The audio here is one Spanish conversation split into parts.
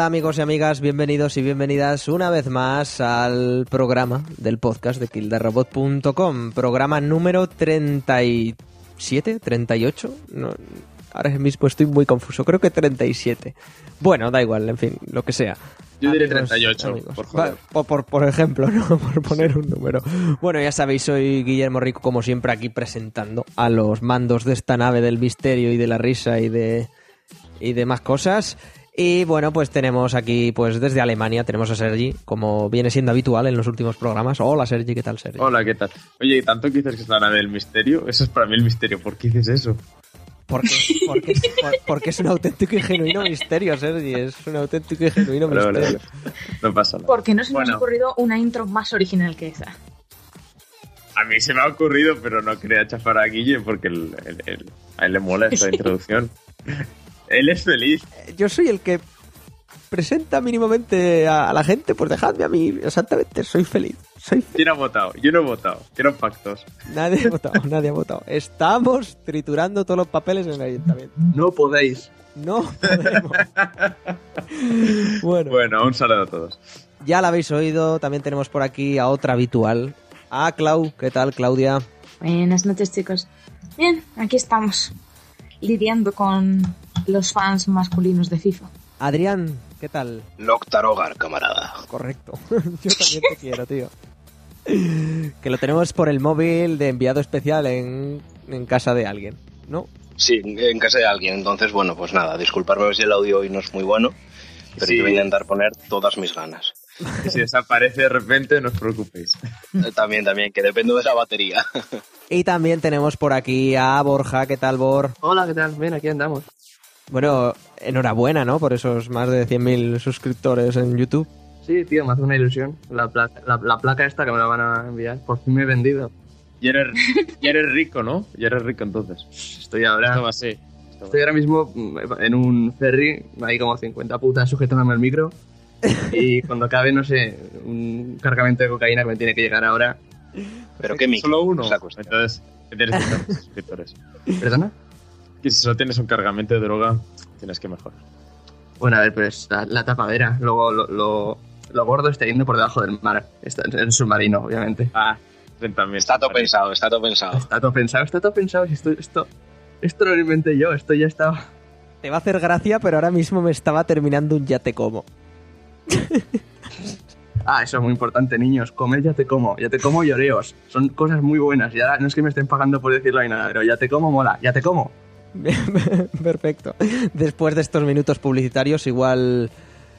Hola, amigos y amigas, bienvenidos y bienvenidas una vez más al programa del podcast de kildarrobot.com, programa número 37, 38, no, ahora mismo estoy muy confuso, creo que 37. Bueno, da igual, en fin, lo que sea. Yo diré Amigos, 38, amigos. por joder. Va, por, por- por ejemplo, ¿no? Por poner un número. Bueno, ya sabéis, soy Guillermo Rico, como siempre, aquí presentando a los mandos de esta nave del misterio y de la risa y de y demás cosas. Y bueno, pues tenemos aquí, pues desde Alemania, tenemos a Sergi, como viene siendo habitual en los últimos programas. Hola Sergi, ¿qué tal Sergi? Hola, ¿qué tal? Oye, tanto que dices que es la nave del misterio, eso es para mí el misterio. ¿Por qué dices eso? Porque, porque, es- por- porque es un auténtico y genuino misterio, Sergi. Es un auténtico y genuino Vale, misterio. vale. No pasa nada. Porque no se nos Bueno. ha ocurrido una intro más original que esa. A mí se me ha ocurrido, pero no quería chafar a Guille porque el- el- el- a él le mola esta introducción. Él es feliz. Yo soy el que presenta mínimamente a, a la gente, pues dejadme a mí, exactamente, soy feliz. Soy feliz. ¿Quién ha votado? Yo no he votado. Quiero pactos. Nadie ha votado, nadie ha votado. Estamos triturando todos los papeles en el ayuntamiento. No podéis. No podemos. bueno, Bueno, un saludo a todos. ya la habéis oído. También tenemos por aquí a otra habitual. A Clau. ¿Qué tal, Claudia? Buenas noches, chicos. Bien, aquí estamos. Lidiando con los fans masculinos de FIFA. Adrián. ¿Qué tal? Loctarogar, camarada. Correcto. Yo también te quiero, tío. Que lo tenemos por el móvil de enviado especial en, en casa de alguien, ¿no? Sí, en casa de alguien. Entonces, bueno, pues nada, disculparme si el audio hoy no es muy bueno, pero Sí. yo voy a intentar poner todas mis ganas. Y si desaparece de repente, no os preocupéis. También, también, que dependo de la batería. Y también tenemos por aquí a Borja. ¿Qué tal, Bor? Hola, ¿qué tal? Bien, aquí andamos. Bueno, enhorabuena, ¿no? Por esos más de 100.000 suscriptores en YouTube. Sí, tío, me hace una ilusión. La placa, la, la placa esta que me la van a enviar. Por fin me he vendido. Y eres, y eres rico, ¿no? Y eres rico entonces. Estoy ahora, Esto va así. Esto va estoy ahora mismo mm, en un ferry, hay como 50 putas sujetándome el micro. Y cuando acabe, no sé, un cargamento de cocaína que me tiene que llegar ahora. Pero qué micro. Solo uno. Entonces, tienes que tener suscriptores. ¿Perdona? Y si solo tienes un cargamento de droga, tienes que mejorar. Bueno, a ver, pues la, la tapadera. Luego lo, lo, lo gordo está yendo por debajo del mar. Está en el submarino, obviamente. Ah, también. Está todo pensado, está todo pensado. Está todo pensado, está todo pensado. Si esto, esto, esto lo inventé yo, esto ya estaba. Te va a hacer gracia, pero ahora mismo me estaba terminando un ya te como. Ah, eso es muy importante, niños. Comer ya te como, ya te como y oreos. Son cosas muy buenas. Y ahora no es que me estén pagando por decirlo ni nada, pero ya te como mola, ya te como. Perfecto. Después de estos minutos publicitarios, igual.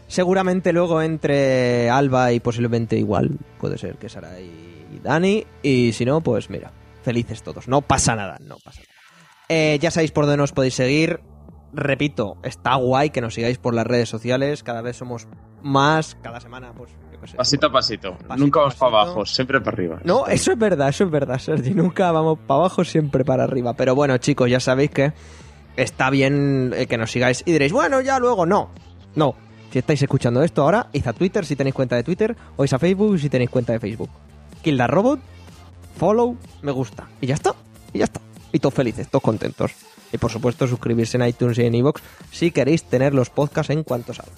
Seguramente luego entre Alba y posiblemente igual. Puede ser que Sara y Dani. Y si no, pues mira, felices todos. No pasa nada, no pasa nada. Eh, ya sabéis por dónde nos podéis seguir. Repito, está guay que nos sigáis por las redes sociales. Cada vez somos más. Cada semana, pues. yo qué sé. Pasito a pasito. Pasito Nunca vamos para abajo, siempre para arriba. No, eso es verdad, eso es verdad, Sergi. Nunca vamos para abajo, siempre para arriba. Pero bueno, chicos, ya sabéis que está bien eh, que nos sigáis. Y diréis, bueno, ya luego. No, no. Si estáis escuchando esto ahora, id a Twitter si tenéis cuenta de Twitter, o id a Facebook si tenéis cuenta de Facebook. Kill the Robot, follow, me gusta. Y ya está, y ya está. Y todos felices, todos contentos. Y por supuesto, suscribirse en iTunes y en iVoox si queréis tener los podcasts en cuanto salgan.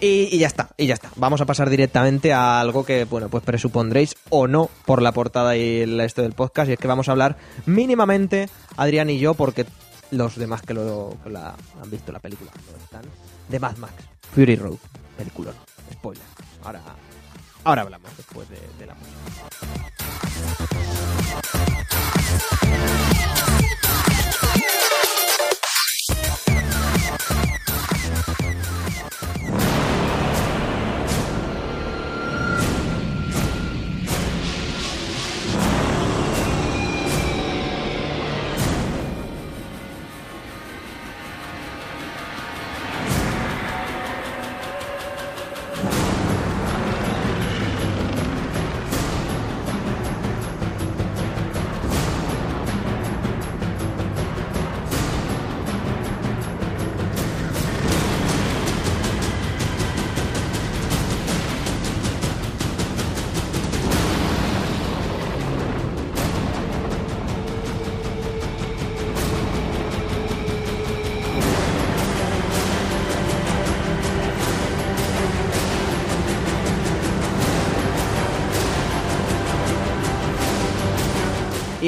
Y, ya está, y ya está. Vamos a pasar directamente a algo que, bueno, pues presupondréis o no por la portada y el esto del podcast. Y es que vamos a hablar mínimamente, Adrián y yo, porque los demás que lo han visto la película no están, de Mad Max, Fury Road, película, spoiler. Ahora, ahora hablamos después de, de la música.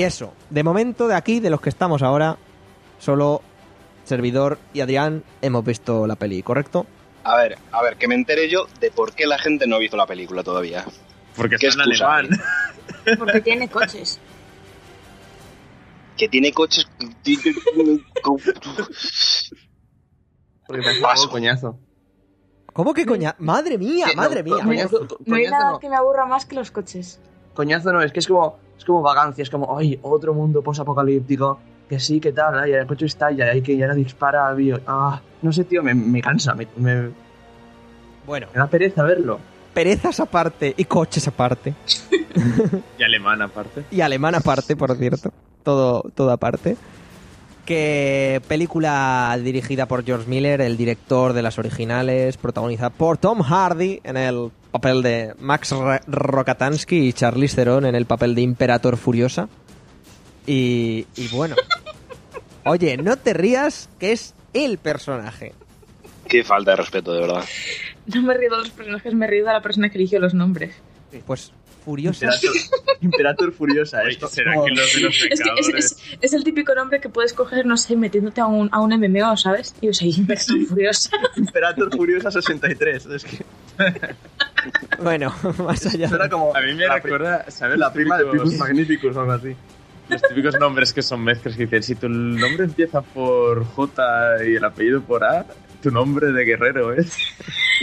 Y eso, de momento de aquí, de los que estamos ahora, solo servidor y Adrián hemos visto la peli, ¿correcto? A ver, a ver, que me entere yo de por qué la gente no ha visto la película todavía. Porque ¿Qué está en alemán. Porque tiene coches. Que tiene coches... Porque me hace Paso. coñazo. ¿Cómo que coña? Madre mía, Sí, no, madre mía. coñazo, No hay coñazo nada no. que me aburra más que los coches. Coñazo no, es que es como, es como vagancia, es como, ay, otro mundo posapocalíptico, que sí, que tal, ay, el coche estalla, hay que ya no dispara al bio. Ah, no sé, tío, me, me cansa, me, me, Bueno, me da pereza verlo. perezas aparte y coches aparte. Y alemán aparte. Y alemán aparte, por cierto. Todo, todo aparte. Que película dirigida por George Miller, el director de las originales, protagonizada por Tom Hardy en el papel de Max Rokatansky y Charlize Theron en el papel de Imperator Furiosa. Y, y bueno. Oye, no te rías, que es el personaje. Qué falta de respeto, de verdad. No me río de los personajes, me río de la persona que eligió los nombres. Pues Furiosa. Imperator, Imperator Furiosa, esto. ¿Será como- que los de los Es que es, Vengadores... es- es el típico nombre que puedes coger, no sé, metiéndote a un, a un MMO, ¿sabes? Y yo soy Imperator Furiosa. Imperator Furiosa 63, es que Bueno, más allá. suena como A mí me recuerda, ¿sabes? la Los prima de Picus Magnificus o algo así. Los típicos nombres que son mezclas que dicen, si tu nombre empieza por J y el apellido por A, tu nombre de guerrero es...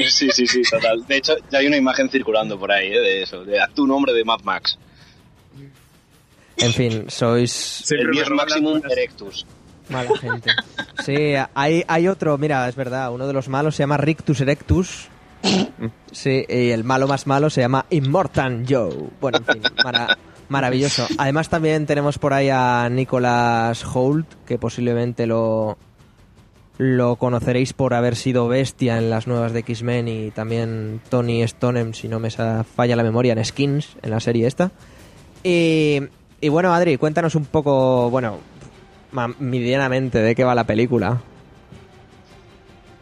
Sí, sí, sí, total. De hecho, ya hay una imagen circulando por ahí, ¿eh? De eso, de a tu nombre de Mad Max. En fin, sois Siempre el Maximum Erectus. Mala gente. Sí, hay, hay otro, mira, es verdad, uno de los malos se llama Rictus Erectus. Sí, y el malo más malo se llama Immortan Joe. Bueno, en fin, mara- maravilloso. Además también tenemos por ahí a Nicholas Holt, que posiblemente lo, lo conoceréis por haber sido bestia en las nuevas de X-Men y también Tony Stonem, si no me falla la memoria, en Skins, en la serie esta. Y, y bueno, Adri, cuéntanos un poco, bueno, medianamente de qué va la película.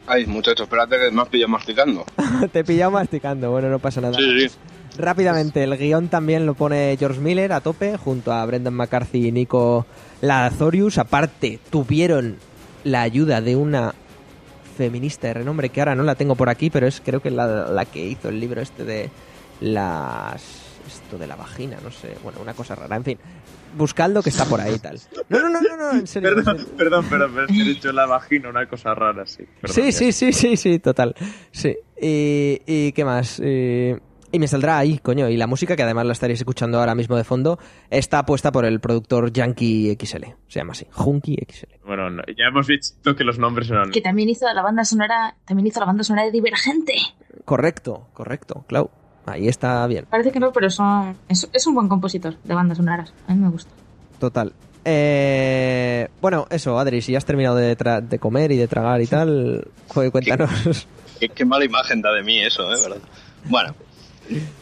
Ay, muchacho, espérate que me has pillado masticando. Te he pillado masticando, bueno, no pasa nada. Sí, sí. Rápidamente, el guion también lo pone George Miller a tope, junto a Brendan McCarthy y Nico Lazorius. Aparte, tuvieron la ayuda de una feminista de renombre, que ahora no la tengo por aquí, pero es creo que la, la que hizo el libro este de las... Esto de la vagina, no sé, bueno, una cosa rara, en fin. Buscadlo que está por ahí y tal. No, no, no, no, no, en serio. en Perdón, serio. perdón, perdón, pero es que he dicho la vagina, una cosa rara, sí. Perdón, Sí, sí, sí, sí, sí, total. Sí. Y, y qué más. Y, y me saldrá ahí, coño. Y la música, que además la estaréis escuchando ahora mismo de fondo, está puesta por el productor Yankee XL. Se llama así, Junkie XL. Bueno, no, ya hemos visto que los nombres eran... Que también hizo la banda sonora, también hizo la banda sonora de Divergente. Correcto, correcto, Clau. Ahí está bien, Parece que no, pero son, es, es un buen compositor de bandas sonoras. A mí me gusta. total. Eh, bueno, eso, Adri, si ya has terminado de, tra- de comer y de tragar y tal, cu- cuéntanos. Qué, qué mala imagen da de mí eso, ¿eh? ¿Verdad? Bueno,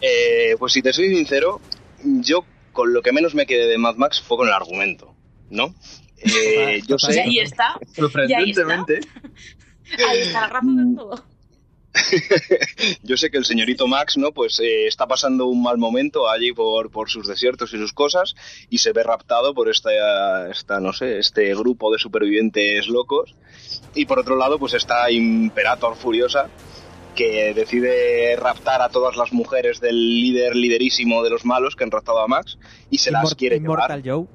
eh, pues si te soy sincero, yo con lo que menos me quedé de Mad Max fue con el argumento, ¿no? Eh, yo Total, Y sé, ahí está. Sorprendentemente, Ahí está la razón de todo. yo sé que el señorito Max, ¿no? Pues eh, está pasando un mal momento allí por, por sus desiertos y sus cosas y se ve raptado por esta, esta, no sé, este grupo de supervivientes locos. Y por otro lado, pues está Imperator Furiosa, que decide raptar a todas las mujeres del líder liderísimo de los malos que han raptado a Max y se las quiere Immortal llevar. Joe.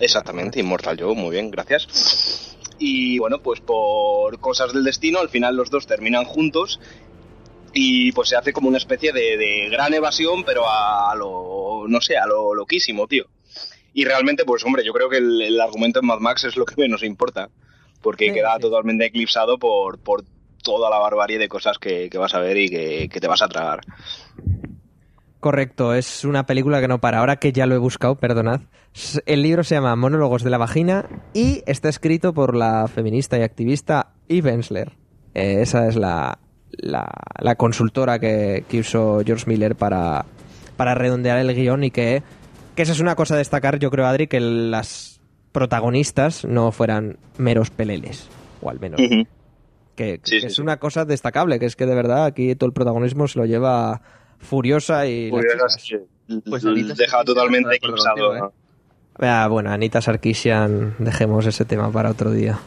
Exactamente, Immortal Joe, muy bien, gracias. Y bueno, pues por cosas del destino, al final los dos terminan juntos y pues se hace como una especie de, de gran evasión, pero a lo, no sé, a lo loquísimo, tío. Y realmente, pues hombre, yo creo que el, el argumento en Mad Max es lo que menos importa, porque Sí, queda sí. totalmente eclipsado por, por toda la barbarie de cosas que, que vas a ver y que, que te vas a tragar. Correcto, es una película que no para. Ahora que ya lo he buscado, perdonad. El libro se llama Monólogos de la Vagina y está escrito por la feminista y activista Eve Ensler. Eh, esa es la, la, la consultora que, que usó George Miller para, para redondear el guion y que, que esa es una cosa a destacar, yo creo, Adri, que las protagonistas no fueran meros peleles, o al menos que, que Sí, sí, es sí. una cosa destacable, que es que de verdad aquí todo el protagonismo se lo lleva Furiosa y Furiosa, sí. Pues sí deja totalmente eclipsado. ¿no? Ah, bueno, Anita Sarkisian, dejemos ese tema para otro día.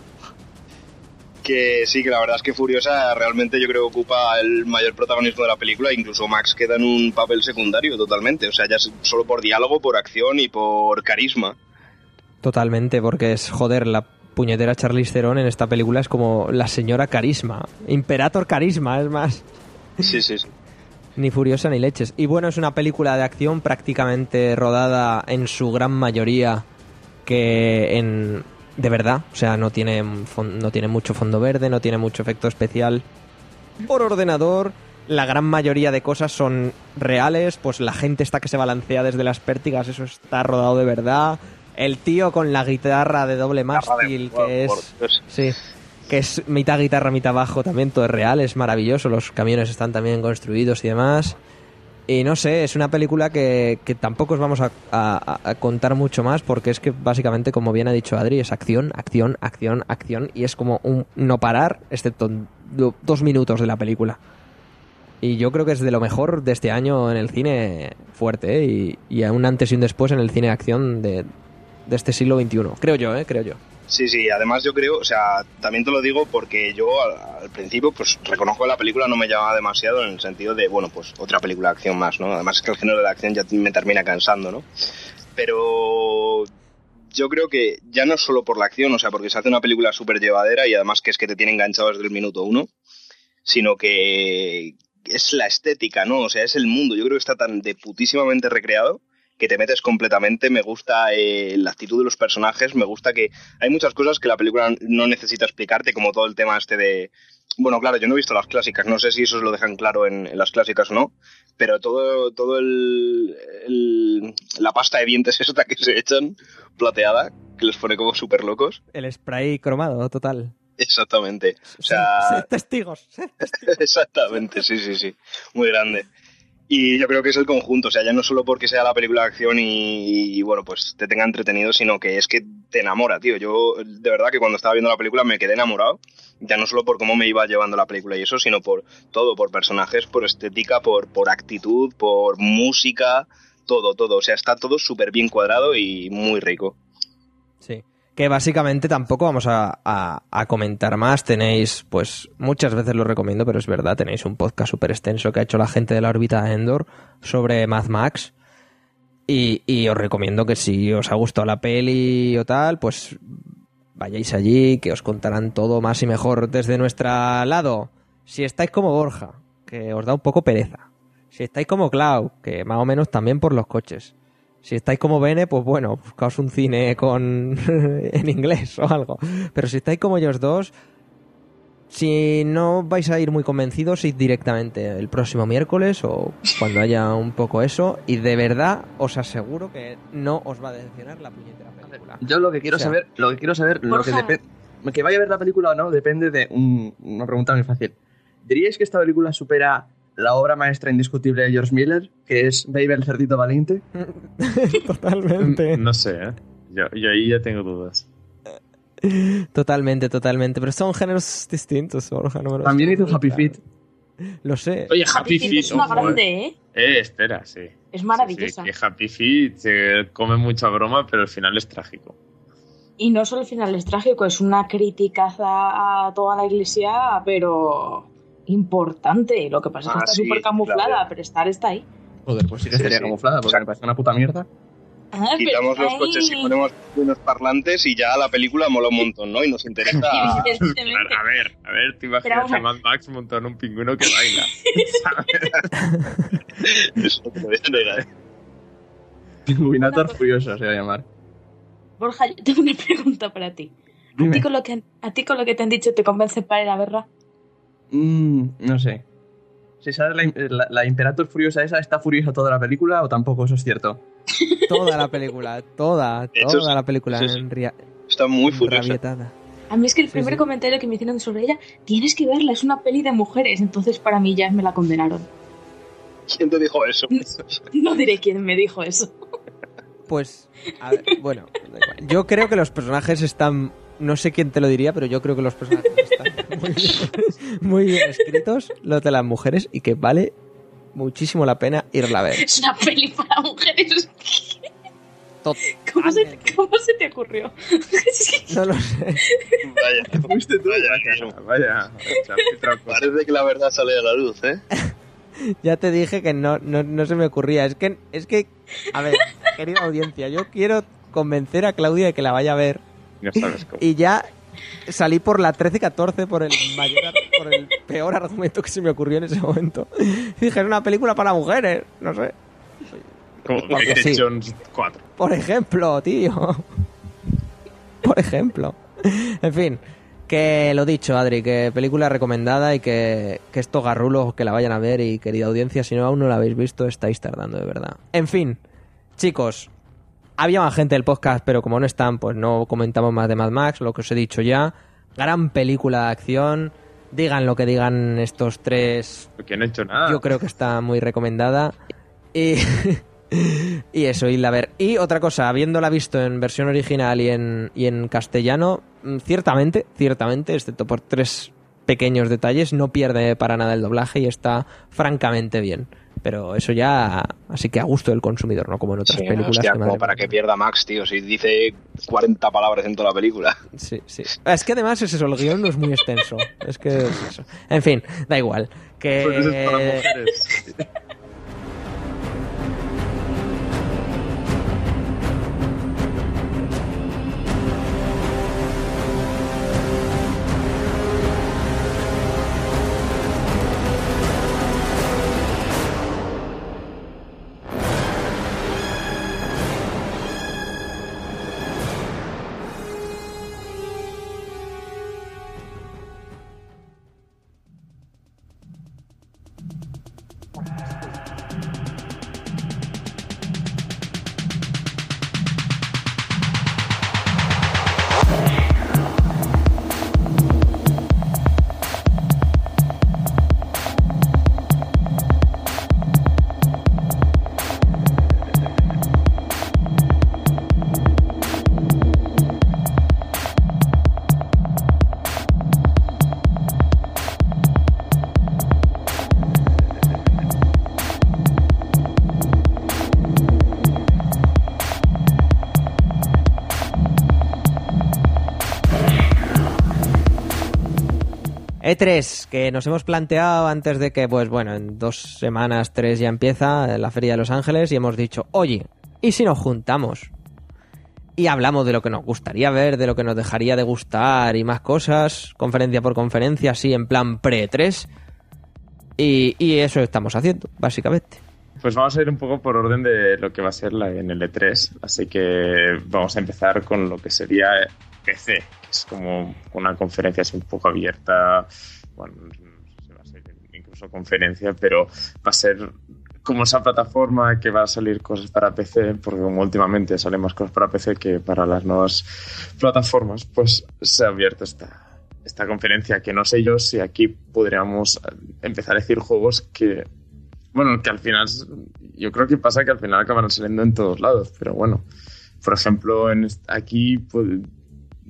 Que sí, que la verdad es que Furiosa realmente yo creo que ocupa el mayor protagonismo de la película, incluso Max queda en un papel secundario totalmente, o sea, ya es solo por diálogo, por acción y por carisma. Totalmente, porque es, joder, la puñetera Charlize Theron en esta película es como la señora carisma. Imperator carisma, es más. Sí, sí, sí. Ni furiosa ni leches. Y bueno, es una película de acción prácticamente rodada en su gran mayoría que en... De verdad, o sea, no tiene, no tiene mucho fondo verde, no tiene mucho efecto especial. Por ordenador, la gran mayoría de cosas son reales, pues la gente está que se balancea desde las pértigas, eso está rodado de verdad. El tío con la guitarra de doble mástil, que es... Sí, que es mitad guitarra, mitad bajo, también todo es real, es maravilloso, los camiones están también construidos y demás. Y no sé, es una película que, que tampoco os vamos a, a- a contar mucho más porque es que básicamente, como bien ha dicho Adri, es acción, acción, acción, acción y es como un no parar, excepto do- dos minutos de la película. Y yo creo que es de lo mejor de este año en el cine fuerte, ¿eh? y, y un antes y un después en el cine de acción de, de este siglo XXI. Creo yo, ¿eh? Creo yo. Sí, sí, además yo creo, o sea, también te lo digo porque yo al, principio pues reconozco que la película no me llamaba demasiado en el sentido de, bueno, pues otra película de acción más, ¿no? Además es que el género de la acción ya me termina cansando, ¿no? Pero yo creo que ya no solo por la acción, o sea, porque se hace una película súper llevadera y además que es que te tiene enganchado desde el minuto uno, sino que es la estética, ¿no? O sea, es el mundo. Yo creo que está tan de putísimamente recreado que te metes completamente. Me gusta eh, la actitud de los personajes, me gusta que hay muchas cosas que la película no necesita explicarte, como todo el tema este de... Bueno, claro, yo no he visto las clásicas, no sé si eso lo dejan claro en, en las clásicas o no, pero todo, todo el, el- la pasta de dientes esta que se echan, plateada, que les pone como súper locos. El spray cromado, total. Exactamente. O sea, Sed testigos. sed testigos. Exactamente, sí, sí, sí. Muy grande. Y yo creo que es el conjunto, o sea, ya no solo porque sea la película de acción y, bueno, pues te tenga entretenido, sino que es que te enamora, tío. Yo de verdad que cuando estaba viendo la película me quedé enamorado, ya no solo por cómo me iba llevando la película y eso, sino por todo, por personajes, por estética, por, por actitud, por música, todo, todo. O sea, está todo súper bien cuadrado y muy rico. Sí. Que básicamente tampoco vamos a, a- comentar más. Tenéis, pues, muchas veces lo recomiendo, pero es verdad, tenéis un podcast súper extenso que ha hecho la gente de la órbita Endor sobre Mad Max. Y, y os recomiendo que si os ha gustado la peli o tal, pues vayáis allí, que os contarán todo más y mejor desde nuestro lado. Si estáis como Borja, que os da un poco pereza. Si estáis como Clau, que más o menos también por los coches. Si estáis como Bene, pues bueno, buscaos un cine con en inglés o algo. Pero si estáis como ellos dos, si no vais a ir muy convencidos, id directamente el próximo miércoles o cuando haya un poco eso. Y de verdad os aseguro que no os va a decepcionar la puñetera película. Yo lo que quiero O sea, saber, lo que quiero saber, lo que depende. Que vaya a ver la película o no, depende de un- una pregunta muy fácil. ¿Diríais que esta película supera la obra maestra indiscutible de George Miller, que es Baby el cerdito valiente? Totalmente. No sé, ¿eh? Yo, yo ahí ya tengo dudas. Totalmente, totalmente. Pero son géneros distintos, Borja. No También hizo Happy. Feet. Lo sé. Oye, Happy Happy Feet es una grande, eh. ¿eh? Eh, espera, sí. Es maravillosa. Sí, sí, que Happy Feet se come mucha broma, pero el final es trágico. Y no solo el final es trágico, es una crítica a, a toda la iglesia, pero importante. Lo que pasa es que Ah, está sí, súper camuflada, claro. pero estar está ahí. Joder, pues sí que Sí, sí. camuflada, porque O sea, me parece una puta mierda. Ah, pero Quitamos los coches y ponemos unos parlantes y ya la película mola un montón, ¿no? Y nos interesa... Evidentemente. A ver, a ver, te Pero imaginas vamos a- Mad Max montado en un pingüino que baila. Eso te lo voy a negar. Pingüinator furioso se va a llamar. Borja, yo tengo una pregunta para ti. ¿A ti, con lo que, a ti con lo que te han dicho te convence para ir a verla? Mm, no sé. Si sabes la, la, la Imperator furiosa esa, ¿está furiosa toda la película o tampoco? Eso es cierto. Toda la película, toda, hecho, toda la película sí, sí. en ria- Está muy furiosa. rabietada. A mí es que el primer sí. comentario que me hicieron sobre ella, tienes que verla, es una peli de mujeres, entonces para mí ya me la condenaron. ¿Quién te dijo eso? No diré quién me dijo eso. Pues, a ver, bueno, da igual. yo creo que los personajes están, no sé quién te lo diría, pero yo creo que los personajes están muy bien, muy bien escritos, los de las mujeres, y que vale muchísimo la pena irla a ver. Es una peli para mujeres. ¿Cómo ¿Cómo se, cómo se te ocurrió? No lo sé. Vaya, Fuiste tú, Vaya, vaya. Parece que la verdad sale a la luz, ¿eh? Ya te dije que no, no, no se me ocurría. Es que, es que, a ver, querida audiencia, yo quiero convencer a Claudia de que la vaya a ver. No sabes cómo. Y ya salí por la 13-14 por el mayor, por el peor argumento que se me ocurrió en ese momento. Dije, es una película para mujeres, no sé. Como Porque sí. Jones 4. Por ejemplo, tío. Por ejemplo. En fin, que lo dicho, Adri, que película recomendada y que, que estos garrulos que la vayan a ver y querida audiencia, si no aún no la habéis visto, estáis tardando de verdad. En fin, chicos, había más gente del podcast, pero como no están, pues no comentamos más de Mad Max, lo que os he dicho ya. Gran película de acción. Digan lo que digan estos tres Porque no he hecho nada. yo creo que está muy recomendada. Y, y eso, irla a ver. Y otra cosa, habiéndola visto en versión original y en, y en castellano, mm, ciertamente, ciertamente, excepto por tres pequeños detalles, no pierde para nada el doblaje y está francamente bien. Pero eso ya, así que a gusto del consumidor, no como en otras Sí, películas. hostia, que, madre como para que pierda Max, tío, si dice 40 palabras en toda la película. Sí, sí. Es que además es eso, el guion no es muy extenso. Es que es eso. En fin, da igual. Que... Pues eso es para mujeres. E3, que nos hemos planteado antes de que, pues bueno, en dos semanas, tres ya empieza la Feria de Los Ángeles y hemos dicho, oye, ¿y si nos juntamos? Y hablamos de lo que nos gustaría ver, de lo que nos dejaría de gustar y más cosas, conferencia por conferencia, así en plan pre-3. Y, y eso estamos haciendo, básicamente. Pues vamos a ir un poco por orden de lo que va a ser la en el E3. Así que vamos a empezar con lo que sería PC, es como una conferencia así un poco abierta. Bueno, no sé si va a ser incluso conferencia, pero va a ser como esa plataforma que va a salir cosas para PC, porque como últimamente salen más cosas para PC que para las nuevas plataformas, pues se ha abierto esta, esta conferencia que no sé yo si aquí podríamos empezar a decir juegos que bueno, que al final, yo creo que pasa que al final acaban saliendo en todos lados, pero bueno, por ejemplo, en aquí, pues,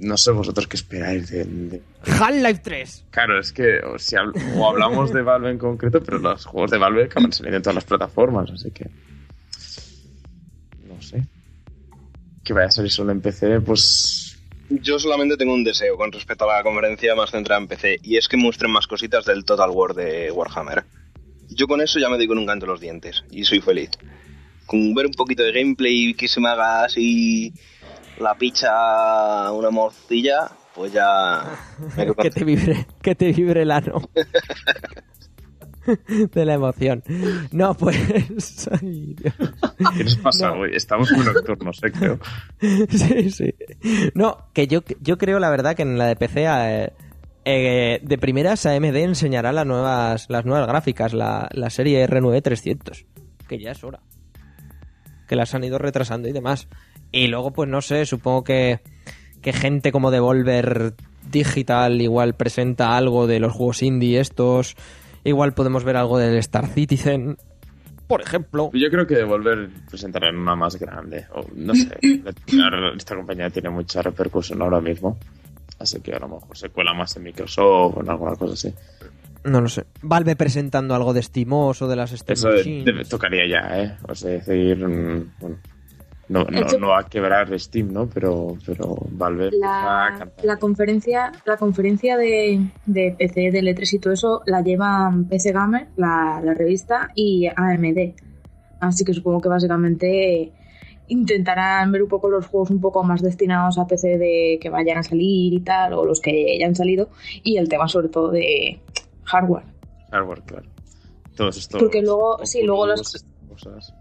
no sé vosotros qué esperáis de, de- Half-Life 3. Claro, es que o, si habl- o hablamos de Valve en concreto, pero los juegos de Valve acaban saliendo en todas las plataformas, así que... No sé. Que vaya a salir solo en PC, pues... Yo solamente tengo un deseo con respecto a la conferencia más centrada en PC, y es que muestren más cositas del Total War de Warhammer. Yo con eso ya me doy con un canto los dientes, y soy feliz. Con ver un poquito de gameplay que se me haga así la picha una morcilla, pues ya... me que te vibre, que te vibre el ano. de la emoción. No, pues. ay, Dios. ¿Qué nos pasa No. hoy? Estamos muy nocturnos, eh, creo. sí, sí. No, que yo, yo creo la verdad que en la de PC eh, eh, de primeras AMD enseñará las nuevas, las nuevas gráficas, la, la serie R9 300, que ya es hora. Que las han ido retrasando y demás. Y luego, pues no sé, supongo que, que gente como Devolver Digital igual presenta algo de los juegos indie estos. Igual podemos ver algo del Star Citizen, por ejemplo. Yo creo que Devolver presentará en una más grande. O, no sé. Esta compañía tiene mucha repercusión ahora mismo. Así que a lo mejor se cuela más en Microsoft o en alguna cosa así. No lo sé. Valve presentando algo de SteamOS o de las Steam Eso tocaría ya, ¿eh? O sea, decir. mm, Bueno, no, no, Hecho- no va a quebrar Steam, ¿no? Pero, pero Valve La, la conferencia, la conferencia de, de PC, de E3 y todo eso la llevan PC Gamer, la, la revista, y AMD. Así que supongo que básicamente intentarán ver un poco los juegos un poco más destinados a PC de que vayan a salir y tal, o los que ya han salido, y el tema sobre todo de hardware. Hardware, claro. Todos estos. Porque luego- sí, luego las- cosas.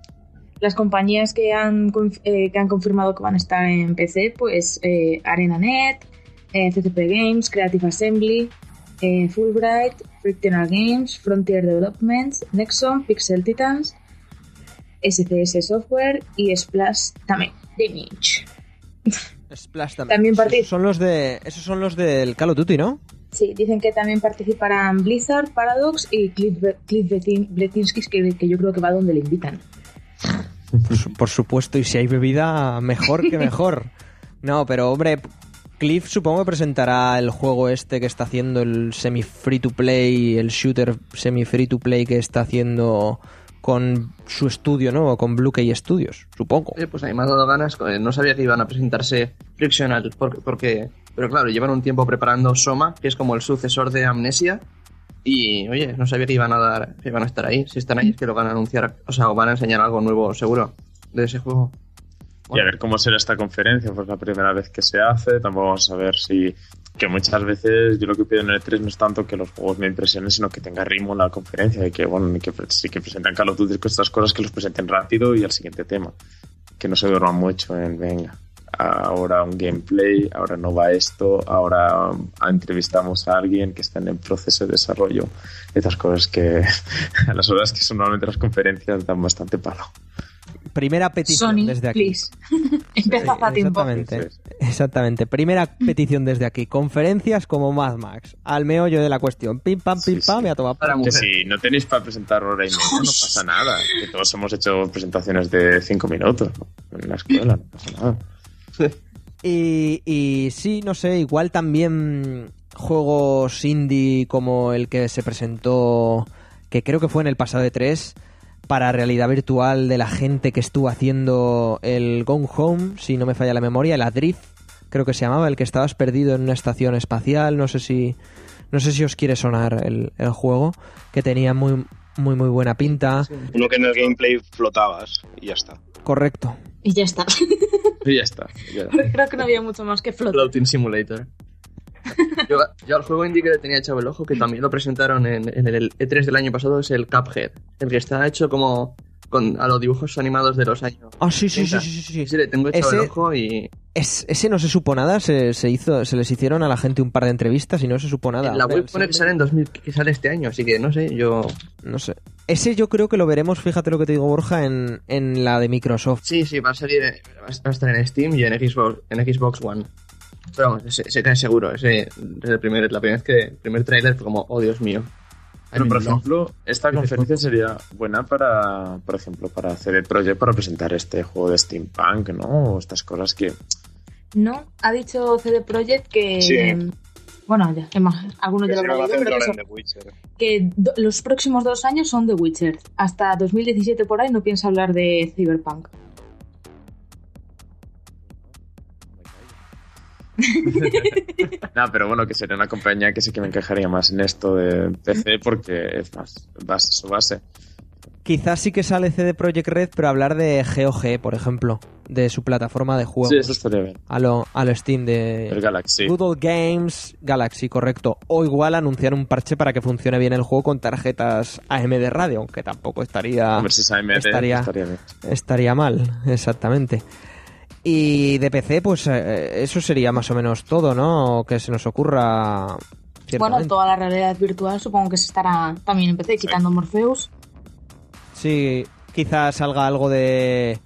Las compañías que han, eh, que han confirmado que van a estar en PC, pues eh, ArenaNet, eh, CCP Games, Creative Assembly, eh, Fulbright, Frictional Games, Frontier Developments, Nexon, Pixel Titans, SCS Software y Splash también. Damage. Splash también. También participa- son los de Esos son los del Call of Duty, ¿no? Sí, dicen que también participarán Blizzard, Paradox y Cliff, Cliff Bleszinski, que, que yo creo que va donde le invitan. Por, su- por supuesto, y si hay bebida, mejor que mejor. No, pero hombre, Cliff supongo que presentará el juego este que está haciendo el semi free to play, el shooter semi free to play que está haciendo con su estudio, ¿no? O con Blue Key Studios, supongo. Oye, pues a mí me ha dado ganas. eh, No sabía que iban a presentarse Frictional, porque, porque, pero claro, llevan un tiempo preparando Soma, que es como el sucesor de Amnesia. Y oye, no sabía que iban a dar, iban a estar ahí. Si están ahí es que lo van a anunciar, o sea, o van a enseñar algo nuevo, seguro, de ese juego. Y a ver cómo será esta conferencia, pues la primera vez que se hace, tampoco vamos a ver si... Que muchas veces yo lo que pido en el E3 no es tanto que los juegos me impresionen, sino que tenga ritmo la conferencia y que, bueno, que sí que presentan Call of Duty estas cosas, que los presenten rápido y al siguiente tema. Que no se duerman mucho en, venga, ahora un gameplay, ahora no va esto, ahora um, entrevistamos a alguien que está en el proceso de desarrollo. Estas cosas que a las horas que son normalmente las conferencias dan bastante palo. Primera petición Sony, desde aquí. please. Empezad a tiempo. Exactamente. Exactamente. Primera petición desde aquí. Conferencias como Mad Max. Al meollo de la cuestión. Pim pam, pim Sí, pam, sí. y a tomar Para. Que si no tenéis para presentar hora y media, no pasa nada. Que todos hemos hecho presentaciones de cinco minutos ¿no? en la escuela, no pasa nada. Y, y sí, no sé, igual también juegos indie como el que se presentó, que creo que fue en el pasado de 3 para realidad virtual de la gente que estuvo haciendo el Gone Home, si no me falla la memoria, el Adrift, creo que se llamaba, el que estabas perdido en una estación espacial, no sé si no sé si os quiere sonar el, el juego, que tenía muy muy muy buena pinta, Uno que en el gameplay flotabas y ya está. correcto. Y ya está. Y ya está. ya. Creo que no había mucho más que flotar. Floating Simulator. Yo, yo al juego indie que le tenía echado el ojo, que también lo presentaron en, en el E3 del año pasado, es el Cuphead. El que está hecho como con, a los dibujos animados de los años. Ah, sí, sí, sí, 30. sí, sí, sí. Le tengo echado el Ese- ojo y Es- ese no se supo nada, se, se hizo, se les hicieron a la gente un par de entrevistas y no se supo nada. en la web pone que sale en 2000, que sale este año, así que no sé, yo... No sé. Ese yo creo que lo veremos, fíjate lo que te digo, Borja, en, en la de Microsoft. Sí, sí, va a salir, va a estar en Steam y en Xbox, en Xbox One. Pero vamos, ese, ese cae seguro, ese es el primer, la primera vez que, el primer tráiler fue como, oh Dios mío. Pero, por ejemplo, esta conferencia sería buena para, por ejemplo, para CD Projekt para presentar este juego de steampunk, ¿no? O estas cosas que... No, ha dicho CD Projekt que. Sí. Bueno, ya, es más, algunos Que ya lo habrán pero eso, The Witcher. que do- los próximos dos años son The Witcher. Hasta 2017 por ahí no piensa hablar de Cyberpunk. No, pero bueno, que sería una compañía que sí que me encajaría más en esto de PC porque es más base, su base. Quizás sí que sale CD Projekt Red, pero hablar de GOG, por ejemplo, de su plataforma de juegos. Sí, eso estaría bien. a, lo, a lo Steam El de Galaxy. Good Old Games Galaxy, correcto. O igual anunciar un parche para que funcione bien el juego con tarjetas AMD Radio, aunque tampoco estaría, A ver si es AMD, estaría- estaría bien. estaría mal, exactamente. Y de PC, pues eh, eso sería más o menos todo, ¿no? Que se nos ocurra. Bueno, toda la realidad virtual supongo que se estará también en PC, quitando Morpheus. Sí, quizás salga algo de.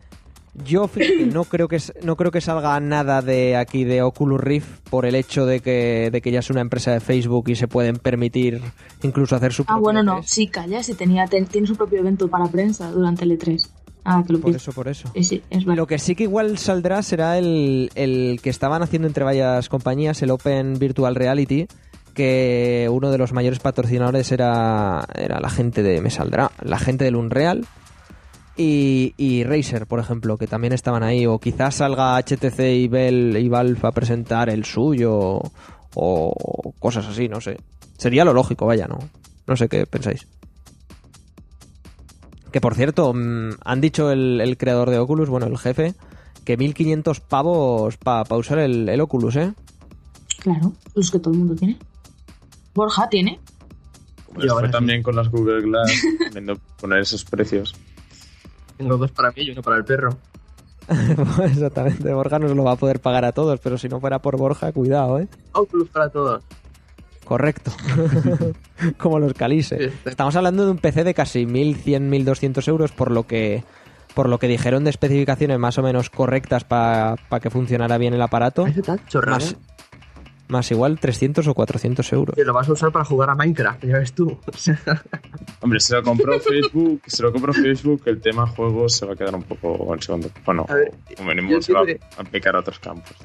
Yo fíjate, no creo que no creo que salga nada de aquí de Oculus Rift por el hecho de que, de que ya es una empresa de Facebook y se pueden permitir incluso hacer su Ah, bueno, no, E3. sí, calla, sí tenía, ten- tiene su propio evento para prensa durante el E3. Ah, que lo Por pienso. eso, por eso. Sí, sí, es verdad. Lo que sí que igual saldrá será el, el que estaban haciendo entre varias compañías, el Open Virtual Reality, que uno de los mayores patrocinadores era, era la gente de, me saldrá, la gente del Unreal, y, y Razer, por ejemplo, que también estaban ahí. O quizás salga HTC y, Bell, y Valve a presentar el suyo o cosas así, no sé. Sería lo lógico, vaya, ¿no? No sé qué pensáis. Que por cierto, mm, han dicho el, el creador de Oculus, bueno, el jefe, que 1500 pavos para usar el, el Oculus, ¿eh? Claro, los que todo el mundo tiene. Borja tiene. Pues Y ahora también con las Google Glass, poner esos precios. Tengo dos para mí y uno para el perro. Exactamente, Borja no se lo va a poder pagar a todos, pero si no fuera por Borja, cuidado, ¿eh? Oculus para todos. Correcto. Como los calices. Estamos hablando de un PC de casi 1100, 1200 euros, por lo que por lo que dijeron de especificaciones más o menos correctas para que funcionara bien el aparato. Más, ¿eh? más igual 300 o 400 euros. Que lo vas a usar para jugar a Minecraft, ya ves tú. Hombre, se lo compró Facebook, se lo compró Facebook, el tema juegos se va a quedar un poco en segundo. Bueno, A ver, como mínimo yo se va a aplicar a otros campos.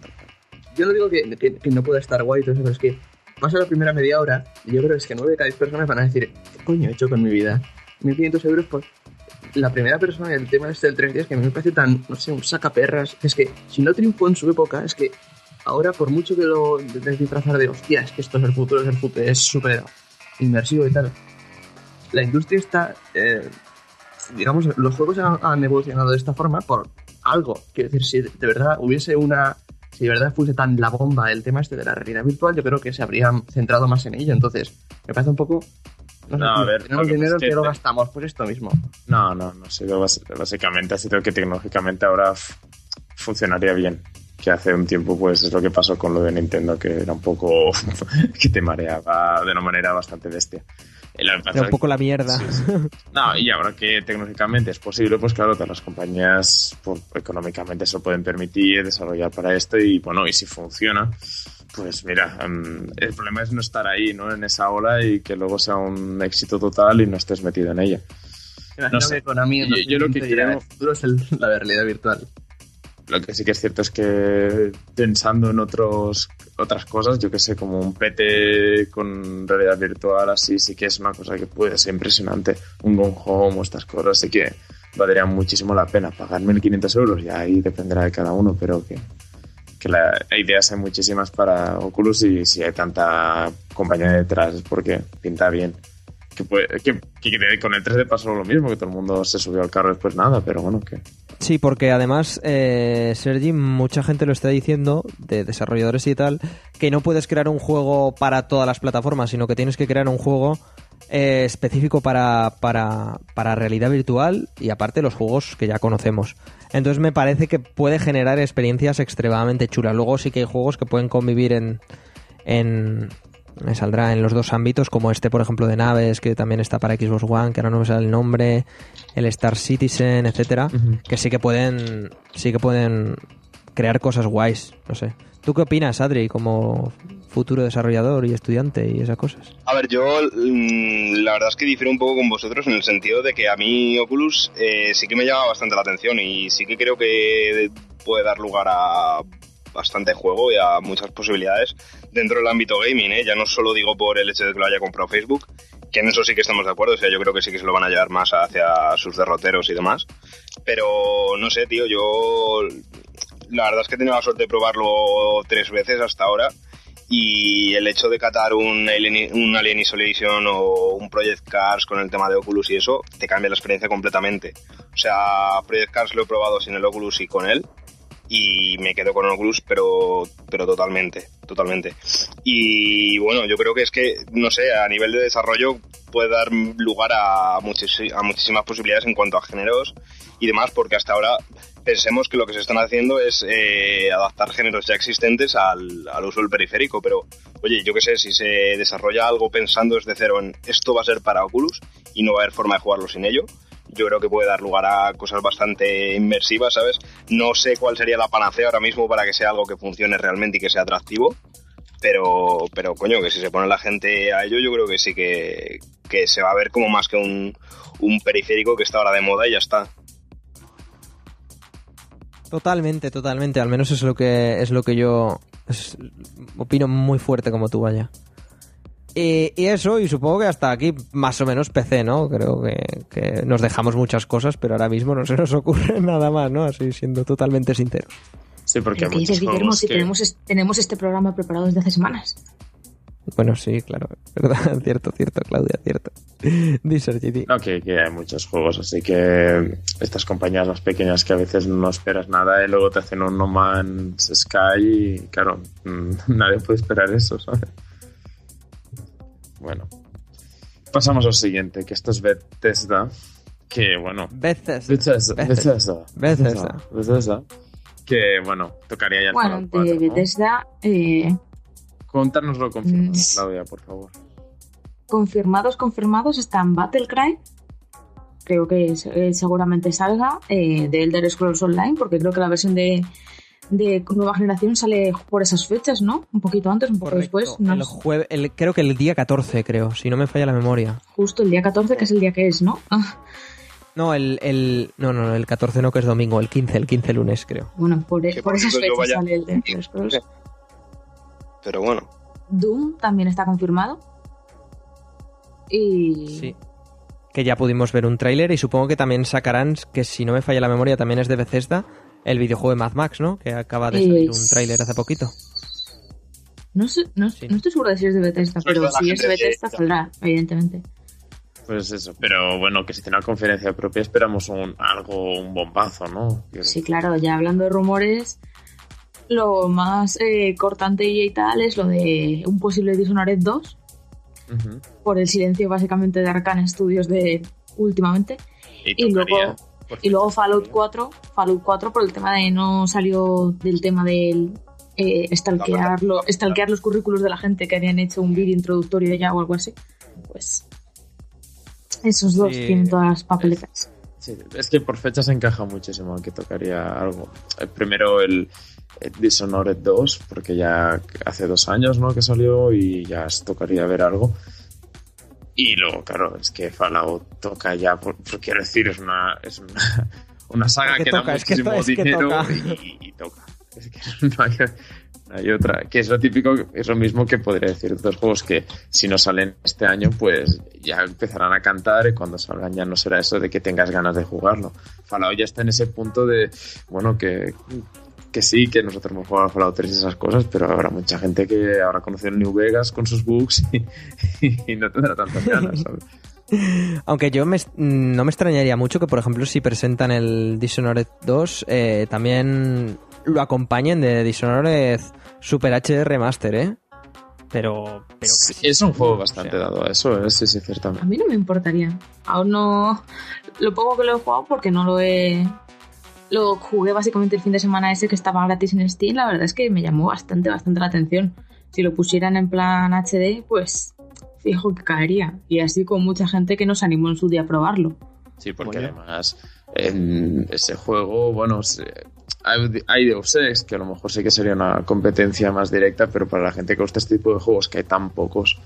yo no digo que, que- que no pueda estar guay todo eso, pero es que pasa la primera media hora yo creo que es que 9 de cada 10 personas van a decir, ¿qué coño he hecho con mi vida? 1500 euros por la primera persona el tema este del 3D es que a mí me parece tan, no sé, un sacaperras. Es que si no triunfó en su época, es que ahora por mucho que lo disfrazar de, hostia, es que esto es el futuro, es el futuro, es súper inmersivo y tal. La industria está, eh, digamos, los juegos han, han evolucionado de esta forma por algo. Quiero decir, si de verdad hubiese una si de verdad fuese tan la bomba el tema este de la realidad virtual, yo creo que se habrían centrado más en ello. Entonces, me parece un poco. No, sé, a ver, tenemos dinero que que lo gastamos, pues esto mismo. No, no, no. Bas- básicamente ha sido que tecnológicamente ahora funcionaría bien. Que hace un tiempo, pues es lo que pasó con lo de Nintendo, que era un poco. que te mareaba de una manera bastante bestia. Y lo que pasa Era un poco la mierda. Sí, sí. No, y ahora que tecnológicamente es posible, pues claro, todas las compañías pues, económicamente se lo pueden permitir desarrollar para esto y bueno, y si funciona, pues mira, em, el problema es no estar ahí, ¿no? En esa ola y que luego sea un éxito total y no estés metido en ella. Sé. en Yo- yo lo que 2015 dirá, creo- el futuro es el- la realidad virtual. Lo que sí que es cierto es que pensando en otros otras cosas, yo que sé, como un PT con realidad virtual, así sí que es una cosa que puede ser impresionante. Un Gone Home o estas cosas, sí que valdría muchísimo la pena pagar 1.500 euros, y ahí dependerá de cada uno, pero que, que la, ideas hay muchísimas para Oculus y si hay tanta compañía detrás es porque pinta bien. Que, puede, que- que con el 3D pasó lo mismo, que todo el mundo se subió al carro después nada, pero bueno, que... Sí, porque además, eh, Sergi, mucha gente lo está diciendo, de desarrolladores y tal, que no puedes crear un juego para todas las plataformas, sino que tienes que crear un juego eh, específico para, para, para realidad virtual y aparte los juegos que ya conocemos. Entonces me parece que puede generar experiencias extremadamente chulas. Luego sí que hay juegos que pueden convivir en... en me saldrá en los dos ámbitos, como este, por ejemplo, de naves, que también está para Xbox One, que ahora no me sale el nombre, el Star Citizen, etcétera, que sí que pueden, sí que pueden crear cosas guays, no sé. ¿Tú qué opinas, Adri, como futuro desarrollador y estudiante y esas cosas? A ver, yo mm, la verdad es que difiero un poco con vosotros en el sentido de que a mí Oculus eh, sí que me llama bastante la atención y sí que creo que puede dar lugar a bastante juego y a muchas posibilidades dentro del ámbito gaming, ¿eh? ya no solo digo por el hecho de que lo haya comprado Facebook, que en eso sí que estamos de acuerdo, o sea, yo creo que sí que se lo van a llevar más hacia sus derroteros y demás, pero no sé, tío, yo la verdad es que he tenido la suerte de probarlo tres veces hasta ahora y el hecho de catar un Alien, un Alien Isolation o un Project Cars con el tema de Oculus y eso, te cambia la experiencia completamente. O sea, Project Cars lo he probado sin el Oculus y con él y me quedo con Oculus, pero, pero totalmente, totalmente. Y bueno, yo creo que es que, no sé, a nivel de desarrollo puede dar lugar a, a muchísimas posibilidades en cuanto a géneros y demás, porque hasta ahora pensemos que lo que se están haciendo es eh, adaptar géneros ya existentes al, al uso del periférico, pero oye, yo qué sé, si se desarrolla algo pensando desde cero en esto va a ser para Oculus y no va a haber forma de jugarlo sin ello, yo creo que puede dar lugar a cosas bastante inmersivas, ¿sabes? No sé cuál sería la panacea ahora mismo para que sea algo que funcione realmente y que sea atractivo, pero, pero coño, que si se pone la gente a ello, yo creo que sí que, que se va a ver como más que un, un periférico que está ahora de moda y ya está. Totalmente, totalmente. Al menos es lo que es lo que yo opino muy fuerte como tú, vaya. Y, y eso, y supongo que hasta aquí más o menos PC, ¿no? Creo que, que nos dejamos muchas cosas, pero ahora mismo no se nos ocurre nada más, ¿no? Así siendo totalmente sinceros. Sí, porque hay ¿qué dices, muchos Guillermo, si que... tenemos, es- tenemos este programa preparado desde hace semanas? Bueno, sí, claro, verdad, cierto, cierto, Claudia, cierto. Dice GT. No, que, que hay muchos juegos, así que estas compañías más pequeñas que a veces no esperas nada y luego te hacen un No Man's Sky y claro, nadie puede esperar eso, ¿sabes? Bueno, pasamos al siguiente, que esto es Bethesda, que bueno. Bethesda, Bethesda, Bethesda. Bethesda, que bueno, tocaría ya el Bueno, Fallout 4, de ¿no? Bethesda, eh, Contárnoslo confirmado, Mm. Claudia, por favor. confirmados, confirmados están Battlecry. Creo que eh, seguramente salga eh, de Elder Scrolls Online, porque creo que la versión de, de nueva generación sale por esas fechas, ¿no? Un poquito antes, un poco Correcto. después. No el sé. jueve- el- creo que el día 14, creo, si no me falla la memoria. Justo el día 14, que es el día que es, ¿no? Ah, No, el, el. No, no, el 14 no, que es domingo, el 15, el 15 lunes, creo. bueno, por, por esas fechas vaya- sale el de Scrolls. Pero bueno, Doom también está confirmado. Y. Sí. Que ya pudimos ver un tráiler y supongo que también sacarán, que si no me falla la memoria, también es de Bethesda, el videojuego de Mad Max, ¿no? Que acaba de salir un tráiler hace poquito. No, sé, no, Sí. no estoy segura de si es de Bethesda, pero si es de Bethesda saldrá, evidentemente. Pues eso, pero bueno, que si tiene una conferencia propia esperamos un, algo, un bombazo, ¿no? Sí, claro, ya hablando de rumores, lo más eh, cortante y tal es lo de un posible Dishonored 2, Ujú. por el silencio básicamente de Arcane Studios de últimamente. Y, Y luego, y luego Fallout 4, Fallout 4 por el tema de no salió del tema del eh, stalkear, lo- stalkear los currículos de la gente que habían hecho un vídeo introductorio ya o algo así. Pues esos dos Sí, tienen todas las papeletas. Sí, es que por fechas encaja muchísimo que tocaría algo. Eh, Primero el, el Dishonored 2, porque ya hace dos años ¿no? que salió y ya os tocaría ver algo. Y luego, claro, es que Fallout toca ya, por, por- quiero decir, es una, es una, una saga Es que que, toca, da es que muchísimo to- es que dinero toca. Y, y toca. Es que no hay, no hay otra. Que es lo típico, es lo mismo que podría decir de otros juegos que si no salen este año, pues ya empezarán a cantar y cuando salgan ya no será eso de que tengas ganas de jugarlo. Fallout ya está en ese punto de, bueno, que, que sí, que nosotros hemos jugado a Fallout 3 y esas cosas, pero habrá mucha gente que habrá conocido el New Vegas con sus bugs y, y no tendrá tantas ganas, ¿sabes? Aunque yo me, no me extrañaría mucho que, por ejemplo, si presentan el Dishonored 2, eh, también lo acompañen de Dishonored Super HD Remaster, ¿eh? Pero, pero Sí, casi es un juego bastante o sea. dado a eso, ¿eh? sí, sí, A ciertamente. mí no me importaría. Aún no. Lo poco que lo he jugado porque no lo he. Lo jugué básicamente el fin de semana ese que estaba gratis en Steam. La verdad es que me llamó bastante, bastante la atención. Si lo pusieran en plan HD, pues fijo que caería. Y así con mucha gente que nos animó en su día a probarlo. Sí, porque Bueno. además en ese juego, bueno, se- hay, Deus Ex, que a lo mejor sí que sería una competencia más directa, pero para la gente que gusta este tipo de juegos, que hay tan pocos,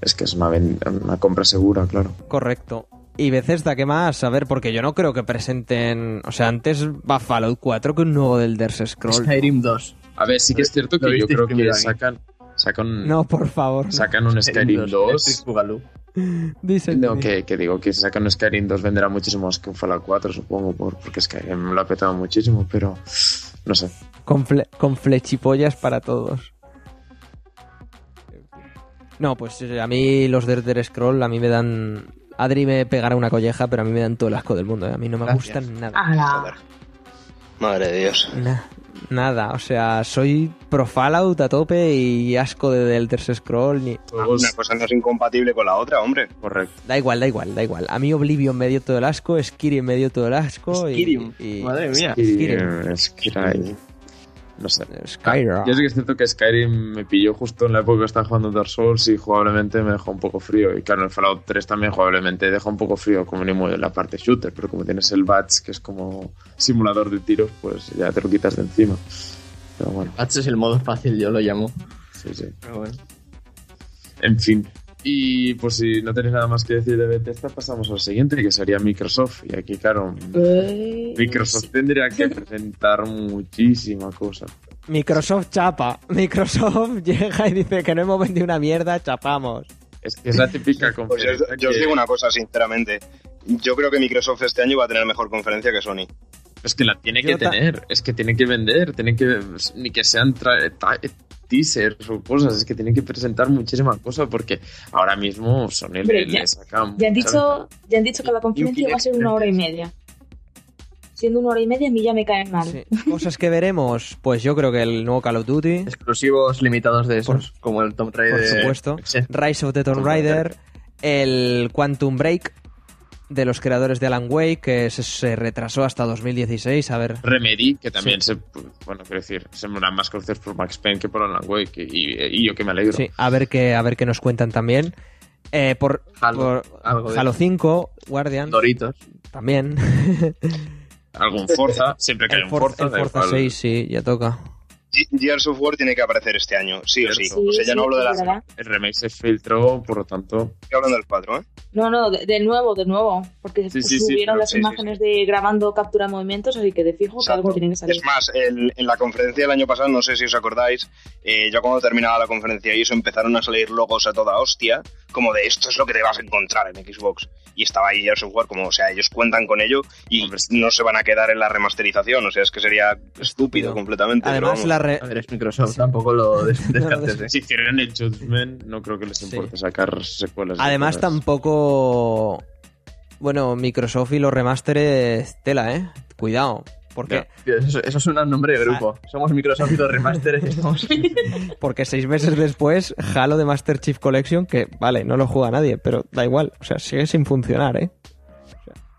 es que es una, una compra segura, claro. Correcto. Y Bethesda, ¿qué más? A ver, porque yo no creo que presenten... O sea, antes va Fallout 4 que un nuevo del Elder Scroll. Skyrim 2. A ver, sí que es cierto que yo creo que sacan, sacan, No, por favor. no. sacan un Skyrim 2. Electric Boogaloo. Dice No, que, que digo que si sacan un Skyrim 2 venderá muchísimo más que un Fallout 4, supongo, por- porque Skyrim lo ha petado muchísimo, pero no sé. Con, fle- con flechipollas para todos. No, pues eh, a mí los de Elder Scroll a mí me dan... Adri me pegará una colleja, pero a mí me dan todo el asco del mundo. ¿eh? A mí no me Gracias. gustan nada. Joder. Madre de Dios. Na- nada, o sea, soy pro Fallout a tope y asco de Elder Scroll. Ni... Una cosa no es incompatible con la otra, hombre. Correcto. Da igual, da igual, da igual. A mí Oblivion me dio todo el asco, Skyrim me dio todo el asco. y- Skyrim. Y, Madre mía. Skyrim. Skyrim. No sé. Skyrim. Yo sí que es cierto que Skyrim me pilló justo en la época que estaba jugando Dark Souls y jugablemente me dejó un poco frío. Y claro, el Fallout 3 también jugablemente deja un poco frío, como mínimo en la parte shooter, pero como tienes el Batch, que es como simulador de tiros, pues ya te lo quitas de encima. Pero bueno, Patch es el modo fácil, yo lo llamo. sí, sí. Pero bueno. En fin. Y pues si no tenéis nada más que decir de Bethesda, pasamos al siguiente, que sería Microsoft. Y aquí, claro, Eh, Microsoft tendría que presentar muchísima cosa. Microsoft chapa. Microsoft llega y dice que no hemos vendido una mierda, chapamos. Es que es la típica Pues conferencia yo, yo os digo una cosa, sinceramente. Yo creo que Microsoft este año va a tener mejor conferencia que Sony. Es que la tiene Yo que ta- tener, es que tiene que vender, tiene que ni que sean tra- teasers o cosas, es que tienen que presentar muchísimas cosas porque ahora mismo Hombre, le, ya- le saca Ya han dicho, ya han dicho que la conferencia va a ser una hora y media. Siendo una hora y media, a mí ya me cae mal. Sí. Cosas que veremos, pues yo creo que el nuevo Call of Duty, Exclusivos limitados de esos, como el Tomb Raider. por supuesto, Sí. Rise of the Tomb Tomb Raider, el Quantum Break de los creadores de Alan Wake, que se, se retrasó hasta 2016, a ver... Remedy, que también se, bueno, quiero decir, se me más conocidos por Max Payne que por Alan Wake y, y yo que me alegro. Sí, a ver qué, a ver qué nos cuentan también. Eh, por Halo, por algo Halo eso. 5, Guardian, Doritos. también. Algún Forza, siempre que hay el un Forza, Forza, el Forza igual. 6, sí, ya toca. Ge- Gears of War tiene que aparecer este año, sí o sí. O sea, ya no hablo de la... verdad. El remake se filtró, por lo tanto, Estoy hablando del 4, ¿eh? No, no, de, de nuevo, de nuevo. Porque Sí, sí, sí, subieron las sí, sí, imágenes de grabando captura de movimientos, así que de fijo que algo tiene que salir. Es más, el- en la conferencia del año pasado, no sé si os acordáis, eh, ya cuando terminaba la conferencia y eso empezaron a salir logos a toda hostia, como de esto es lo que te vas a encontrar en Xbox. Y estaba ahí Gears of War, como, o sea, ellos cuentan con ello y no se van a quedar en la remasterización, o sea, es que sería estúpido, Estúpido. completamente. Además, la re- A ver, es Microsoft, tampoco lo des- No, no, descartes, ¿eh? si hicieran el Judgment, no creo que les Sí. importe sacar secuelas. de Además, tampoco. Bueno, Microsoft y los remasteres, tela, ¿eh? Cuidado. Porque, Eso, eso es un nombre de grupo. Somos Microsoft y los remasteres. estamos- porque seis meses después, Halo de Master Chief Collection, que vale, no lo juega nadie, pero da igual. O sea, sigue sin funcionar, ¿eh?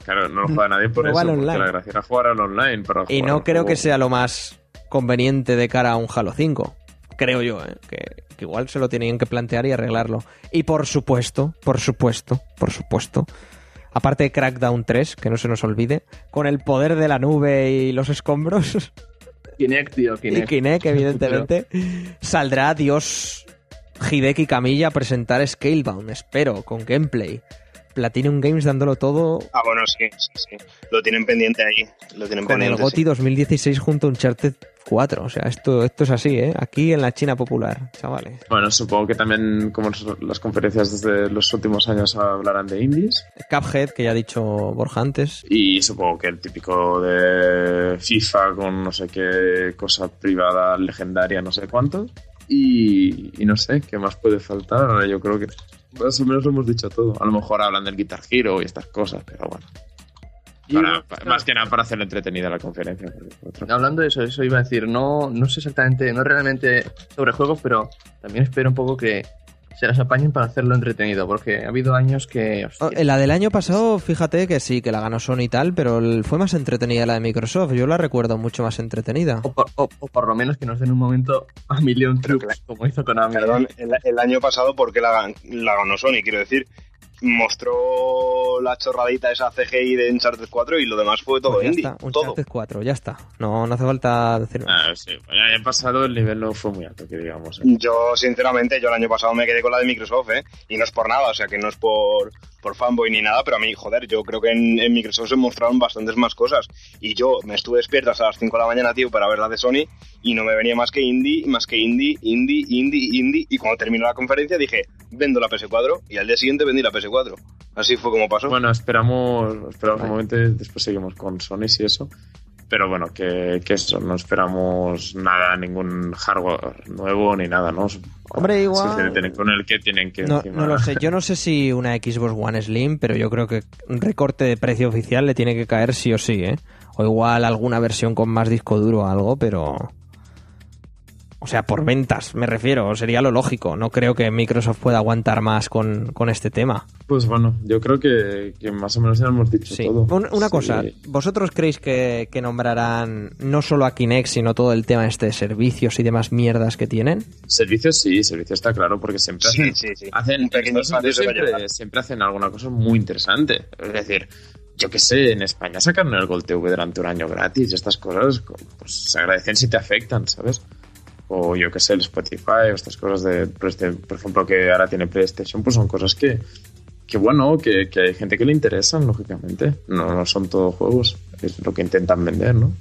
Claro, no lo juega nadie por No eso, porque online. la gracia era jugar al online. Para Y jugar no creo juego. que sea lo más conveniente de cara a un Halo 5. Creo yo, ¿eh? que, que igual se lo tienen que plantear y arreglarlo. Y por supuesto, por supuesto, por supuesto, aparte de Crackdown 3, que no se nos olvide, con el poder de la nube y los escombros, Kinect, tío, y Kinect. Kinect, evidentemente, saldrá Dios Hideki Kamiya a presentar Scalebound, espero, con gameplay. Platinum Games dándolo todo Ah, bueno, sí, sí, sí. Lo tienen pendiente ahí. Lo tienen con el. GOTY 2016 junto a Uncharted 4. O sea, esto, esto es así, ¿eh? Aquí en la China popular, chavales. Bueno, supongo que también, como las conferencias desde los últimos años, hablarán de indies. Cuphead, que ya ha dicho Borja antes. Y supongo que el típico de FIFA con no sé qué cosa privada legendaria, no sé cuánto. Y, y no sé, ¿qué más puede faltar? Ahora yo creo que más o menos lo hemos dicho todo. A lo mejor hablan del Guitar Hero y estas cosas, pero bueno. Para- bueno, pa- más que nada para hacer entretenida la conferencia. porque Hablando de eso, eso iba a decir, no, no sé exactamente, no realmente sobre juegos, pero también espero un poco que se las apañen para hacerlo entretenido, porque ha habido años que... Oh, la del año pasado, fíjate que sí, que la ganó Sony y tal, pero fue más entretenida la de Microsoft. Yo la recuerdo mucho más entretenida. o, por, o- o por lo menos que nos den un momento a Million Troops, claro. como hizo Konami. Perdón, el, el año pasado, ¿por qué la, la ganó Sony? Quiero decir, mostró la chorradita esa CGI de Uncharted 4 y lo demás fue todo Pues ya indie. está, todo. Uncharted 4, ya está. No, no hace falta decir más. Ah, sí. El año pasado el nivel no fue muy alto, que digamos. ¿eh? Yo, sinceramente, yo el año pasado me quedé con la de Microsoft, ¿eh? Y no es por nada, o sea, que no es por, por fanboy ni nada, pero a mí, joder, yo creo que en, en Microsoft se mostraron bastantes más cosas. Y yo me estuve despierto hasta las 5 de la mañana, tío, para ver la de Sony, y no me venía más que indie, más que indie, indie, indie, indie. Y cuando terminó la conferencia dije, vendo la PS4, y al día siguiente vendí la PS4. Así fue como pasó. Bueno, esperamos, esperamos un momento después seguimos con Sony y eso. Pero bueno, que, que eso, no esperamos nada, ningún hardware nuevo ni nada, ¿no? Hombre, igual- se con el que tienen que. No, encima- no lo sé, yo no sé si una Xbox One Slim, pero yo creo que un recorte de precio oficial le tiene que caer sí o sí, ¿eh? O igual alguna versión con más disco duro o algo, pero... O sea, por ventas, me refiero, sería lo lógico. No creo que Microsoft pueda aguantar más con, con este tema. Pues bueno, yo creo que, que más o menos ya hemos dicho Sí. todo. Un- una Sí. cosa, ¿vosotros creéis que, que nombrarán no solo a Kinect, sino todo el tema este de servicios y demás mierdas que tienen? Servicios sí, servicios está claro, porque siempre Sí, hacen, sí, sí. hacen siempre, hacen alguna cosa muy interesante. Es decir, yo que sé, en España sacaron el Gold TV durante un año gratis y estas cosas pues, se agradecen si te afectan, ¿sabes? O yo que sé, el Spotify o estas cosas de, pues, de- por ejemplo, que ahora tiene PlayStation, pues son cosas que, que bueno, que, que hay gente que le interesan, lógicamente. No, no son todos juegos, es lo que intentan vender, ¿no?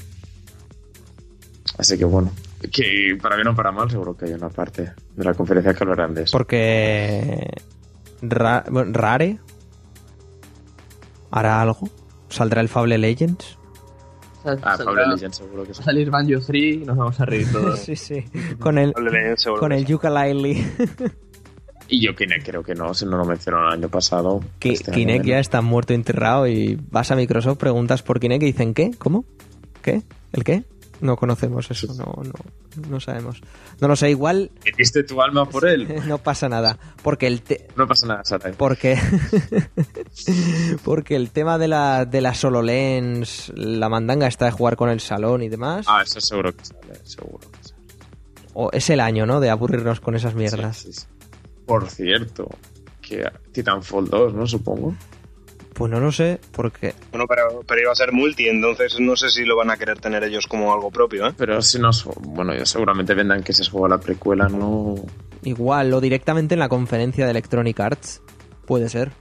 Así que bueno, que para bien o para mal, seguro que hay una parte de la conferencia que hablarán de eso. Porque Rare hará algo. ¿Saldrá el Fable Legends? Ah, Fable Legends seguro que Va sí. a salir Banjo 3 y nos vamos a reír todos. Sí, sí. Con el, con el ukulele. Y yo Kinect creo que no, si no lo mencionaron el año pasado. Que este año Kinect ya está muerto enterrado y vas a Microsoft, preguntas por Kinect y dicen ¿qué? ¿Cómo? ¿Qué? ¿El qué? No conocemos eso, no, no, no sabemos. No lo sé, igual ¿Metiste tu alma por él? no pasa nada. Porque el, te- No pasa nada, Sara. porque porque el tema de la de la SoloLens, la mandanga está de jugar con el salón y demás, Ah, eso seguro que sale, seguro que sale. o es el año, ¿no? De aburrirnos con esas mierdas. Sí, sí, sí. Por cierto, que Titanfall 2, ¿no? Supongo. Pues no lo sé, porque Bueno, pero, pero iba a ser multi, entonces no sé si lo van a querer tener ellos como algo propio, ¿eh? Pero si no, bueno, ya seguramente vendan que se juega la precuela, no. igual o directamente en la conferencia de Electronic Arts puede ser.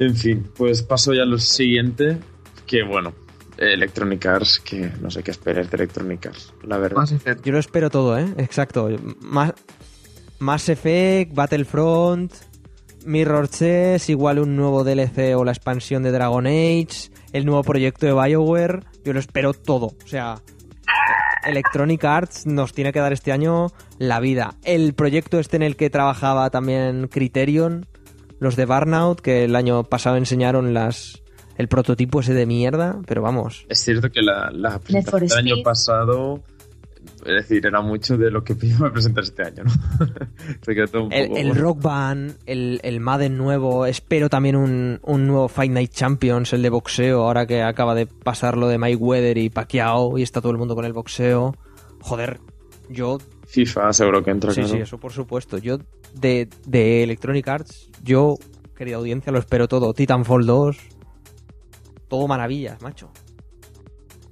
En fin, pues paso ya a lo siguiente. Que bueno, Electronic Arts, que no sé qué esperar de Electronic Arts, la verdad. Yo lo espero todo, ¿eh? Exacto. Más, Mass Effect, Battlefront, Mirror Chess, igual un nuevo DLC o la expansión de Dragon Age, el nuevo proyecto de BioWare. Yo lo espero todo. O sea, Electronic Arts nos tiene que dar este año la vida. El proyecto este en el que trabajaba también Criterion, los de Burnout, que el año pasado enseñaron las el prototipo ese de mierda, pero vamos. Es cierto que la, la presentación del año pasado, es decir, era mucho de lo que iba a presentar este año, ¿no? Se quedó todo un El, poco... el Rock Band, el, el Madden nuevo, espero también un, un nuevo Fight Night Champions, el de boxeo, ahora que acaba de pasar lo de Mike Weather y Pacquiao y está todo el mundo con el boxeo. Joder, yo, FIFA seguro que entra, sí, claro. sí, eso por supuesto. Yo de, de Electronic Arts, yo, querida audiencia, lo espero todo. Titanfall 2, todo maravillas, macho.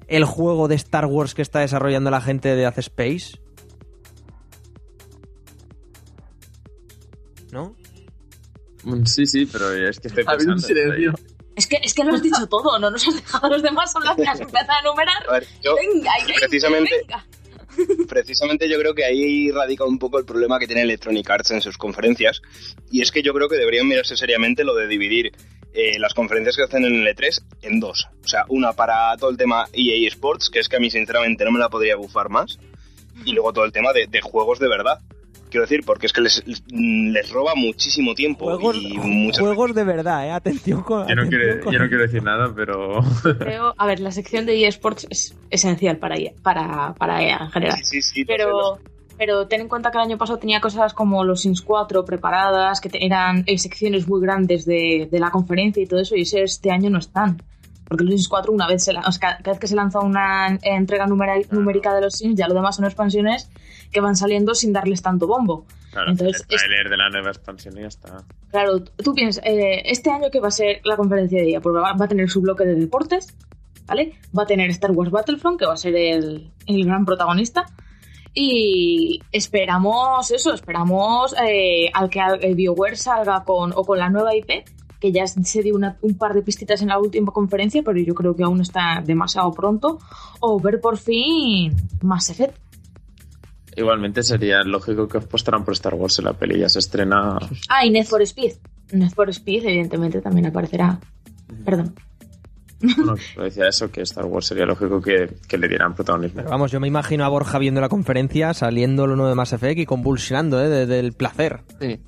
El juego de Star Wars que está desarrollando la gente de Ace Space. ¿No? Mm, Sí, sí, pero es que estoy Ha habido un pensando... silencio. Es que, es que lo has dicho todo, no nos has dejado a los demás hablar, me has empezado a enumerar. A ver, yo, venga, y venga, precisamente- venga. precisamente yo creo que ahí radica un poco el problema que tiene Electronic Arts en sus conferencias. Y es que yo creo que deberían mirarse seriamente lo de dividir eh, las conferencias que hacen en el E3 en dos. O sea, una para todo el tema EA Sports, que es que a mí sinceramente no me la podría bufar más. Y luego todo el tema de, de juegos de verdad. Quiero decir, porque es que les, les roba muchísimo tiempo Juegos, y muchas juegos de verdad, ¿eh? Atención con... Yo no, atención quiero, con- yo no quiero decir nada, pero... Creo, a ver, la sección de eSports es esencial para EA, para, para EA en general. Sí, sí, sí, lo sé, lo Pero, pero ten en cuenta que el año pasado tenía cosas como los Sims 4 preparadas, que eran eh, secciones muy grandes de, de la conferencia y todo eso, y ese este año no están. Porque los Sims 4, una vez se la- o sea, cada vez que se lanza una en- entrega numérica de los Sims, ya lo demás son expansiones que van saliendo sin darles tanto bombo. Claro, Entonces, el trailer de la nueva expansión ya está. Claro, tú piensas, eh, este año que va a ser la conferencia de día, porque va, va a tener su bloque de deportes, ¿vale? Va a tener Star Wars Battlefront, que va a ser el, el gran protagonista. Y esperamos eso, esperamos eh, al que el BioWare salga con, o con la nueva IP, que ya se dio una- un par de pistitas en la última conferencia, pero yo creo que aún está demasiado pronto, o ver por fin Mass Effect. Igualmente sería lógico que apostaran por Star Wars en la peli, ya se estrena... Ah, y Need for Speed. Need for Speed, evidentemente, también aparecerá. Perdón. Bueno, lo decía eso, que Star Wars sería lógico que, que le dieran protagonismo. Pero vamos, yo me imagino a Borja viendo la conferencia, saliendo lo nuevo de Mass Effect y convulsionando, ¿eh? de- del placer. Sí.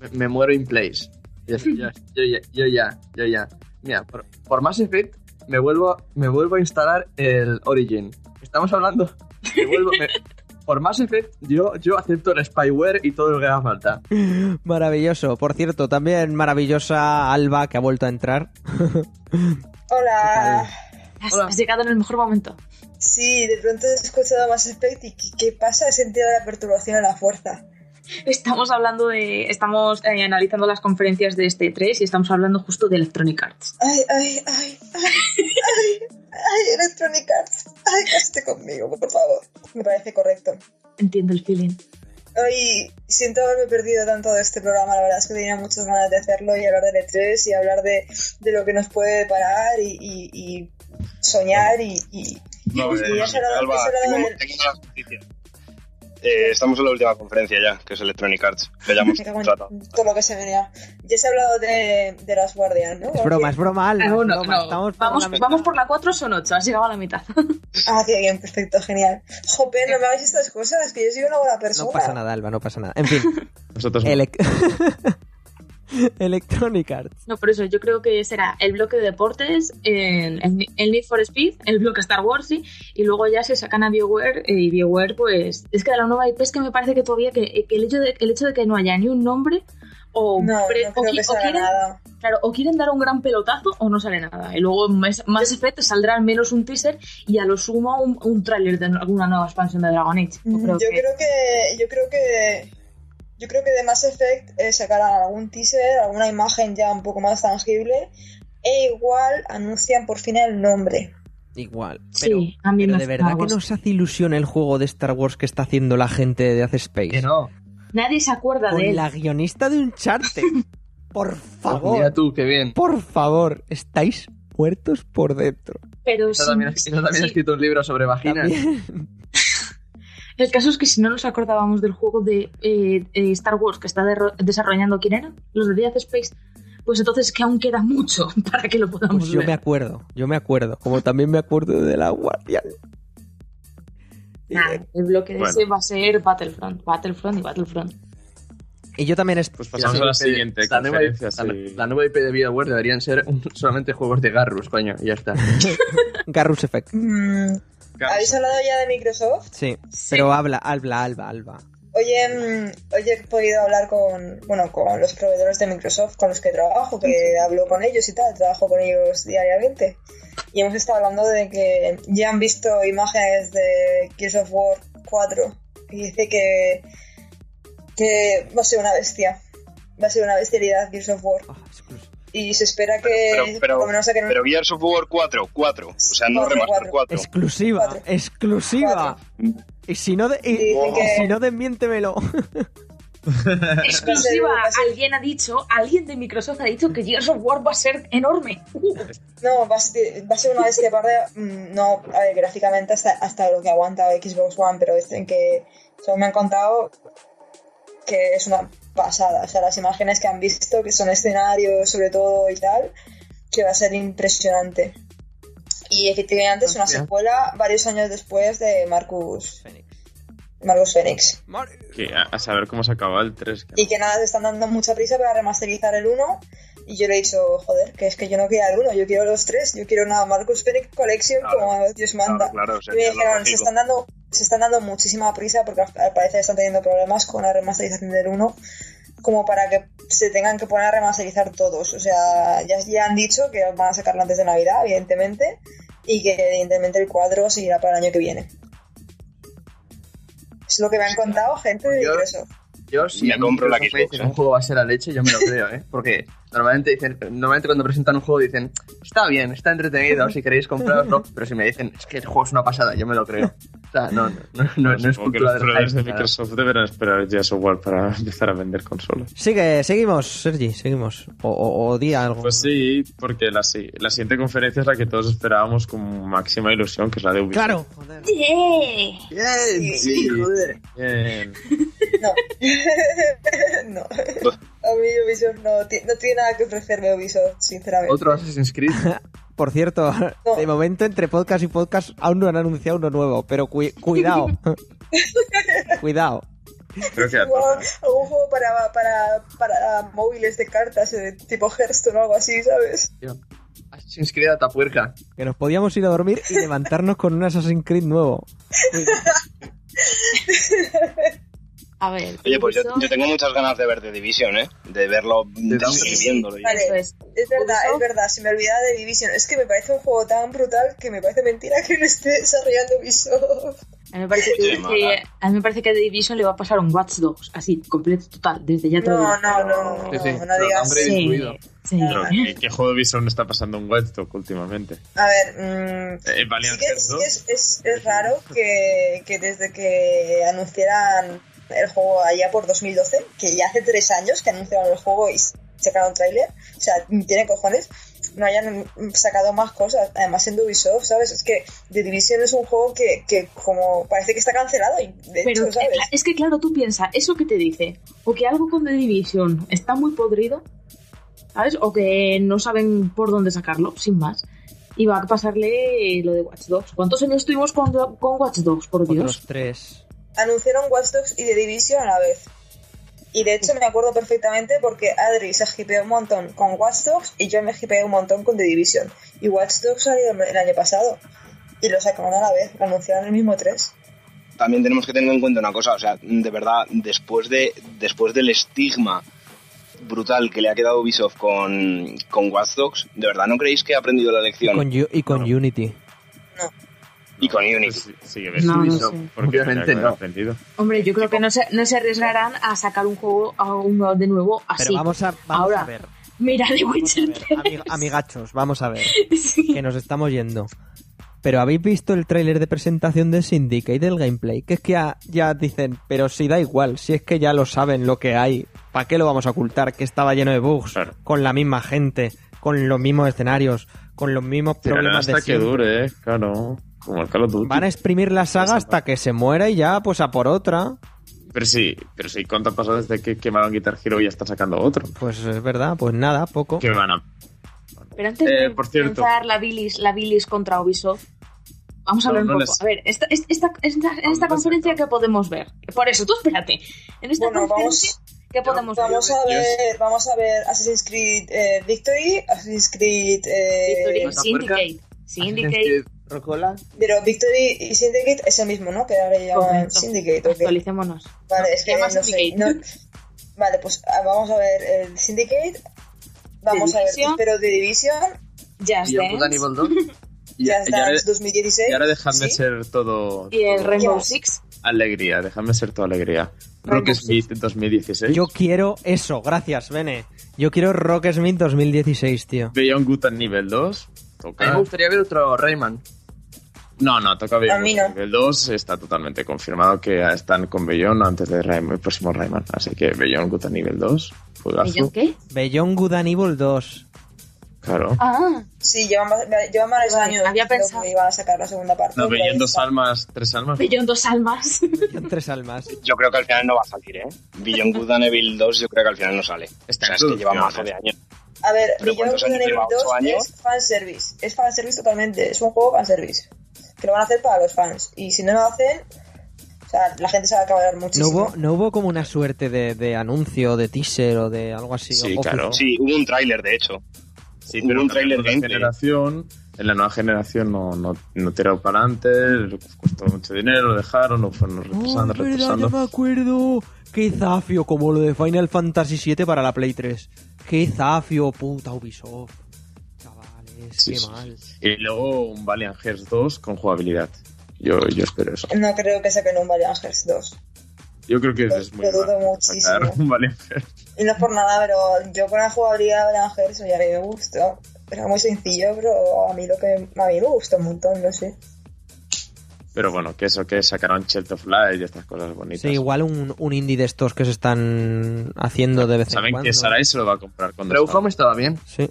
Me, me muero in place. Yo, yo- yo ya, yo ya, yo ya. Mira, por, por Mass Effect me vuelvo, me vuelvo a instalar el Origin. Estamos hablando. me vuelvo- me- por Mass Effect yo, yo acepto el spyware y todo lo que haga falta. Maravilloso. Por cierto, también maravillosa Alba, que ha vuelto a entrar. Hola. Has, Hola. has llegado en el mejor momento. Sí, de pronto he escuchado Mass Effect y ¿qué, qué pasa? He sentido la perturbación a la fuerza. Estamos hablando de. Estamos eh, analizando las conferencias de este 3 y estamos hablando justo de Electronic Arts. Ay, ay, ay, ay, ay, ay, Electronic Arts. Ay, cásate conmigo, por favor. Me parece correcto. Entiendo el feeling. Hoy siento haberme perdido tanto de este programa, la verdad es que tenía muchas ganas de hacerlo y hablar del E3 y hablar de, de lo que nos puede parar y, y- y soñar y, y- No, eh, es hora de- Alba, es hora de- tengo, tengo malas noticias. Eh, estamos en la última conferencia ya, que es Electronic Arts, que ya hemos tratado. todo lo que se venía. Ya se ha hablado de, de las guardias, ¿no? Es broma, es broma, broma, no. estamos por vamos, vamos por la 4, son 8, has llegado a la mitad. Ah, qué bien, perfecto, genial. Jope, no me hagáis estas cosas, que yo soy una buena persona. No pasa nada, Alba, no pasa nada. En fin, Nosotros no. elec- Electronic Arts. No, por eso yo creo que será el bloque de deportes, el, el, el Need for Speed, el bloque Star Wars sí, y luego ya se sacan a BioWare eh, y BioWare pues es que de la nueva IP es que me parece que todavía que, que el, hecho de, el hecho de que no haya ni un nombre o, No, pre- no o creo qui- que o salga quieren, nada. claro, o quieren dar un gran pelotazo o no sale nada. Y luego más, más efectos saldrá al menos un teaser y a lo sumo un, un tráiler de alguna nueva expansión de Dragon Age. Yo Mm, creo yo que- creo que yo creo que yo creo que de Mass Effect eh, sacarán algún teaser, alguna imagen ya un poco más tangible e igual anuncian por fin el nombre. Igual. Sí, Pero, a mí pero me de verdad que nos hace ilusión el juego de Star Wars que está haciendo la gente de Hace Space. Que no. Nadie se acuerda de Con él. la guionista de Uncharted. Por Pues favor. mira tú, qué bien. Por favor, estáis muertos por dentro. Pero Eso sí, también, sí, eso también sí. ha escrito un libro sobre vaginas. El caso es que si no nos acordábamos del juego de eh, eh, Star Wars que está desarrollando, ¿quién era? Los de Death Space. Pues entonces que aún queda mucho para que lo podamos Pues yo ver. me acuerdo, yo me acuerdo. Como también me acuerdo de la Guardian. Nah, el bloque de Bueno. ese va a ser Battlefront, Battlefront y Battlefront. Y yo también es... Pues pasamos a la siguiente la nueva, conferencia. la, sí. la nueva IP de BioWare deberían ser solamente juegos de Garrus, coño, y ya está. Garrus Effect. ¿Habéis hablado ya de Microsoft? Sí, pero habla, habla, Alba, Alba. Hoy he, mm, hoy he podido hablar con, bueno, con los proveedores de Microsoft con los que trabajo, que hablo con ellos y tal, trabajo con ellos diariamente. Y hemos estado hablando de que ya han visto imágenes de Gears of War 4 y dice que, que va a ser una bestia. Va a ser una bestialidad Gears of War. Y se espera que Pero, pero, por lo menos saquen un- pero Gears of War 4, 4. O sea, no Cuatro, remaster cuatro. 4. Exclusiva, Cuatro. exclusiva. Y si no, de, y, y que- si no desmiéntemelo. Exclusiva, alguien ha dicho, alguien de Microsoft ha dicho que Gears of War va a ser enorme. No, va a ser, va a ser una bestia parda, mm, no, a ver, gráficamente hasta, hasta lo que aguanta Xbox One, pero dicen que, según me han contado, que es una pasada. O sea, las imágenes que han visto, que son escenarios sobre todo y tal, que va a ser impresionante. Y efectivamente es una secuela varios años después de Marcus, Marcus Phoenix. Que a, a saber cómo se acaba el 3. que Y que nada, se están dando mucha prisa para remasterizar el 1. Y yo le he dicho, joder, que es que yo no quiero el 1, yo quiero los tres. Yo quiero una Marcus Phoenix Collection Claro, como Dios manda. Claro, claro, y me dijeron, se están, dando, se están dando muchísima prisa porque al parecer están teniendo problemas con la remasterización del 1. Como para que se tengan que poner a remasterizar todos. O sea, ya, ya han dicho que van a sacarlo antes de Navidad, evidentemente. Y que evidentemente el cuadro seguirá para el año que viene. Es lo que me han contado gente de Yo- Microsoft. Yo, si Me compro la Xbox, dicen que un juego va a ser la leche, yo me lo creo, ¿eh? Porque normalmente dicen, normalmente cuando presentan un juego dicen, está bien, está entretenido, si queréis comprarlo, pero si me dicen, es que el juego es una pasada, yo me lo creo. No, no, no, no, no es Supongo que cultura los de nada. Microsoft deberán esperar ya software para empezar a vender consolas. Sigue, seguimos, Sergi, seguimos. O, o, o di algo. Pues sí, porque la, la siguiente conferencia es la que todos esperábamos con máxima ilusión, que es la de Ubisoft. Claro. Joder. ¡Yeah! Bien, sí, joder. Bien. No. no. A mí Ubisoft no, no tiene nada que ofrecerme Ubisoft, sinceramente. Otro Assassin's Creed. Por cierto, No. de momento entre podcast y podcast aún no han anunciado uno nuevo, pero cui- cuidado. cuidado. Creo que a Igual, todos. algún juego para, para, para móviles de cartas eh, tipo Hearthstone o algo así, ¿sabes? Assassin's Creed a tapuerca. Que nos podíamos ir a dormir y levantarnos con un Assassin's Creed nuevo. A ver. Oye, pues yo, Ubisoft- yo tengo muchas ganas de ver The Division, ¿eh? De verlo, de Downgrade. seguir viéndolo. ya. Vale. Eso es. Es verdad, Ubisoft- es verdad, se me olvidaba de Division. Es que me parece un juego tan brutal que me parece mentira que lo esté desarrollando Ubisoft. A mí me parece que, a mí me parece que a The Division le va a pasar un Watch Dogs, así, completo, total, desde ya te lo No, no, no, Sí, sí, no, no digas. Sí, sí. Pero, ¿qué, qué juego de Ubisoft está pasando en Watch Dogs últimamente? A ver, mm, Eh, sí que, Hearts sí 2. que es, es, es raro que, que desde que anunciaran el juego allá por 2012, que ya hace tres años que anunciaron el juego y sacaron un tráiler, o sea, tiene cojones, no hayan sacado más cosas. Además, siendo Ubisoft, ¿sabes? Es que The Division es un juego que, que como parece que está cancelado. Y de Pero hecho, ¿sabes? es que, claro, tú piensas, eso que te dice, o que algo con The Division está muy podrido, ¿sabes? O que no saben por dónde sacarlo, sin más. Y va a pasarle lo de Watch Dogs. ¿Cuántos años estuvimos con, con Watch Dogs, por Dios? Otros tres. Anunciaron Watch Dogs y The Division a la vez. Y de hecho me acuerdo perfectamente porque Adri se hipeó un montón con Watch Dogs y yo me hipeé un montón con The Division. Y Watch Dogs salió el año pasado. Y lo sacaron a la vez, lo anunciaron el mismo 3. También tenemos que tener en cuenta una cosa, o sea, de verdad, después de después del estigma brutal que le ha quedado Ubisoft con, con Watch Dogs, ¿de verdad no creéis que ha aprendido la Y lección? con, y con Unity. Y con Unity. Sí, sí que No, no sé. porque Obviamente no. aprendido. Hombre, yo creo que no se, no se arriesgarán a sacar un juego a uno de nuevo así. Pero vamos a, vamos Ahora, a ver. Mira The Vamos a Witcher ver, 3. amig- amigachos, vamos a ver. Sí. Que nos estamos yendo. Pero ¿habéis visto el tráiler de presentación de Syndicate del gameplay? Que es que ya, ya dicen, pero si da igual, si es que ya lo saben lo que hay. ¿Para qué lo vamos a ocultar? Que estaba lleno de bugs, Claro. con la misma gente, con los mismos escenarios, con los mismos problemas de hasta que siempre. dure, eh, claro. Como el Call of Duty. Van a exprimir la saga hasta que se muera y ya, pues a por otra. Pero sí, pero sí, ¿cuánto ha pasado desde que quemaron Guitar Hero y ya está sacando otro? Pues es verdad, pues nada, poco. Que van a... Pero antes Eh, de por cierto. comenzar la bilis, la bilis contra Ubisoft, vamos a hablar no un les- poco. A ver, esta, esta, esta, esta- en esta conferencia. ¿qué podemos ver? Por eso, tú espérate. En esta Bueno, conferencia, vamos- ¿qué podemos Vamos ver? a ver, vamos a ver Assassin's Creed eh, Victory, Assassin's Creed eh, Victory, ¿Está Syndicate. Syndicate. Rocola. pero Victory y Syndicate es el mismo, ¿no? Que ahora llaman. Syndicate. ¿o qué? Actualicémonos. Vale, No, es que no sé. No- Vale, pues ah, vamos a ver el Syndicate. Vamos a ver, espero The Division, Just Y el Dance. Evil 2. Y, Just y ahora, Dance 2016. y ahora dejadme ¿sí? ser todo, Y el todo Rainbow? Six. alegría, dejadme ser toda alegría. Rock Smith 2016. Yo quiero eso, gracias, Bene. Yo quiero Rock Smith 2016, tío. Beyond Good and Nivel 2. A mí Toca. me gustaría ver otro Rayman. No, no, toca Beyond no. Nivel 2. Está totalmente confirmado que están con Beyond antes del Rayman, el próximo Rayman. Así que Beyond Good and Nivel 2. Juegazo. ¿Y yo qué? Beyond Good and Evil 2. Claro. Ah, Sí, llevan, va- llevan varios años había pensado- que iban a sacar la segunda parte. No, Beyond dos almas, tres almas. Beyond dos almas. Beyond tres almas. Yo creo que al final no va a salir, ¿eh? Beyond Good and Evil 2 yo creo que al final no sale. Está o sea, es que lleva mazo de ¿eh? años. A ver, ¿Pero Beyond Good and Evil lleva? 2 ¿Ocho años? es fanservice. Es fanservice totalmente. Es un juego fanservice. Que lo van a hacer para los fans. Y si no lo hacen, o sea, la gente se va a ¿No muchísimo. hubo, ¿No hubo como una suerte de, de anuncio, de teaser o de algo así? Sí, o- claro. Sí, hubo un tráiler, de hecho. Sí, Hubo pero un en tráiler la nueva gameplay. generación, en la nueva generación no, no, no tiró para adelante, costó mucho dinero, lo dejaron, lo fueron Oh, retrasando, verdad, retrasando. ya me acuerdo. Qué zafio, como lo de Final Fantasy VII para la Play 3. Qué zafio, puta Ubisoft. Chavales, Sí, qué sí, mal. Y luego un Valiant Hearts 2 con jugabilidad. Yo, yo espero eso. No creo que saquen un Valiant Hearts 2. Yo creo que Lo- es muy lo dudo muchísimo. sacar un Valiant Hearts. Y no es por nada, pero yo con la jugabilidad de Valiant Hearts, oye, a mí me gustó. Era muy sencillo, pero a mí lo que a mí me gustó un montón, no sé. Pero bueno, que eso que sacaron Child of Light y estas cosas bonitas. Sí, igual un, un indie de estos que se están haciendo de vez en Saben cuando. que Sarai se lo va a comprar cuando. Home estaba bien. Sí.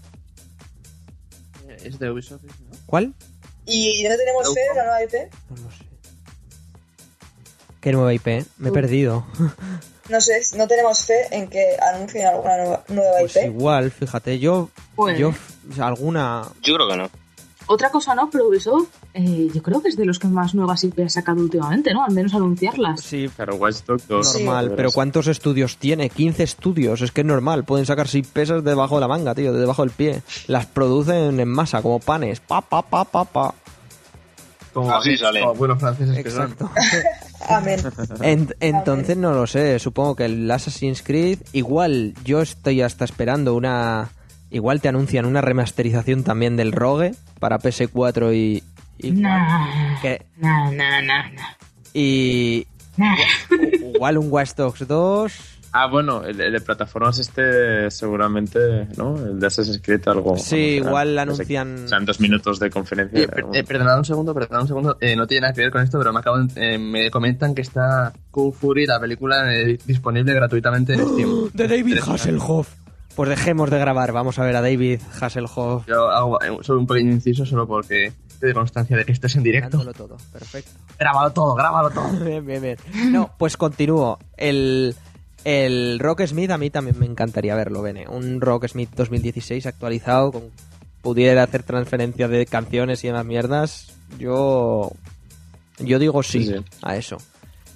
Es de Ubisoft, ¿no? ¿Cuál? Y no tenemos en la nueva IP. No lo sé. ¿Qué nueva IP? Me he perdido. No sé, no tenemos fe en que anuncien alguna nueva, nueva Pues IP. igual, fíjate, yo... Pues- Yo, o sea, alguna... Yo creo que no. Otra cosa no, pero Ubisoft, eh, yo creo que es de los que más nuevas IP ha sacado últimamente, ¿no? Al menos anunciarlas. Sí, Claro, Watch Dogs 2. normal, pero ¿cuántos estudios tiene? 15 estudios, es que es normal, pueden sacar 6 pesas debajo de la manga, tío, de debajo del pie. Las producen en masa, como panes, pa, pa, pa, pa, pa. Como, Así salen. como buenos franceses que son. Exacto. Amén. En- entonces no lo sé, supongo que el Assassin's Creed, igual yo estoy hasta esperando una... Igual te anuncian una remasterización también del Rogue para PS4 y... y Nah, que- nah, nah, nah, nah. y Nah. igual un Watch Dogs 2... Ah, bueno, el, el de plataformas este seguramente, ¿no? El de Assassin's Creed algo. Sí, igual anuncian- O sea, en dos minutos de conferencia. Eh, per- eh, perdonad un segundo, perdonad un segundo. Eh, no tiene nada que ver con esto, pero me acaban, eh, me comentan que está Kung Fury, la película, eh, disponible gratuitamente en Steam. De David. Hasselhoff. Pues dejemos de grabar, vamos a ver a David Hasselhoff Yo hago eh, solo un pequeño inciso solo porque de constancia de que estés en directo. dándolo todo. Perfecto. Grábalo todo, grábalo todo. bien, bien, bien. No, pues continúo. El, el Rock Smith a mí también me encantaría verlo, Bene. Un Rock Smith 2016 actualizado, con pudiera hacer transferencia de canciones y demás mierdas. Yo. Yo digo sí, Sí, sí. a eso.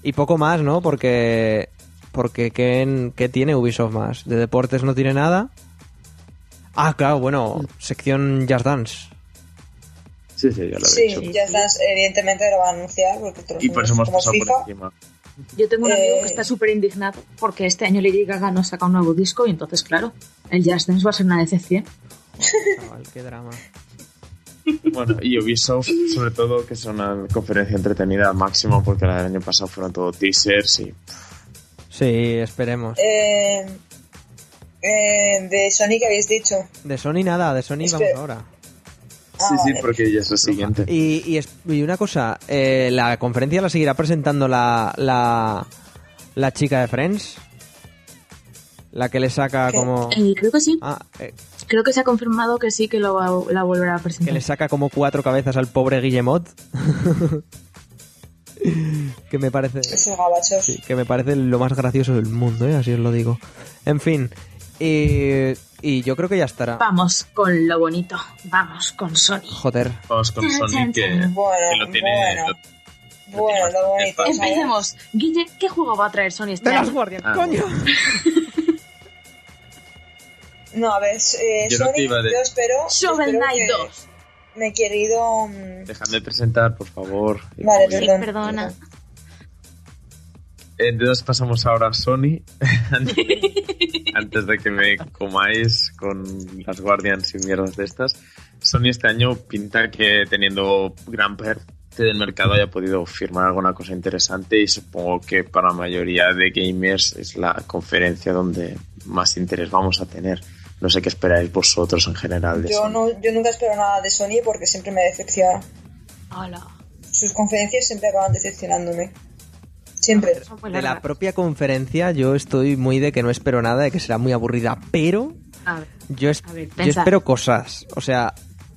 Y poco más, ¿no? Porque. Porque ¿qué, qué tiene Ubisoft más? De deportes no tiene nada. Ah, claro, bueno, sección Jazz Dance. Sí, sí, ya lo he Sí, dicho. ya estás, evidentemente lo van a anunciar porque Y por eso hemos como pasado FIFA. por encima. Yo tengo un amigo Eh. que está súper indignado porque este año Lady Gaga no saca un nuevo disco y entonces, claro, el Just Dance va a ser una decepción. Chaval, qué drama. Bueno, y Ubisoft, sobre todo, que es una conferencia entretenida al máximo, porque la del año pasado fueron todo teasers y Sí, esperemos. Eh, eh, de Sony que habéis dicho. De Sony nada, de Sony Es vamos que- ahora. Sí, sí, porque ya es lo siguiente. Y, y, es- y una cosa, eh, la conferencia la seguirá presentando la, la, la chica de Friends. La que le saca ¿Qué? como... Eh, creo que sí. Ah, eh, Creo que se ha confirmado que sí que lo va- la volverá a que presentar. le saca como cuatro cabezas al pobre Guillemot. que me parece... Sí, que me parece lo más gracioso del mundo, ¿eh? así os lo digo. En fin, y, y yo creo que ya estará. Vamos con lo bonito. Vamos con Sony. Joder, Vamos con Sony, que, Bueno, que lo tiene... bueno. lo- Bueno, lo bonito. Empecemos. Guille, ¿qué juego va a traer Sony este ¡De las año? Ah, coño! No, a ver, eh, Yo no Sony, iba de- yo espero. Shovel Knight que 2. Me he querido. mm, Dejadme presentar, por favor. Vale, Sí, perdón. Entonces pasamos ahora a Sony. Antes de que me comáis con las Guardians y mierdas de estas. Sony este año pinta que teniendo gran parte del mercado haya podido firmar alguna cosa interesante y supongo que para la mayoría de gamers es la conferencia donde más interés vamos a tener. No sé qué esperáis vosotros en general de Yo, Sony. no, yo nunca espero nada de Sony porque siempre me decepciona. Hola. Sus conferencias siempre acaban decepcionándome. Siempre. De la propia conferencia yo estoy muy de que no espero nada, de que será muy aburrida, pero A ver, yo, es- A ver, yo espero cosas. O sea,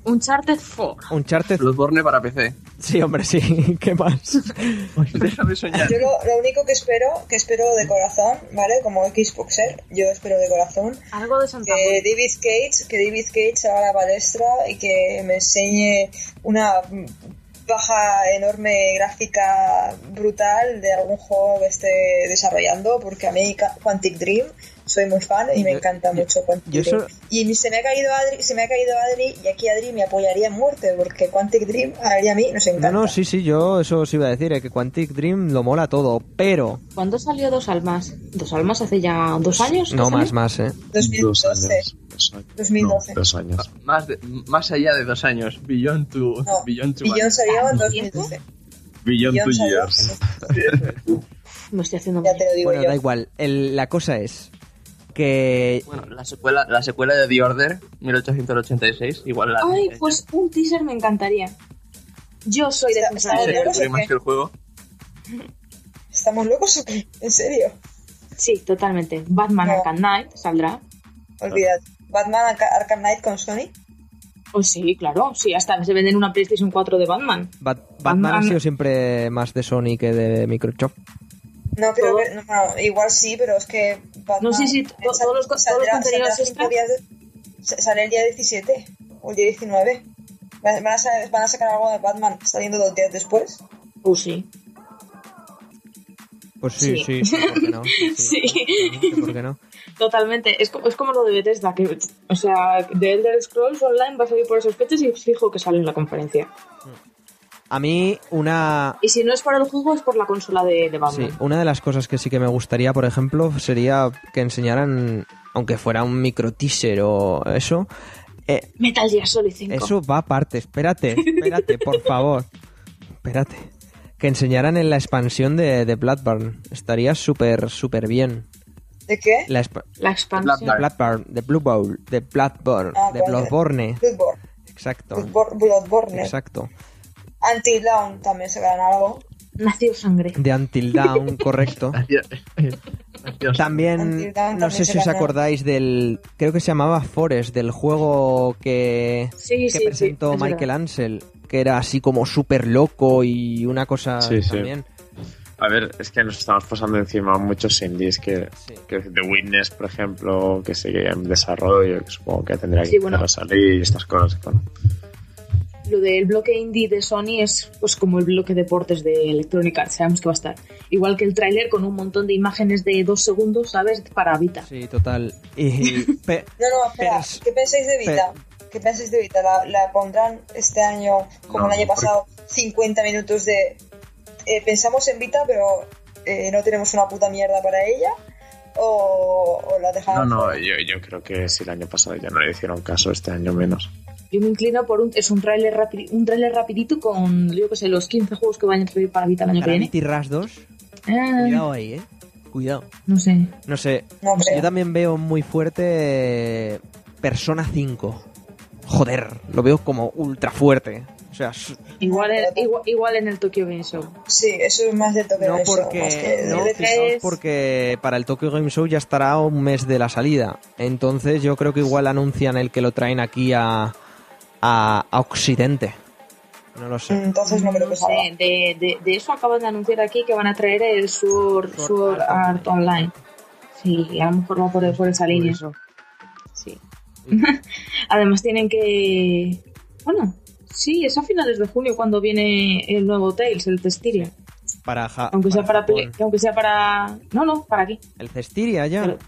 Uncharted 4. Uncharted... Bloodborne para PC. Sí, hombre, sí, ¿qué más? Déjame soñar. Yo lo, lo único que espero, que espero de corazón, ¿vale? Como Xboxer, yo espero de corazón Algo de Santa que. David Cage, que David Cage haga la palestra y que me enseñe una baja enorme gráfica brutal de algún juego que esté desarrollando, porque a mí Quantic Dream soy muy fan y me Yo- encanta yo- mucho Quantic yo Dream. eso- Y se me ha caído Adri, se me ha caído Adri y aquí Adri me apoyaría a muerte porque Quantic Dream a y a mí nos encanta. No, no, sí, sí, yo eso os iba a decir, eh, que Quantic Dream lo mola todo, pero... ¿Cuándo salió Dos Almas? ¿Dos Almas hace ya dos años? No, salió? más, más, ¿eh? Dos 2012. años. Dos años. 2012. No, dos años. Más, de- más allá de dos años. Beyond two, No, beyond salió en ¿Tanto 2012. Beyond Billón two years. Me estoy haciendo Ya te lo digo Bueno, yo. da igual. El- la cosa es que... Bueno, la secuela, la secuela de The Order, 1886, igual la... Ay, pues un teaser me encantaría. Yo soy de serie más que el juego. ¿Estamos locos o qué? ¿En serio? Sí, totalmente. Batman No. Arkham Knight saldrá. Olvidad. Batman Arca- Arkham Knight con Sony. Pues sí, claro. Sí, hasta se venden una PlayStation 4 de Batman. Bat- Batman ha Batman- sido siempre más de Sony que de Microsoft. No, creo que. No, no, igual sí, pero es que. Batman, No, sí, sí, to- sal- todos los co- todos los saldrá- contenidos saldrá extra. cinco días de- sa- sale el día 17 o el día 19. Van a, sa- van a sacar algo de Batman saliendo dos días después. Pues sí. Pues sí, sí, Sí. sí, ¿por qué no? Sí, Sí. ¿Por qué no? Totalmente. Es como, es como lo de Bethesda, que, o sea, The Elder Scrolls Online va a salir por esos fechas y fijo que sale en la conferencia. A mí, una... Y si no es por el juego, es por la consola de, de Sí, Batman. una de las cosas que sí que me gustaría, por ejemplo, sería que enseñaran, aunque fuera un micro teaser o eso, eh, Metal Gear Solid 5. eso va aparte, espérate, espérate, por favor, espérate. Que enseñaran en la expansión de, de Bloodborne, estaría súper, súper bien. ¿De qué? La La expansión. de Bloodborne, de Blue Bowl, de Bloodborne, Ah, de. Bloodborne, Bloodborne. exacto. Bloodborne. exacto. Until Dawn también sacarán algo. Nació sangre. De Until Dawn, correcto. Precioso. También, Until Dawn no sé si se os ganó. acordáis del, creo que se llamaba Forest, del juego que, Sí, que sí, sí. presentó es Michael verdad. Ansel, que era así como súper loco y una cosa Sí, sí. también. A ver, es que nos estamos pasando encima muchos indies que, Sí. que The Witness, por ejemplo, que sigue en desarrollo, que supongo que tendrá que Sí, bueno. salir y estas cosas. Bueno, Lo del bloque indie de Sony es pues como el bloque deportes de Electronic Arts, sabemos que va a estar. Igual que el tráiler con un montón de imágenes de dos segundos, ¿sabes? Para Vita. Sí, total. Y pe- No, no, espera. ¿Qué pensáis de Vita? ¿Qué pensáis de Vita? ¿La, la pondrán este año, como No, el año porque- pasado, 50 minutos de... eh, pensamos en Vita, pero eh, no tenemos una puta mierda para ella? ¿O, o la no, dejamos? no, fuera? yo, yo creo que si el año pasado ya no le hicieron caso, este año menos. Yo me inclino por un es un tráiler rapidi- un tráiler rapidito con yo que sé, los 15 juegos que van a salir para Vita el año que viene. Gravity Rush 2, Ah, cuidado ahí, eh. Cuidado. no sé. No sé, No yo también veo muy fuerte eh, Persona 5. Joder, lo veo como ultra fuerte. O sea, Igual, en- igual, igual en el Tokyo Game Show. Sí, eso es más de toque no de show, más porque, que no, de- porque para el Tokyo Game Show ya estará un mes de la salida. Entonces yo creo que igual anuncian el que lo traen aquí a, a, a Occidente. No lo sé. Entonces no creo que salga. sé, de, de, de eso acaban de anunciar aquí que van a traer el Sword, Sword Sword Art Art Online. Sí, a lo mejor va por, por esa línea. Sí. Además tienen que... Bueno, sí, es a finales de junio cuando viene el nuevo Tales, el Testiria. Para Ja- Aunque sea para... Japón. Aunque sea para... No, no, para aquí. El Cestiria ya. Pero-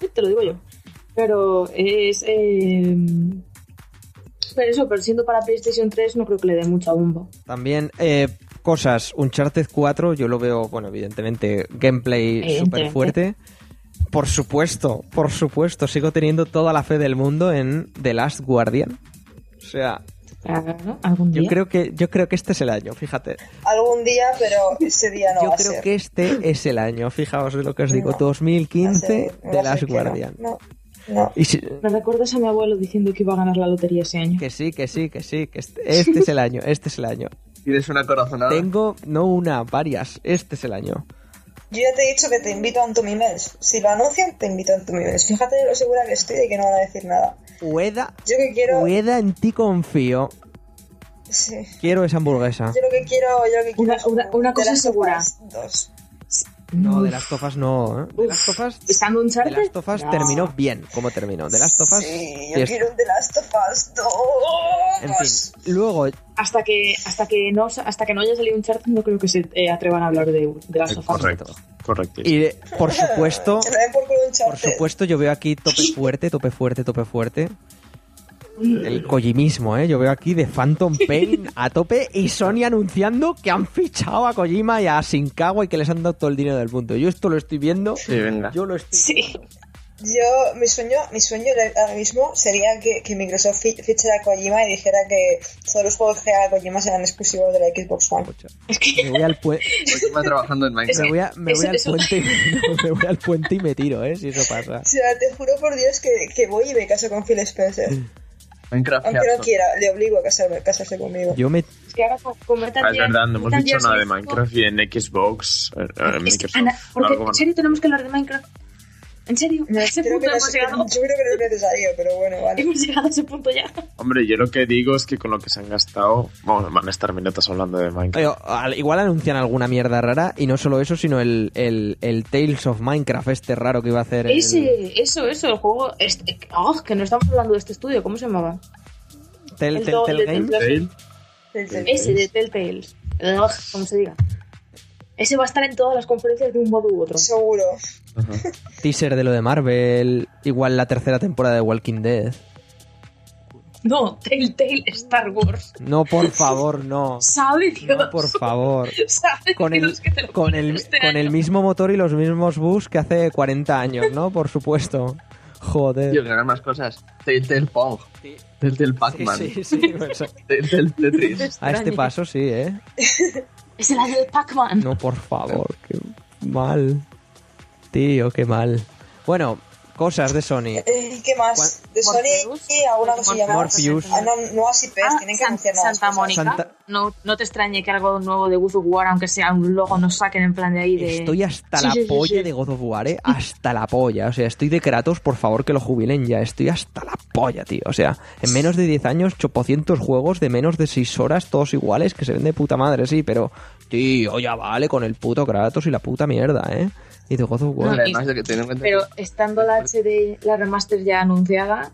Sí, te lo digo yo. Pero es... eh, Pero eso, pero siendo para PlayStation 3 no creo que le dé mucha bomba. También eh, cosas, Uncharted 4, yo lo veo, bueno, evidentemente, gameplay súper fuerte. Por supuesto, por supuesto, sigo teniendo toda la fe del mundo en The Last Guardian. O sea, Claro, algún día. yo creo que yo creo que este es el año, fíjate. Algún día, pero ese día no yo va a creo ser. que este es el año, fijaos de lo que os digo, No. 2015 Va a ser- va The a Last. Guardian. No, no. Y si- Me recuerdas a mi abuelo diciendo que iba a ganar la lotería ese año. que sí, que sí, que sí, que este, este es el año, este es el año. Tienes una corazonada. Tengo no una, varias, este es el año. Yo ya te he dicho que te invito a Antumimels. Si lo anuncian, te invito a Antumimels. Fíjate lo segura que estoy de que no van a decir nada. Ueda, Yo que quiero... Ueda, en ti confío. Sí. Quiero esa hamburguesa. Yo lo que quiero... Yo lo que quiero Una- es una- cosa segura. 2. No, Uf, de las tofas no. ¿eh? De las tofas, Estando un de las tofas No. terminó bien como terminó. De las tofas. Sí, yo quiero un The Last of Us 2. En fin, luego, Hasta que, hasta que no hasta que no haya salido un chart no creo que se eh, atrevan a hablar de, de las sofás. Correcto, correcto. y eh, por supuesto, por supuesto, yo veo aquí tope fuerte, tope fuerte, tope fuerte. El Kojimismo, ¿eh? Yo veo aquí de Phantom Pain a tope y Sony anunciando que han fichado a Kojima y a Shinkawa y que les han dado todo el dinero del mundo. Yo esto lo estoy viendo. Sí, venga. Yo lo estoy Sí. Yo, mi sueño, mi sueño ahora mismo sería que, que Microsoft fi- fichara a Kojima y dijera que todos los juegos que haga Kojima serán exclusivos de la Xbox One. Es que Me voy al, pue- Kojima trabajando en me Minecraft. voy a- me Eso- voy al eso- puente y no, me voy al puente y me tiro, ¿eh? Si eso pasa. O sea, te juro por Dios que, que voy y me caso con Phil Spencer. Minecraft Aunque no quiera, le obligo a casarme, casarse conmigo. Yo me es que ahora con, Metal es verdad, no hemos dicho nada de Minecraft y en Xbox, eh, eh, Es que, Microsoft. Ana, porque algo en serio tenemos que hablar de Minecraft. En serio, a ese Creo punto no hemos es- llegado. yo creo que no es necesario, pero bueno, vale. Hemos llegado a ese punto ya. Hombre, yo lo que digo es que con lo que se han gastado, vamos, van a estar minutos hablando de Minecraft. Oye, al- igual anuncian alguna mierda rara y no solo eso, sino el, el, el Tales of Minecraft este raro que iba a hacer. el- Ese, eso, eso, el juego. Este, oh, que no estamos hablando de este estudio, ¿cómo se llamaba? Tel- el Tel- Tel el- Games. Tale, Ese de Telltales. Ugh, como se diga. Ese va a estar en todas las conferencias de un modo u otro. Seguro. Ajá. Teaser de lo de Marvel. Igual la tercera temporada de Walking Dead. No, Telltale Star Wars. No, por favor, no. ¿Sabe Dios? No, por favor. ¿Sabe Con el, Dios que te lo con, el, este con el mismo motor y los mismos bus que hace 40 años, ¿no? Por supuesto. Joder. Tío, que hagan más cosas. Telltale Pong. Telltale Pac-Man. Sí, sí, sí, Telltale Tetris. A este paso sí, ¿eh? Es el año de Pac-Man. No, por favor, qué mal. Tío, qué mal. Bueno, Cosas de Sony. Eh, ¿Y qué más? De Sony y alguna cosilla más. Morpheus. Ah, no, nuevas IPs, Ah, tienen que San- anunciar nuevas Santa. Mónica. Santa- No, no te extrañe que algo nuevo de God of War, aunque sea un logo, nos saquen en plan de ahí de. Estoy hasta Sí, la sí, polla sí. de God of War, ¿eh? Hasta la polla. O sea, estoy de Kratos, por favor que lo jubilen ya. Estoy hasta la polla, tío. O sea, en menos de 10 años, 800 juegos de menos de 6 horas, todos iguales, que se ven de puta madre, sí, pero... Tío, ya vale con el puto Kratos y la puta mierda, ¿eh? Y de God of War. No, Además de que tener en cuenta Pero que- estando la HD, la remaster ya anunciada,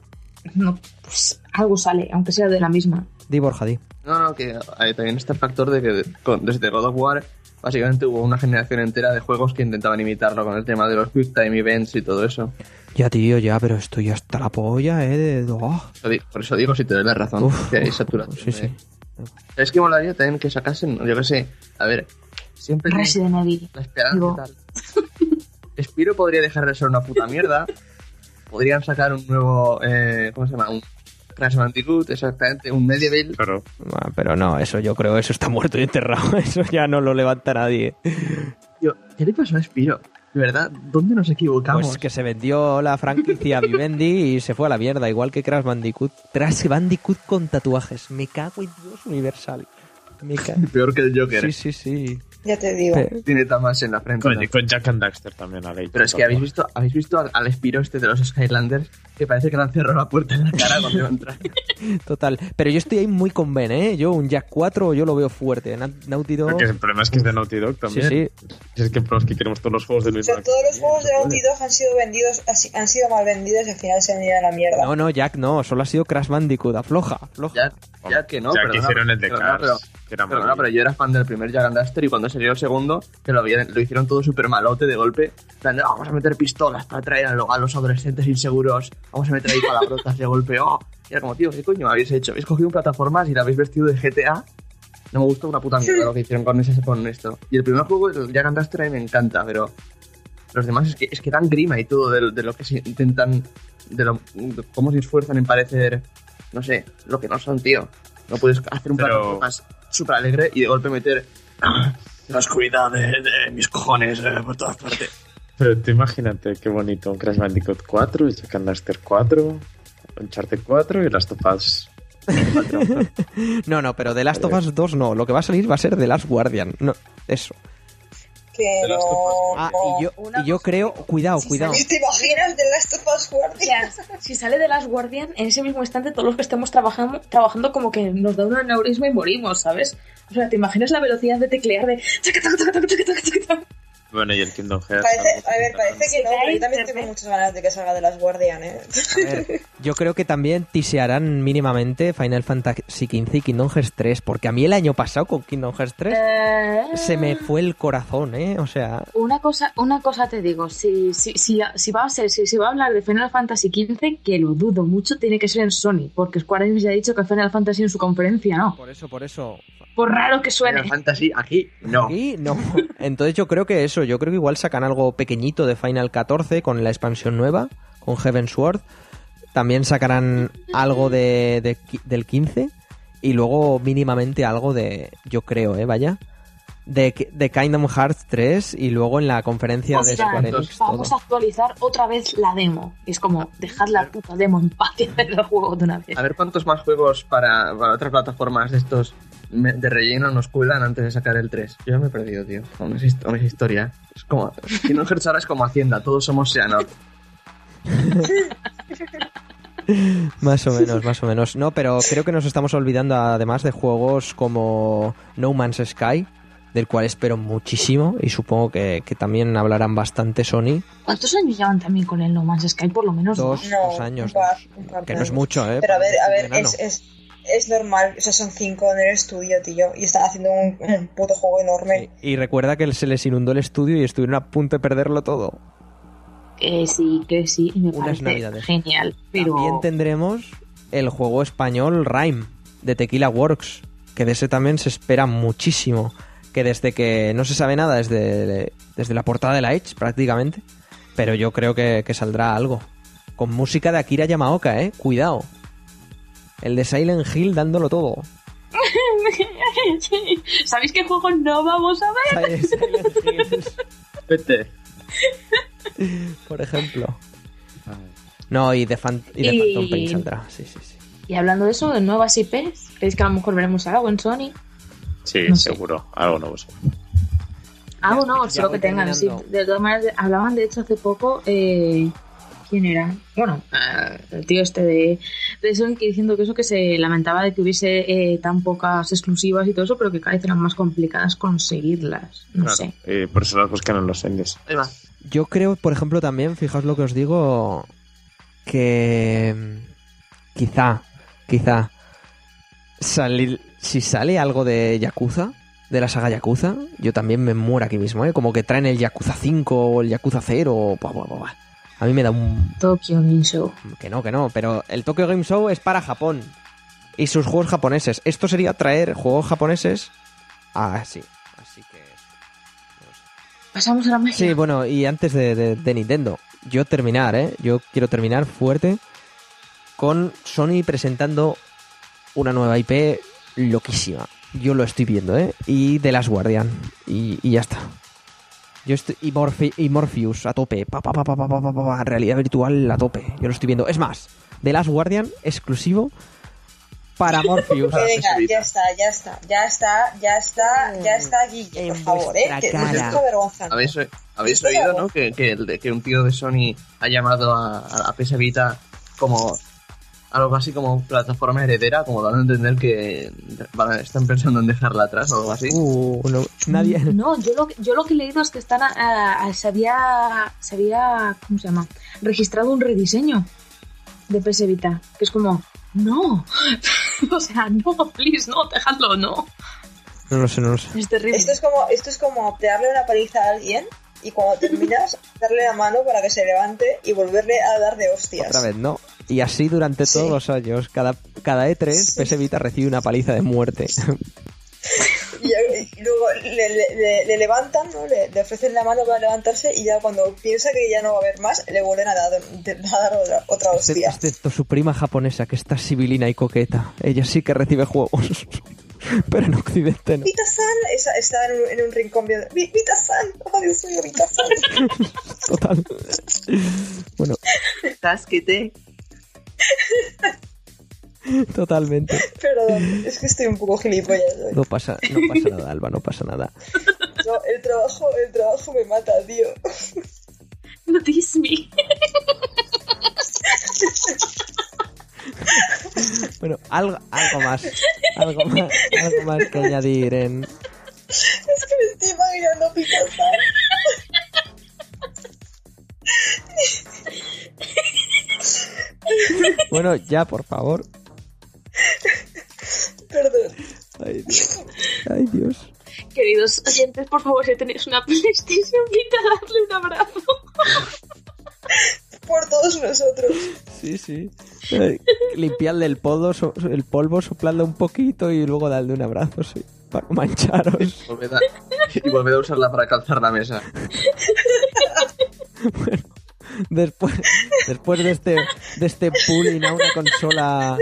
no, pues algo sale, aunque sea de la misma. Di Borja, di. No, no, que hay también está el factor de que con- desde God of War básicamente hubo una generación entera de juegos que intentaban imitarlo con el tema de los Quick Time Events y todo eso. Ya, tío, ya, pero estoy hasta la polla, ¿eh? De... oh. Por eso digo, si te doy la razón, Uf, que hay saturación. sí, sí. Es que molaría también que sacasen, yo qué sé, a ver, siempre Resident Evil. la esperanza Digo- y tal. Spiro podría dejar de ser una puta mierda. Podrían sacar un nuevo, eh, ¿cómo se llama? Un Crash Bandicoot, exactamente, un Medieval. Claro. Ah, Pero no, eso yo creo, eso está muerto y enterrado. Eso ya no lo levanta nadie. Tío, ¿qué le pasó a Spiro? De verdad, ¿dónde nos equivocamos? Pues que se vendió la franquicia a Vivendi y se fue a la mierda, igual que Crash Bandicoot. Crash Bandicoot con tatuajes. Me cago en Dios universal. Me cago. Peor que el Joker. Sí, sí, sí. Ya te digo. Tiene tamas en la frente. Con, ¿no? con Jack and Daxter también a. Pero es que habéis visto, habéis visto al, al Spiro este de los Skylanders que parece que le han cerrado la puerta en la cara cuando va a entrar. Total. Pero yo estoy ahí muy con Ben, ¿eh? Yo un Jack 4 yo lo veo fuerte. Na- Naughty Dog... Porque el problema es que es de Naughty Dog Sí, también. sí. Si Es que pero es que queremos todos los juegos de O Luis sea, todos los juegos de Naughty Dog han sido vendidos, han sido mal vendidos y al final se han ido a la mierda. No, no, Jack no. Solo ha sido Crash Bandicoot. Afloja, afloja. Ya, ya que no, que hicieron el de no, pero, era pero, no, pero yo era fan del primer Jack and Daxter y cuando salió el segundo, que lo, habían- lo hicieron todo súper malote de golpe. Plan "Ah, vamos a meter pistolas para atraer a, lo- a los adolescentes inseguros. Vamos a meter ahí palabrotas de golpe. Oh. Y era como, tío, ¿qué coño habéis hecho? Habéis cogido un plataformas y la habéis vestido de GTA. No me gustó una puta mierda lo que hicieron con, ese, con esto. Y el primer juego, el Jack and Daxter, a mí me encanta, pero los demás es que, es que dan grima y todo de, de lo que se intentan, de, lo, de cómo se esfuerzan en parecer, no sé, lo que no son, tío. No puedes hacer un Pero- plataformas súper alegre y de golpe meter "Ah, la oscuridad de, de mis cojones eh, por todas partes. Pero tú imagínate qué bonito. Un Crash Bandicoot 4, Jack and Daxter 4, Uncharted 4 y Last of Us. No, no, pero The Last of Us 2 no. Lo que va a salir va a ser The Last Guardian. No, eso. Last no. Ah, y yo, y yo creo... Cuidado, cuidado. ¿Te imaginas de Last of Us Guardian? si sale de las Guardian, en ese mismo instante todos los que estemos trabajando, trabajando como que nos da un aneurisma y morimos, ¿sabes? O sea, ¿te imaginas la velocidad de teclear de... Bueno, y el Kingdom Hearts. Parece, a ver, parece que no, pero yo también tengo muchas ganas de que salga de las Guardian, ¿eh? A ver, yo creo que también tisearán mínimamente Final Fantasy XV y Kingdom Hearts 3, porque a mí el año pasado con Kingdom Hearts 3 Eh, se me fue el corazón, ¿eh? O sea, Una cosa, una cosa te digo, si, si, si, si va a ser, si, si va a hablar de Final Fantasy XV, que lo dudo mucho, tiene que ser en Sony, porque Square Enix ya ha dicho que Final Fantasy en su conferencia no. por eso, por eso. Por raro que suene. Final Fantasy, aquí, no. Aquí no. Entonces yo creo que eso, yo creo que igual sacan algo pequeñito de Final 14 con la expansión nueva, con Heaven Sword. También sacarán algo de, del 15 y luego mínimamente algo de, yo creo, ¿eh? Vaya. De, de Kingdom Hearts 3 y luego en la conferencia de Square Enix Vamos todo. a actualizar otra vez la demo. Y es como, dejad la puta demo en paz y hacer el juego de una vez. A ver cuántos más juegos para, para otras plataformas de estos de relleno nos cuelan antes de sacar el 3. Yo ya me he perdido, tío. Aún es, hist- aún es historia. Es como. Kingdom Hearts ahora es como Hacienda, todos somos Seanor. Más o menos, más o menos. No, pero creo que nos estamos olvidando además de juegos como No Man's Sky, del cual espero muchísimo y supongo que, que también hablarán bastante Sony. ¿Cuántos años llevan también con el No Man's Sky? Por lo menos Dos, dos. No, dos años. un par, dos. un par de que no es mucho, ¿eh? Pero a ver, a ver, es, es normal, o sea, son cinco en el estudio, tío, y están haciendo un, un puto juego enorme. Y recuerda que se les inundó el estudio y estuvieron a punto de perderlo todo. Que sí, que sí, me Unas parece navidades. genial. Pero También tendremos el juego español Rhyme de Tequila Works, que de ese también se espera muchísimo. Que desde que no se sabe nada, desde, desde la portada de la Edge prácticamente, pero yo creo que, que saldrá algo. Con música de Akira Yamaoka, eh, cuidado. El de Silent Hill dándolo todo. ¿Sabéis qué juego no vamos a ver? Silent Vete. por ejemplo. No, y de, Fan- y de Y- Phantom Pain saldrá. Sí, sí, sí. Y hablando de eso, de nuevas IPs, ¿creéis que a lo mejor veremos algo en Sony? Sí, No sé. seguro. Algo nuevo. seguro. Algo ya solo que tengan. Sí, de todas maneras, hablaban de hecho hace poco. Eh, ¿Quién era? Bueno, eh, el tío este de, de que diciendo que eso que se lamentaba de que hubiese eh, tan pocas exclusivas y todo eso, pero que cada vez eran más complicadas conseguirlas. No Claro. sé. Y por eso las buscan en los indies. Ahí va. Yo creo, por ejemplo, también, fijaos lo que os digo, que mm, quizá, quizá, salir, si sale algo de Yakuza, de la saga Yakuza, yo también me muero aquí mismo, ¿eh? Como que traen el Yakuza 5 o el Yakuza 0, o buah, buah, buah. A mí me da un... Tokyo Game Show. Que no, que no, pero el Tokyo Game Show es para Japón y sus juegos japoneses. Esto sería traer juegos japoneses a... Sí, así que... no sé. Pasamos a la magia. Sí, bueno, y antes de, de- de Nintendo, yo terminar, ¿eh? Yo quiero terminar fuerte con Sony presentando una nueva IP loquísima. Yo lo estoy viendo, ¿eh? Y The Last Guardian. Y, y ya está. Yo estoy, y, Morphe- y Morpheus a tope. Pa, pa, pa, pa, pa, pa, pa, pa, realidad virtual a tope. Yo lo estoy viendo. Es más, The Last Guardian exclusivo para Morpheus. Venga, ya está, ya está, ya está, ya está, ya está, Guille, por favor, ¿eh? Que cara. ¿Habéis, habéis oído, no? Que, que, el de- que un tío de Sony ha llamado a, a PS Vita como algo así como plataforma heredera, como dando a entender que van a- están pensando en dejarla atrás o algo así. Uh, no, nadie... No, yo lo, yo lo que he leído es que están a- a- se había se había ¿cómo se llama? registrado un rediseño de PS Vita, que es como no, o sea, no, please, no, dejadlo, no, No lo sé, no lo sé. es terrible. Esto es como, esto es como darle una paliza a alguien y cuando terminas, darle la mano para que se levante y volverle a dar de hostias. Otra vez, ¿no? Y así durante Sí. todos los años, cada, cada E3, Sí. PS Vita recibe una paliza de muerte. Y, y luego le, le- le- le levantan, ¿no? Le, le ofrecen la mano para levantarse y ya cuando piensa que ya no va a haber más, le vuelven a dar, a dar otra, otra hostia. Excepto su prima japonesa, que está sibilina y coqueta. Ella sí que recibe juegos. Pero en Occidente no. Vita-san está en un, en un rincón viendo. "Vi- Vita-san, oh Dios mío, Vita-san. Total. Bueno, Casquete. totalmente. Perdón, es que estoy un poco gilipollas hoy. No pasa, no pasa nada, Alba, no pasa nada. No, el trabajo, el trabajo me mata, tío. No me. Bueno, algo, algo más. Algo más, algo más que añadir en. Es que me estoy imaginando Vita-san. Bueno, ya, por favor. Perdón. Ay, Dios. Ay, Dios. Queridos oyentes, por favor, si tenéis una PlayStation Vita, darle un abrazo. Por todos nosotros. Sí, sí. Limpiarle el polvo, so- el polvo, soplarle un poquito y luego darle un abrazo, sí. Para mancharos. A- y volved a usarla para calzar la mesa. Bueno, después, después de este, de este pulling a una consola,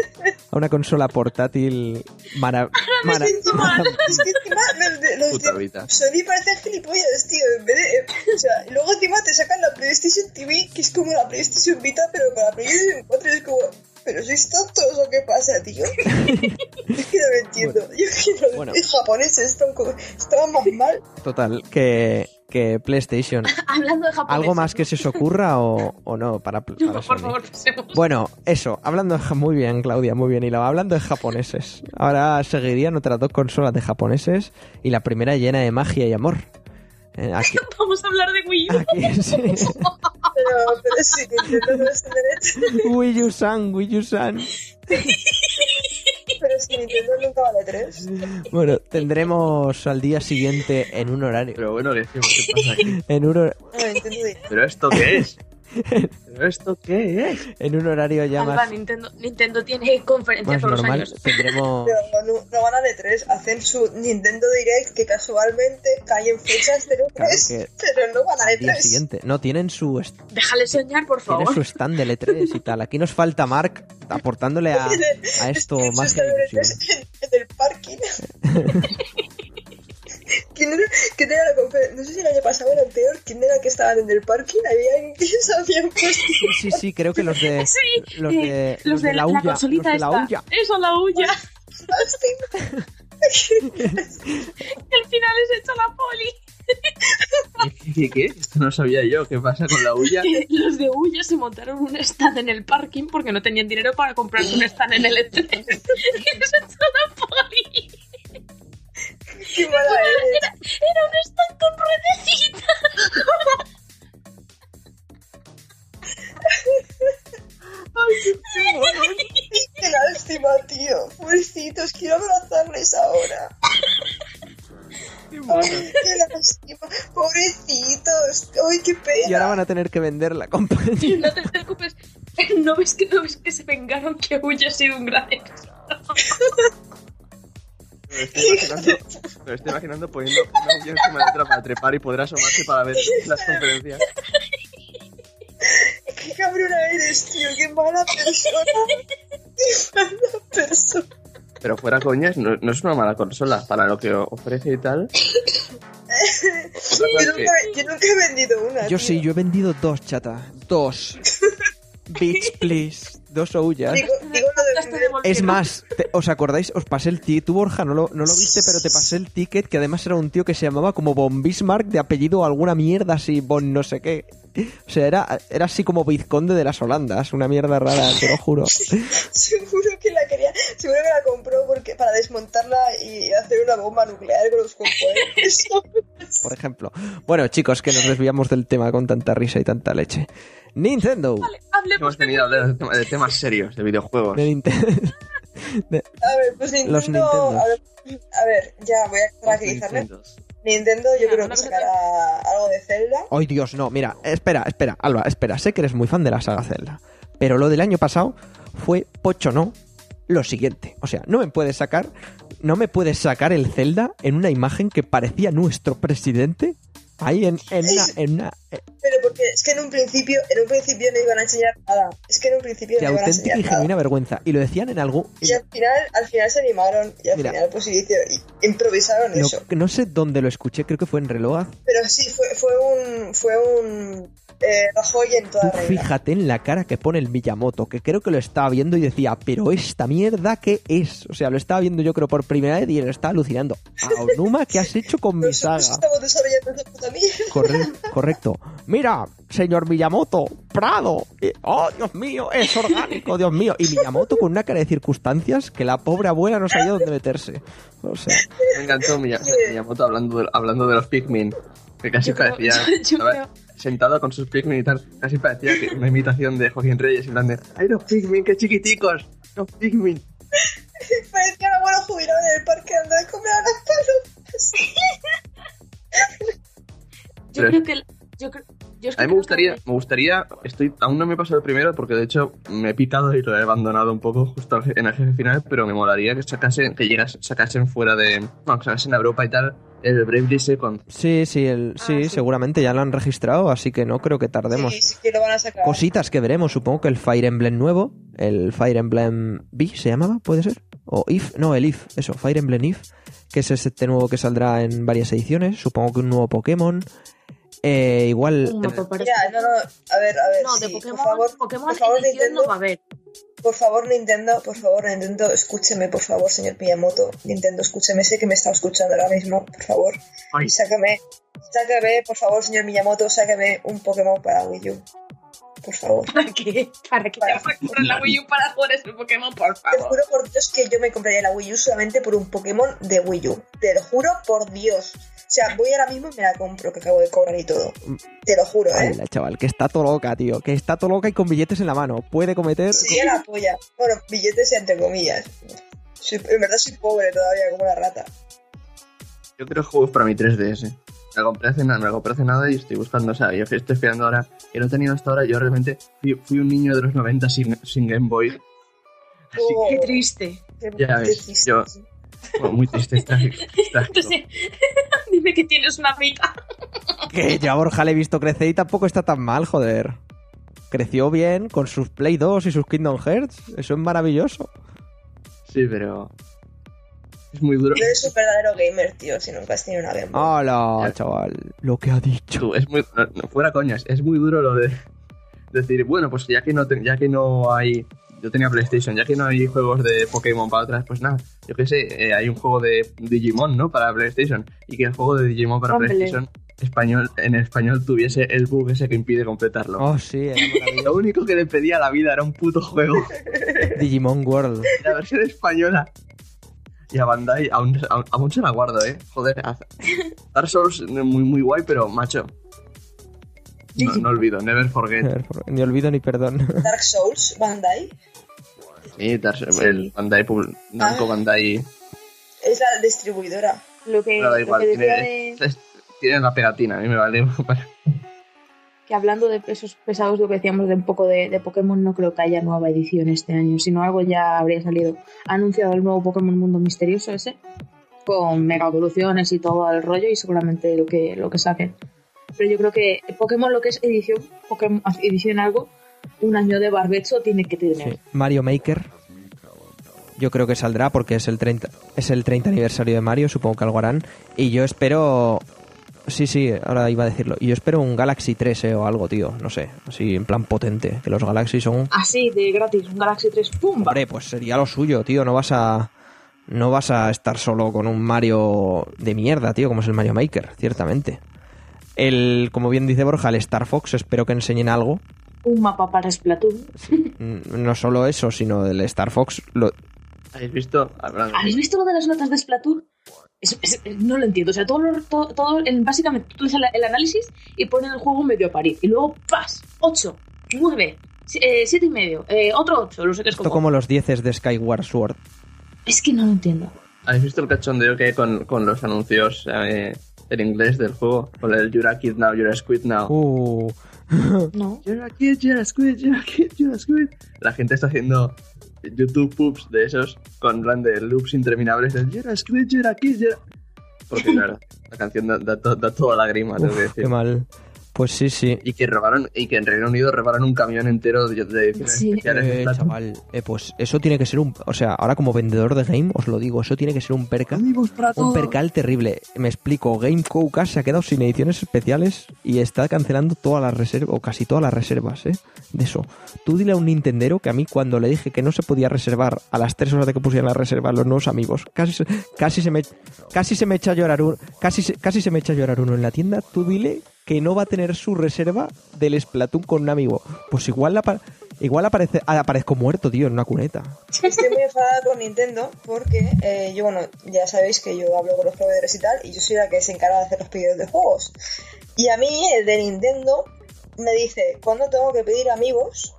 a una consola portátil mara, mara- siento mal. Es que encima los los Puta de. Sony parecen gilipollas, tío. En vez de, eh, o sea, y luego encima te sacan la PlayStation TV, que es como la PlayStation Vita, pero para PlayStation 4 es como... ¿Pero sois tontos o qué pasa, tío? es que no lo entiendo. Yo quiero Bueno. los japoneses están, estaban más mal. Total, que, que PlayStation. Hablando de japonés. ¿Algo más que se os ocurra o, o no para, para No, por favor, pasemos. Bueno, eso, hablando de muy bien, Claudia, muy bien. Y la, hablando de japoneses. Ahora seguirían otras dos consolas de japoneses y la primera llena de magia y amor. Eh, aquí, Vamos a hablar de Wii U. aquí sí. Pero, pero sí, Nintendo no es derecho. Wii U-san, Wii U-san. Pero si Nintendo nunca vale 3. Bueno, tendremos al día siguiente en un horario. Pero bueno, ¿qué, qué pasa aquí? En un, hor- No. ¿Pero esto qué es? ¿Pero esto qué es? en un horario ya Alba, más, Nintendo, Nintendo tiene conferencias por los años. Tendremos. Pero no, no van a D3, hacen su Nintendo Direct que casualmente cae en fechas 03, Claro que pero no van a al día D3. siguiente. No, tienen su, Déjale soñar, por tienen favor. su stand del E3 y tal. Aquí nos falta Mark aportándole a, a esto más en el parking. ¿Quién era, quién era la conferencia? No sé si el año pasado o el anterior. ¿Quién era que estaban en el parking? Había alguien que se habían puesto. Sí, sí, sí, creo que los de. Sí, Los eh, de, los de la la huya. consolita los de la huya. Eso, la huya. lástima. El final es hecho la poli. ¿Qué, qué? Esto no sabía yo. ¿Qué pasa con la huya? Que Los de Huya se montaron un stand en el parking porque no tenían dinero para comprar un stand en el E3. y se echó la poli. Qué mala eres. Era, era un stand con ruedecitas. Qué lástima, tío. Pobrecitos, quiero abrazarles ahora. Qué lástima. Pobrecitos. Ay, qué pena. Y ahora van a tener que vender la compañía. No te preocupes. ¿No ves que, no ves que se vengaron que Huya ha sido un gran éxito? Me estoy imaginando, me estoy imaginando poniendo una huya encima de otra para trepar y poder asomarse para ver las conferencias. Qué cabrona eres, tío. Qué mala persona. Qué mala persona. Pero fuera coñas, no, no es una mala consola para lo que ofrece y tal. Yo nunca, yo nunca he vendido una. Yo tío. sí, yo he vendido dos, chata. Dos. Bitch, please. Dos oullas. Digo, digo lo de vender. Es más, te- ¿os acordáis? Os pasé el ticket. Tú, Borja, no lo, no lo viste, pero te pasé el ticket que además era un tío que se llamaba como Von Bismarck de apellido alguna mierda así, Von no sé qué. O sea, era, era así como vizconde de las Holandas, una mierda rara, te lo juro. Seguro que la quería. Seguro que la compró porque para desmontarla y hacer una bomba nuclear con los componentes. Por ejemplo. Bueno, chicos, que nos desviamos del tema con tanta risa y tanta leche. Nintendo. Vale, hablemos Hemos de, tema- de temas serios, de videojuegos. De Nintendo. A ver, pues Nintendo. Los Nintendos. A ver, a ver, ya voy a tranquilizarme. Nintendo, yo creo que sacará algo de Zelda. Ay, Dios, no. Mira, espera, espera, Alba, espera. Sé que eres muy fan de la saga Zelda. Pero lo del año pasado fue pocho no lo siguiente. O sea, no me puedes sacar. No me puedes sacar el Zelda en una imagen que parecía nuestro presidente. Ahí en, en una. En una eh, Pero porque es que en un principio, en un principio no iban a enseñar nada. Es que en un principio no iban a auténtica enseñar y nada. genuina vergüenza. Y lo decían en algo. Y al final, al final se animaron y al Mira. final pues y improvisaron No, eso. no sé dónde lo escuché, creo que fue en Reloj. Pero sí, fue, fue un fue un eh, Rajoy en toda Tú regla. fíjate en la cara que pone el Miyamoto, que creo que lo estaba viendo y decía, pero esta mierda, ¿qué es? O sea, lo estaba viendo yo creo por primera vez y él estaba alucinando. Aonuma, ¿qué has hecho con mi saga? estamos desarrollando esa puta mierda. Corre- correcto. Mira, señor Miyamoto, Prado. Oh, Dios mío, es orgánico, Dios mío. Y Miyamoto con una cara de circunstancias que la pobre abuela no sabía dónde meterse. O sea, Me encantó Miya- Miyamoto hablando de, hablando de los Pikmin. Que casi Yo creo- parecía. yo- yo Sentado con sus Pikmin y tal. Casi parecía que una imitación de Joaquín Reyes. En plan de. ¡Ay, los Pikmin, qué chiquiticos! ¡Los Pikmin! Parecía un abuelo jubilado en el parque donde compraban las palomas. Yo Pero- creo que. Yo creo, yo es que A mí me gustaría, que- me gustaría, estoy, aún no me he pasado el primero porque de hecho me he pitado y lo he abandonado un poco justo en el jefe final, pero me molaría que sacasen, que llegas, sacasen fuera de, bueno, que sacasen a Europa y tal, el Bravely Second. sí, sí, el, sí, Ah, sí. seguramente ya lo han registrado, así que no creo que tardemos. Sí, sí que lo van a sacar. Cositas que veremos, supongo que el Fire Emblem nuevo, el Fire Emblem V se llamaba, ¿puede ser? O If, no, el If, eso, Fire Emblem If, que es este nuevo que saldrá en varias ediciones, supongo que un nuevo Pokémon. Eh, igual, Mira, no, no, a ver, a ver. No, de sí, Pokémon, por favor, Pokémon por favor, Nintendo, no va a haber. por favor, Nintendo, por favor, Nintendo, escúcheme, por favor, señor Miyamoto. Nintendo, escúcheme, sé que me está escuchando ahora mismo, por favor. Ay. Sácame, sácame, por favor, señor Miyamoto, sácame un Pokémon para Wii U. Por favor. ¿Para qué? ¿Para qué te vas a comprar la Wii U para jugar ese Pokémon, por Te favor? juro por Dios que yo me compraría la Wii U solamente por un Pokémon de Wii U. Te lo juro por Dios. O sea, voy ahora mismo y me la compro, que acabo de cobrar y todo. Te lo juro, ¿eh? Ala, chaval, que está todo loca, tío, que está todo loca y con billetes en la mano, puede cometer... Sí, la polla. Bueno, billetes entre comillas. Soy- en verdad soy pobre todavía, como una rata. Yo quiero juegos para mi 3DS. Me la compré hace nada, me la compré hace nada y estoy buscando, o sea, yo que estoy esperando ahora, que no he tenido hasta ahora, yo realmente fui, fui un niño de los 90 sin, sin Game Boy. Así Oh, Qué triste. Ya qué ves, triste. yo- que, bueno, muy triste, es trágico. es trágico. Entonces, dime que tienes una amiga. Que yo a Borja le he visto crecer y tampoco está tan mal, joder. Creció bien con sus Play 2 y sus Kingdom Hearts, eso es maravilloso. Sí, pero. Es muy duro. No eres un verdadero gamer, tío, si nunca has tenido una Game Boy. ¡Hala, chaval! Lo que ha dicho. Tú, es muy, no, no, fuera coñas, es muy duro lo de decir, bueno, pues ya que no te- ya que no hay, yo tenía PlayStation, ya que no hay juegos de Pokémon para atrás, pues nada, yo qué sé, eh, hay un juego de Digimon, ¿no? Para PlayStation y que el juego de Digimon para. PlayStation español en español tuviese el bug ese que impide completarlo. Oh, sí. Lo único que le pedía a la vida era un puto juego, Digimon World. la versión española. Y a Bandai aún, aún, aún se la guardo, ¿eh? Joder, a- Dark Souls muy, muy guay, pero macho. No, no olvido, never forget. Ni olvido ni perdón. Dark Souls, Bandai, Sí, Dark- el Bandai, Pub- Namco Ah. Bandai. es la distribuidora. Lo que, Pero da lo igual, que decía tiene, de, es- tiene la pegatina, a mí me vale. que hablando de pesos pesados, lo que decíamos de un poco de, de Pokémon, no creo que haya nueva edición este año, sino algo ya habría salido. Ha anunciado el nuevo Pokémon Mundo Misterioso ese, con mega evoluciones y todo el rollo, y seguramente lo que, lo que saquen. Pero yo creo que Pokémon, lo que es edición, Pokémon edición algo, un año de barbecho tiene que tener. Sí. Mario Maker. Yo creo que saldrá porque es el 30 es el 30 aniversario de Mario, supongo que algo harán y yo espero Sí, sí, ahora iba a decirlo. Y yo espero un Galaxy 3 eh, o algo, tío, no sé, así en plan potente, que los Galaxy son Así, de gratis, un Galaxy 3, ¡pum! Hombre, pues sería lo suyo, tío, no vas a no vas a estar solo con un Mario de mierda, tío, como es el Mario Maker, ciertamente. El, como bien dice Borja, el Star Fox, espero que enseñen algo. Un mapa para Splatoon. No solo eso, sino el Star Fox. Lo, ¿Habéis visto? Hablando- ¿Habéis visto lo de las notas de Splatoon? Es- es- no lo entiendo. O sea, todo, lo- todo, todo en- básicamente tú haces el, el análisis y pones el juego medio a parir. Y luego, ¡pas! 8, 9, 7 y medio, eh, otro 8. No sé qué es esto como. como los 10 de Skyward Sword. Es que no lo entiendo. ¿Habéis visto el cachondeo que hay con, con los anuncios eh, en inglés del juego? Con el You're a kid now, you're a squid now. Uh, No. You're a kid, you're a squid, you're a kid, you're a squid. La gente está haciendo YouTube poops de esos con plan de loops interminables de You're a squid, you're a kid, you're a... Porque claro, la canción da, da, to- da toda la grima, tengo que decir. qué mal. Pues sí, sí. Y que robaron, y que en Reino Unido robaron un camión entero de, Sí. especiales. Eh, chaval, eh, pues eso tiene que ser un... O sea, ahora como vendedor de game, os lo digo, eso tiene que ser un perca. Amigos para Un percal terrible. Me explico, Game Caucas se ha quedado sin ediciones especiales y está cancelando todas las reservas, o casi todas las reservas, ¿eh? De eso. Tú dile a un Nintendero que a mí cuando le dije que no se podía reservar a las 3 horas de que pusieran la reserva los nuevos amigos, casi, se- casi se me casi se me echa a llorar un, casi se- casi se me echa a llorar uno en la tienda, tú dile que no va a tener su reserva del Splatoon con un amigo. Pues igual apa- igual aparece aparezco muerto, tío, en una cuneta. Estoy muy enfadada con Nintendo porque eh, yo, bueno, ya sabéis que yo hablo con los proveedores y tal, y yo soy la que se encarga de hacer los pedidos de juegos. Y a mí, el de Nintendo, me dice, ¿cuándo tengo que pedir amigos?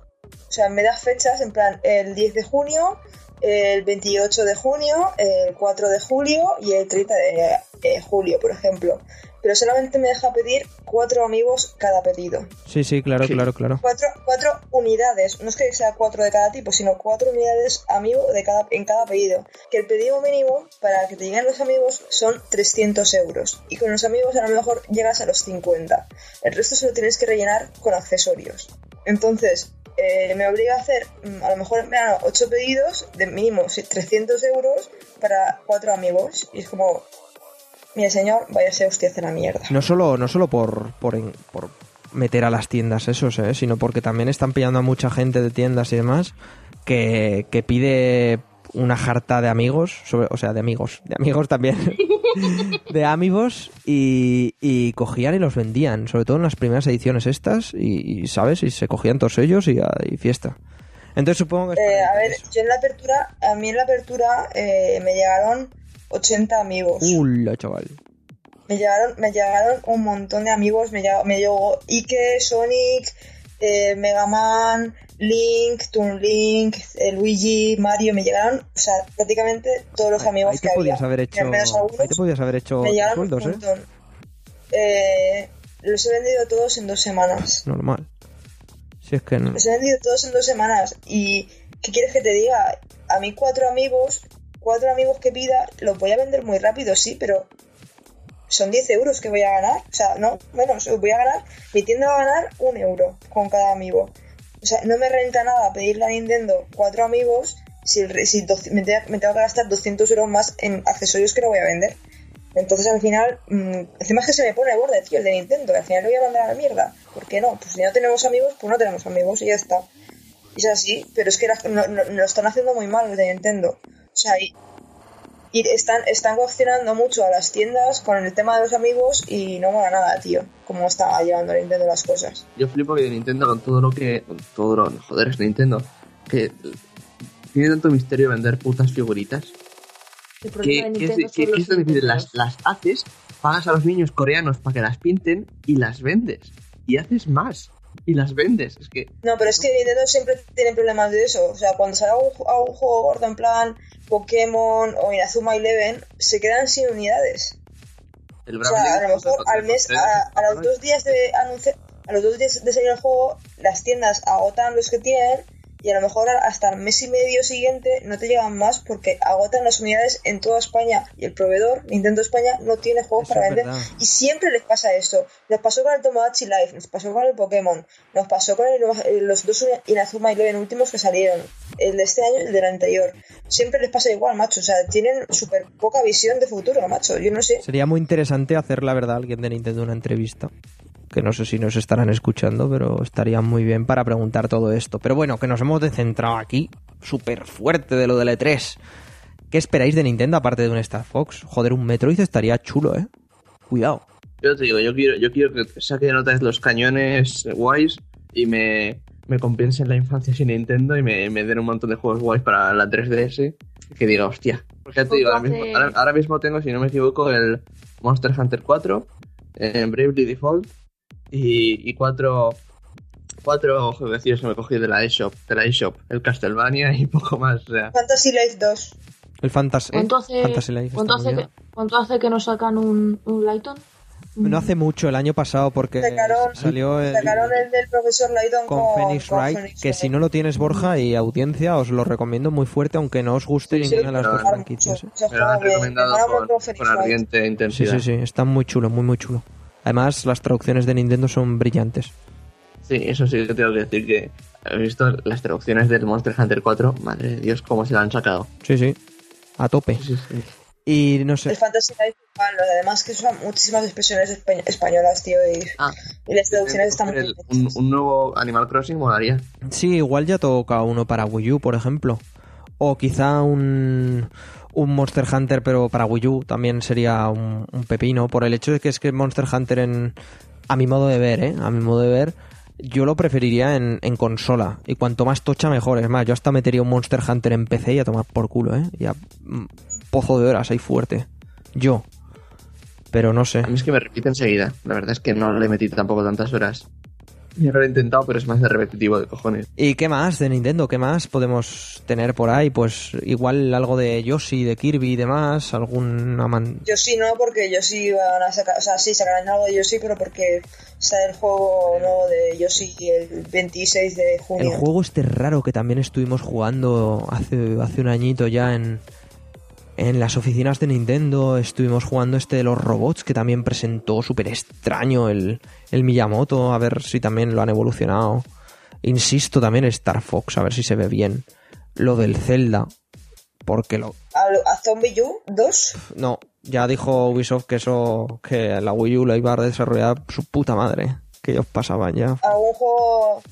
O sea, me da fechas, en plan, el 10 de junio, el 28 de junio, el 4 de julio y el 30 de eh, julio, por ejemplo. Pero solamente me deja pedir cuatro amigos cada pedido Sí, sí, claro, Sí. claro, claro. cuatro, cuatro unidades, no es que sea cuatro de cada tipo, sino cuatro unidades amigo de cada, en cada pedido. Que el pedido mínimo para que te lleguen los amigos son 300 euros. Y con los amigos a lo mejor llegas a los 50. El resto se lo tienes que rellenar con accesorios. Entonces, eh, me obliga a hacer mm, a lo mejor en verano 8 pedidos de mínimo sí, 300 euros para cuatro amigos. Y es como, mire señor, váyase usted a la mierda. No solo, no solo por, por, por meter a las tiendas esos, ¿eh? sino porque también están pillando a mucha gente de tiendas y demás que, que pide una jarta de amigos, sobre- o sea, de amigos, de amigos también, de amigos, y, y cogían y los vendían, sobre todo en las primeras ediciones estas, y, y, ¿sabes? Y se cogían todos ellos y, a- y fiesta. Entonces supongo que... Eh, a ver, eso. yo en la apertura, a mí en la apertura eh, me llegaron 80 amigos. Ula, chaval. Me llegaron, me llegaron un montón de amigos. Me llegó, me llegó Ike, Sonic, eh, Mega Man, Link, Toon Link, eh, Luigi, Mario. Me llegaron, o sea, prácticamente todos los amigos Ahí que te podías había. haber hecho, algunos ahí te podías haber hecho me llegaron sueldos, un ¿eh? Eh, los he vendido todos en dos semanas. Normal. Si es que no. Los he vendido todos en dos semanas. ¿Y qué quieres que te diga? A mí cuatro amigos, cuatro amigos que pida, los voy a vender muy rápido, sí, pero son 10 euros que voy a ganar. O sea, no, menos, voy a ganar. Mi tienda va a ganar un euro con cada amigo. O sea, no me renta nada pedirle a Nintendo cuatro amigos si, si me, me tengo que gastar 200 euros más en accesorios que no voy a vender. Entonces al final, mm, encima es que se me pone el borde, tío, el de Nintendo, al final lo voy a mandar a la mierda. ¿Por qué no? Pues si no tenemos amigos, pues no tenemos amigos y ya está. Es así, pero es que las- no, no- lo están haciendo muy mal los de Nintendo. O sea, y, y están, están coaccionando mucho a las tiendas con el tema de los amigos y no mola nada, tío, cómo está llevando Nintendo las cosas. Yo flipo que Nintendo con todo lo que... Con todo lo... Joder, es Nintendo. Que tiene tanto misterio vender putas figuritas. El Que, es, que- que las haces, pagas a los niños coreanos para que las pinten y las vendes. Y haces más. Y las vendes. Es que... No, pero es que Nintendo siempre tiene problemas de eso. O sea, cuando sale un, juego gordo en plan Pokémon o Inazuma Eleven, se quedan sin unidades. El O sea, a lo mejor al mes, a, a los dos días de anunciar, a los dos días de salir el juego, las tiendas agotan los que tienen y a lo mejor hasta el mes y medio siguiente no te llegan más porque agotan las unidades en toda España y el proveedor, Nintendo España, no tiene juegos Eso para vender. verdad. Y siempre les pasa esto. Nos pasó con el Tomodachi Life, nos pasó con el Pokémon, nos pasó con el- los dos Inazuma Eleven últimos que salieron, el de este año y el del anterior. Siempre les pasa igual, macho. O sea, tienen súper poca visión de futuro, macho. Yo no sé. Sería muy interesante hacer, la verdad, a alguien de Nintendo una entrevista. Que no sé si nos estarán escuchando, pero estaría muy bien para preguntar todo esto. Pero bueno, que nos hemos descentrado aquí, súper fuerte de lo del E3. ¿Qué esperáis de Nintendo aparte de un Star Fox? Joder, un Metroid estaría chulo, ¿eh? Cuidado. Yo te digo, yo quiero, yo quiero que saquen otra vez los cañones guays y me, me compensen la infancia sin Nintendo y me, me den un montón de juegos guays para la 3DS. Que diga, hostia. Porque ya te digo, ahora mismo, ahora, ahora mismo tengo, si no me equivoco, el Monster Hunter 4, en Bravely Default y, y cuatro, cuatro jueguecillos que me cogí de la eShop, de la eShop, el Castlevania y poco más. O sea, Fantasy Life 2. El Fantasy, ¿Cuánto hace, Fantasy Life ¿cuánto, hace que, cuánto hace que nos sacan un, un Lighton? No hace mucho, el año pasado, porque Sacaron- salió el, Sacaron el del profesor Layton con con, Phoenix con Wright, Phoenix que Wright. si no lo tienes, Borja y audiencia, os lo recomiendo muy fuerte, aunque no os guste Sí, sí, ninguna de las dos franquicias. ¿eh? Me lo han recomendado con, mucho con Wright. ardiente Sí, intensidad. sí, sí, está muy chulo, muy, muy chulo. Además, las traducciones de Nintendo son brillantes. Sí, eso sí que tengo que decir que he visto las traducciones del Monster Hunter 4. Madre de Dios, cómo se la han sacado. Sí, sí, a tope. Sí, sí. Y no sé, El Fantasy Life igual, además que son muchísimas expresiones espa- españolas, tío, y, Ah, y las traducciones están muy un, un nuevo Animal Crossing molaría. sí, igual ya toca uno para Wii U, por ejemplo. O quizá un, un Monster Hunter, pero para Wii U también sería un, pepino, por el hecho de que es que Monster Hunter en... A mi modo de ver, ¿eh? A mi modo de ver, yo lo preferiría en, en consola. Y cuanto más tocha, mejor. Es más, yo hasta metería un Monster Hunter en PC y a tomar por culo, ¿eh? Y a mm, pozo de horas ahí fuerte. Yo. Pero no sé. A mí es que me repite enseguida. La verdad es que no le metí tampoco tantas horas. Y ahora lo he intentado, pero es más de repetitivo de cojones. ¿Y qué más de Nintendo? ¿Qué más podemos tener por ahí? Pues igual algo de Yoshi, de Kirby y demás. Alguna man... Yo sí, no, porque yo sí van a sacar, o sea, sí sacarán algo de Yoshi, pero porque sale el juego nuevo de Yoshi el 26 de junio. El juego este raro que también estuvimos jugando hace, hace un añito ya en, en las oficinas de Nintendo. Estuvimos jugando este de los robots que también presentó súper extraño el, el Miyamoto. A ver si también lo han evolucionado. Insisto también Star Fox, a ver si se ve bien. Lo del Zelda. Porque lo, ¿A, lo- a Zombie U 2? No, ya dijo Ubisoft que eso, que la Wii U la iba a desarrollar su puta madre, que ellos pasaban ya. ¿Algún juego,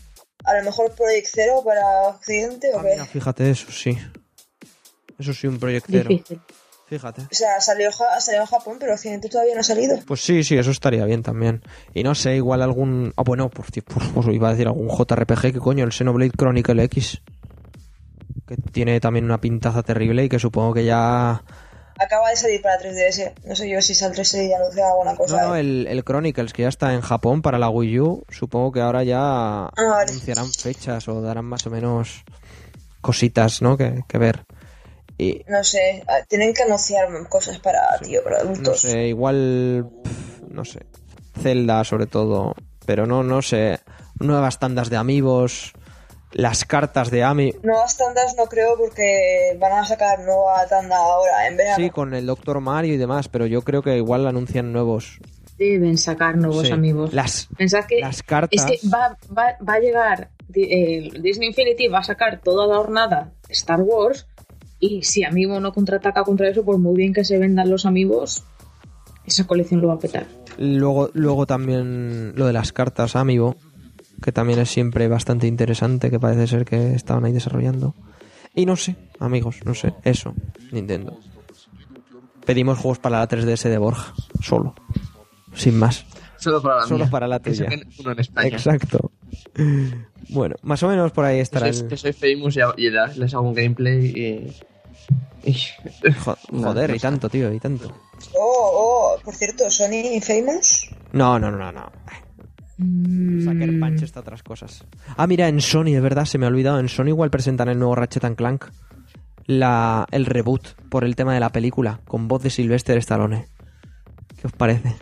a lo mejor Project Zero para Occidente o Ah, qué? mira, fíjate, eso sí. Eso sí, un proyectero. Difícil. Fíjate. O sea, salió, ja- salió en Japón, pero Occidente todavía no ha salido. Pues sí, sí, eso estaría bien también. Y no sé, igual algún... Ah, bueno, pues, pues, pues iba a decir algún JRPG, que coño, el Xenoblade Chronicle X. Que tiene también una pintaza terrible y que supongo que ya... Acaba de salir para 3DS. No sé yo si saldrá y anuncia alguna No, cosa. no, ¿eh? el, el Chronicles, que ya está en Japón para la Wii U, supongo que ahora ya Ah, vale. anunciarán fechas o darán más o menos cositas, ¿no? Que, que ver. Y No sé, ah, tienen que anunciar cosas para, tío, para no adultos. sé, igual, no sé, Zelda sobre todo, pero no, no sé, nuevas tandas de amigos, las cartas de Ami, Nuevas tandas no creo porque van a sacar nueva tanda ahora en verano. sí, con el Doctor Mario y demás, pero yo creo que igual anuncian nuevos. Deben sacar nuevos Sí. amigos. Las, Pensad que las cartas. es que va, va, va a llegar Di- eh, Disney Infinity va a sacar toda la hornada Star Wars y si Amiibo no contraataca contra eso, pues muy bien que se vendan los amigos, esa colección lo va a petar. Luego, luego también lo de las cartas Amiibo, que también es siempre bastante interesante, que parece ser que estaban ahí desarrollando. Y no sé, amigos, no sé, eso, Nintendo. Pedimos juegos para la 3DS de Borja, solo, sin más. Solo para la Solo mía. para la Que tuya. saquen uno en España. Exacto. Bueno, más o menos por ahí Que estará soy, el... que soy famous y, les, les hago un gameplay y... Joder, no y tanto, tío, y tanto. Oh, oh, por cierto, Sony Famous. No, no, no, no. Sucker Mm, Punch está otras cosas. Ah, mira, en Sony, de verdad, se me ha olvidado. En Sony igual presentan el nuevo Ratchet and Clank. La, el reboot por el tema de la película, con voz de Sylvester Stallone. ¿Qué os parece?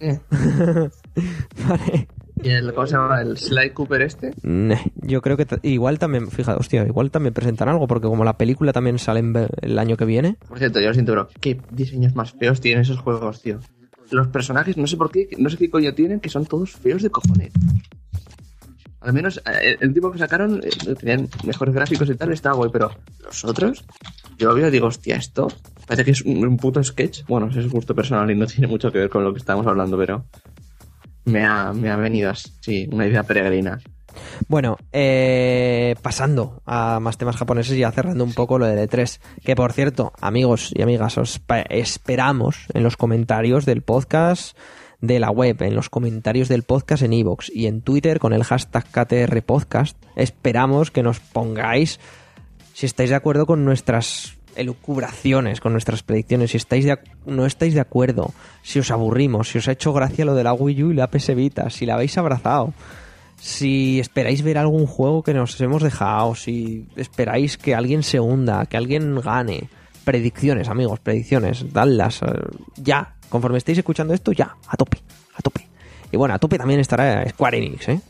Eh. vale. ¿Y el, cómo se llama? ¿El Sly Cooper este? Yo creo que igual también, fíjate, hostia, igual también presentan algo, porque como la película también sale el año que viene. Por cierto, yo lo siento, bro. ¿Qué diseños más feos tienen esos juegos, tío? Los personajes, no sé por qué, no sé qué coño tienen, que son todos feos de cojones. Al menos eh, el tipo que sacaron eh, tenían mejores gráficos y tal, estaba guay, pero los otros, yo lo veo y digo, hostia, esto parece que es un, un puto sketch. Bueno, ese es gusto personal y no tiene mucho que ver con lo que estamos hablando, pero me ha, me ha venido así, una idea peregrina. Bueno, eh, pasando a más temas japoneses y ya cerrando un poco lo de E3. Que por cierto, amigos y amigas, os esperamos en los comentarios del podcast de la web, en los comentarios del podcast en iVoox y en Twitter con el hashtag KTR Podcast. Esperamos que nos pongáis si estáis de acuerdo con nuestras elucubraciones, con nuestras predicciones, si estáis de, no estáis de acuerdo, si os aburrimos, si os ha hecho gracia lo de la Wii U y la PS si la habéis abrazado, si esperáis ver algún juego que nos hemos dejado, si esperáis que alguien se hunda, que alguien gane. Predicciones, amigos, predicciones, dadlas eh, ya. Conforme estéis escuchando esto, ya, a tope, a tope. Y bueno, a tope también estará Square Enix, ¿eh?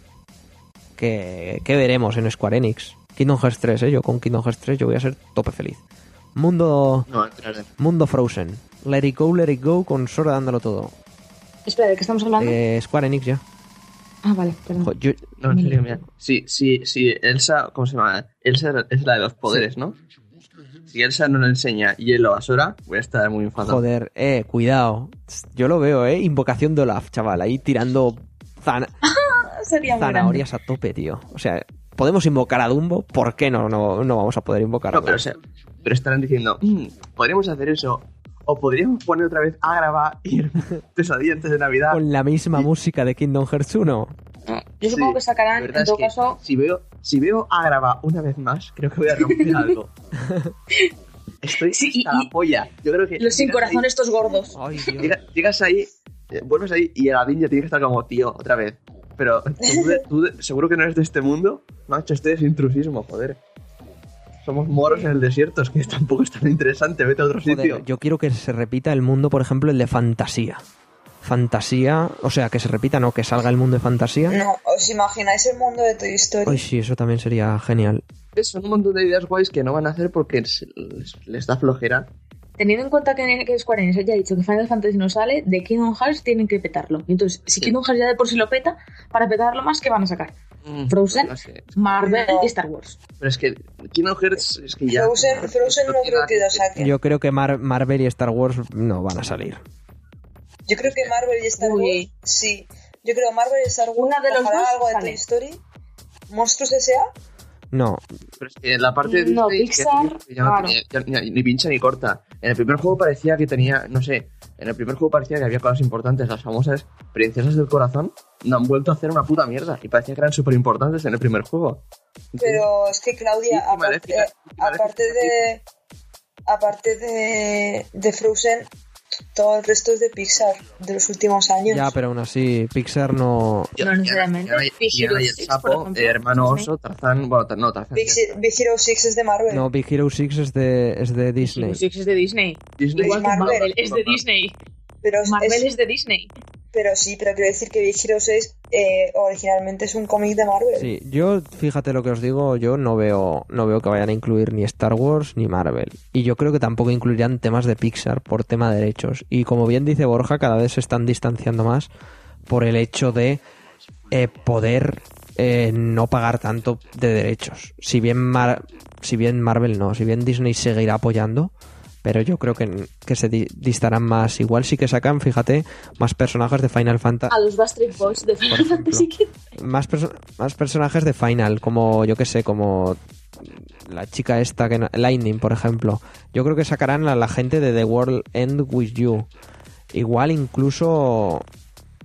Que, que veremos en Square Enix. Kingdom Hearts 3, ¿eh? Yo con Kingdom Hearts 3 yo voy a ser tope feliz. Mundo, No, entraré. mundo Frozen. Let it go, let it go, con Sora dándolo todo. Espera, ¿de qué estamos hablando? Eh, Square Enix ya. Ah, vale, perdón. Jo, yo- No, en serio, mira. Sí, sí, sí, Elsa, ¿cómo se llama? Elsa es la de los poderes, ¿no? Si Elsa no le enseña hielo a Sora, voy a estar muy enfadado. Joder, eh, cuidado. Yo lo veo, eh. Invocación de Olaf, chaval. Ahí tirando zan- Sería muy grande. zanahorias a tope, tío. O sea, podemos invocar a Dumbo. ¿Por qué no, no, no vamos a poder invocar a pero, o Dumbo? sea, pero estarán diciendo, "Mm, podríamos hacer eso. O podríamos poner otra vez a grabar y pesadilla antes de Navidad. Con la misma música de Kingdom Hearts 1. Yo supongo Sí, que sacarán, la verdad en todo es que caso, Si veo, si veo a grabar una vez más, creo que voy a romper algo. Estoy Sí, y- la polla. Yo creo que los sin corazón ahí- estos gordos. Ay, Dios. Llega- llegas ahí, eh, vuelves ahí y el Adin ya tiene que estar como, tío, otra vez. Pero tú, seguro que no eres de este mundo. Macho, este es intrusismo, joder. Somos moros en el desierto, es que tampoco es tan interesante, vete a otro Joder, sitio. yo quiero que se repita el mundo, por ejemplo, el de fantasía. Fantasía, o sea, que se repita, no, que salga el mundo de fantasía. No, ¿os imagináis el mundo de Toy Story? Ay, sí, eso también sería genial. Son un montón de ideas guays que no van a hacer porque les, les da flojera. Teniendo en cuenta que, que Square Enix ya ha dicho que Final Fantasy no sale, de Kingdom Hearts tienen que petarlo. Y Entonces, si Sí. Kingdom Hearts ya de por sí lo peta, para petarlo más, ¿qué van a sacar? Frozen, No sé. Marvel No. y Star Wars. Pero es que Kingdom Hearts es que ya. Frozen, Frozen no creo que lo saquen. Yo, Yo creo que Mar- Marvel y Star Wars no van a salir. creo que Marvel y Star Uy. Wars, sí. Yo creo Marvel y Star Wars, Una de los dos algo de. Toy Story. Monstruos S.A. No, Pero es que la parte de No, Disney Pixar, que ya no claro. tenía- ya- ya- ni pincha ni corta. En el primer juego parecía que tenía, no sé, en el primer juego parecía que había cosas importantes. Las famosas princesas del corazón no han vuelto a hacer una puta mierda. Y parecía que eran súper importantes en el primer juego. Pero es que Claudia, Maléfica, eh, Maléfica aparte de aparte de, de Frozen, todo el resto es de Pixar de los últimos años. ya, pero aún así, Pixar no. Y- No necesariamente. y- Big Hero el 6, sapo, ejemplo, eh, hermano Disney. oso, Tarzán, bueno, no, Tarzán. Big, Big Hero 6 es de Marvel. No, Big Hero 6 es de, es de Disney. Six es de Disney. Disney. Igual Marvel. Marvel es de Disney. pero, Marvel es- es de Disney. Pero sí, pero quiero decir que Big Hero 6 eh, originalmente es un cómic de Marvel. Sí, yo, fíjate lo que os digo, yo no veo, no veo que vayan a incluir ni Star Wars ni Marvel. Y yo creo que tampoco incluirán temas de Pixar por tema de derechos. Y como bien dice Borja, cada vez se están distanciando más por el hecho de eh, poder eh, no pagar tanto de derechos. Si bien, Mar- si bien Marvel no, si bien Disney seguirá apoyando, pero yo creo que, que se di- distarán más. Igual sí que sacan, fíjate, más personajes de Final Fantasy. A los Backstreet Boys de Final. Fantasy Kid. Más, perso- más personajes de Final, como yo que sé, como la chica esta, que no- Lightning, por ejemplo. Yo creo que sacarán a la gente de The World End With You. Igual incluso,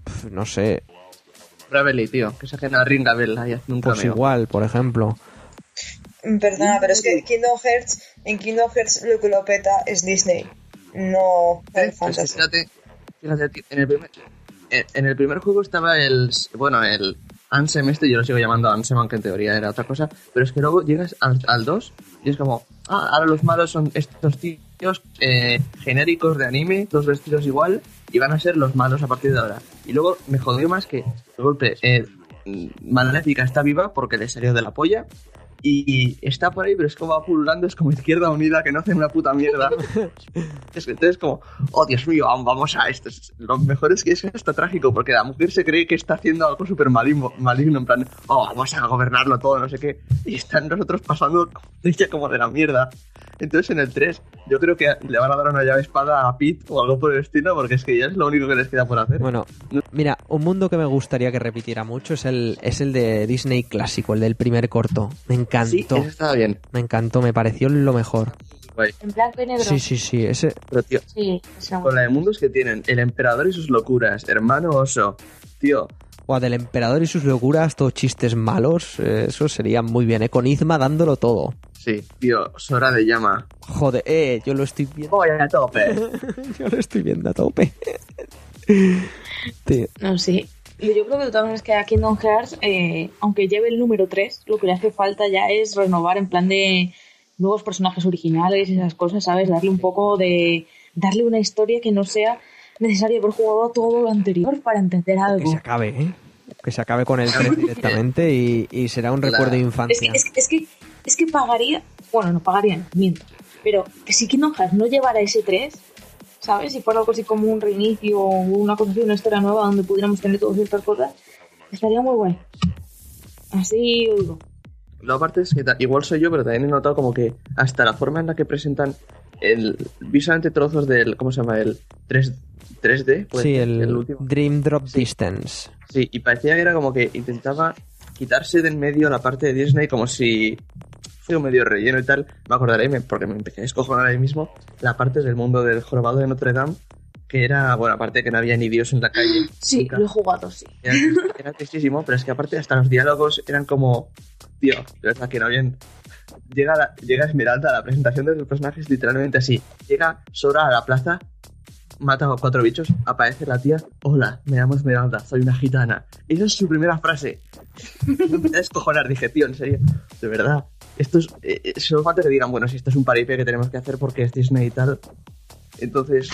pf, no sé, Bravely, tío, que saquen a un pues cameo. igual, por ejemplo. Perdona, pero es que Kingdom Hearts, en Kingdom Hearts lo que lo peta es Disney, no Eh, Final pues Fantasy. fíjate, fíjate, en el primer, en en el primer juego estaba el, bueno, el Ansem este, yo lo sigo llamando Ansem, aunque en teoría era otra cosa, pero es que luego llegas al, al 2 y es como, ah, ahora los malos son estos tíos eh, genéricos de anime, todos vestidos igual, y van a ser los malos a partir de ahora. Y luego me jodió más que, de golpe, eh, Maléfica está viva porque le salió de la polla, y está por ahí, pero es como va pululando, es como izquierda unida que no hace una puta mierda. entonces como, oh Dios mío, vamos- a esto. Es- Lo mejor es que es hasta trágico, porque la mujer se cree que está haciendo algo súper maligno, maligno, en plan, oh, vamos a gobernarlo todo, no sé qué. Y están nosotros pasando ella como de la mierda. Entonces en el 3 yo creo que le van a dar una llave espada a Pete o algo por el estilo, porque es que ya es lo único que les queda por hacer. Bueno, mira, un mundo que me gustaría que repitiera mucho es el, es el de Disney clásico, el del primer corto. Me sí, encantó, eso estaba bien. me encantó, me pareció lo mejor. Guay. En blanco y negro. Sí, sí, sí, ese, Pero tío, Sí, eso. con la de mundos que tienen, el emperador y sus locuras, hermano oso, tío, o del emperador y sus locuras, todos chistes malos, eh, eso sería muy bien, ¿eh? Con Izma dándolo todo. sí, tío, Sora de llama. Joder, eh, yo lo estoy viendo, Voy a tope. yo lo estoy viendo a tope. Tío, No, sí. Yo creo que de todas maneras que a Kingdom Hearts, eh, aunque lleve el número 3, lo que le hace falta ya es renovar en plan de nuevos personajes originales y esas cosas, ¿sabes? Darle un poco de... darle una historia que no sea necesario haber jugado todo lo anterior para entender que algo. se acabe, ¿eh? Que se acabe con el 3 directamente y, y será un recuerdo de Es que, es, que, es, que, es que pagaría... Bueno, no pagarían, miento. Pero que si Kingdom Hearts no llevara ese 3, ¿sabes? Si fuera algo así como un reinicio o una cosa así, una historia nueva donde pudiéramos tener todas estas cosas, estaría muy guay. Así lo digo. Lo aparte es que igual soy yo, pero también he notado como que hasta la forma en la que presentan el visualmente trozos del ¿cómo se llama? el 3 3D, puede Sí, ser, el, último. Dream Drop Distance. Sí, y parecía que era como que intentaba quitarse del medio la parte de Disney como si un medio relleno y tal. Me acordaré, porque me empecé a descojonar ahí mismo, la parte del mundo del jorobado de Notre Dame, que era, bueno, aparte que no había ni Dios en la calle. Sí, nunca. lo he jugado, sí. Era, era tristísimo, pero es que aparte hasta los diálogos eran como, tío, de verdad que no habían... Llega, la- llega Esmeralda a la presentación de los personajes literalmente así. Llega Sora a la plaza, mata a cuatro bichos, aparece la tía, hola, me llamo Esmeralda, soy una gitana. Esa es su primera frase. Me empecé a descojonar, dije, tío, en serio, de verdad. Esto es, eh, eh, solo falta que digan, bueno, si esto es un paripé que tenemos que hacer porque es Disney y tal. Entonces,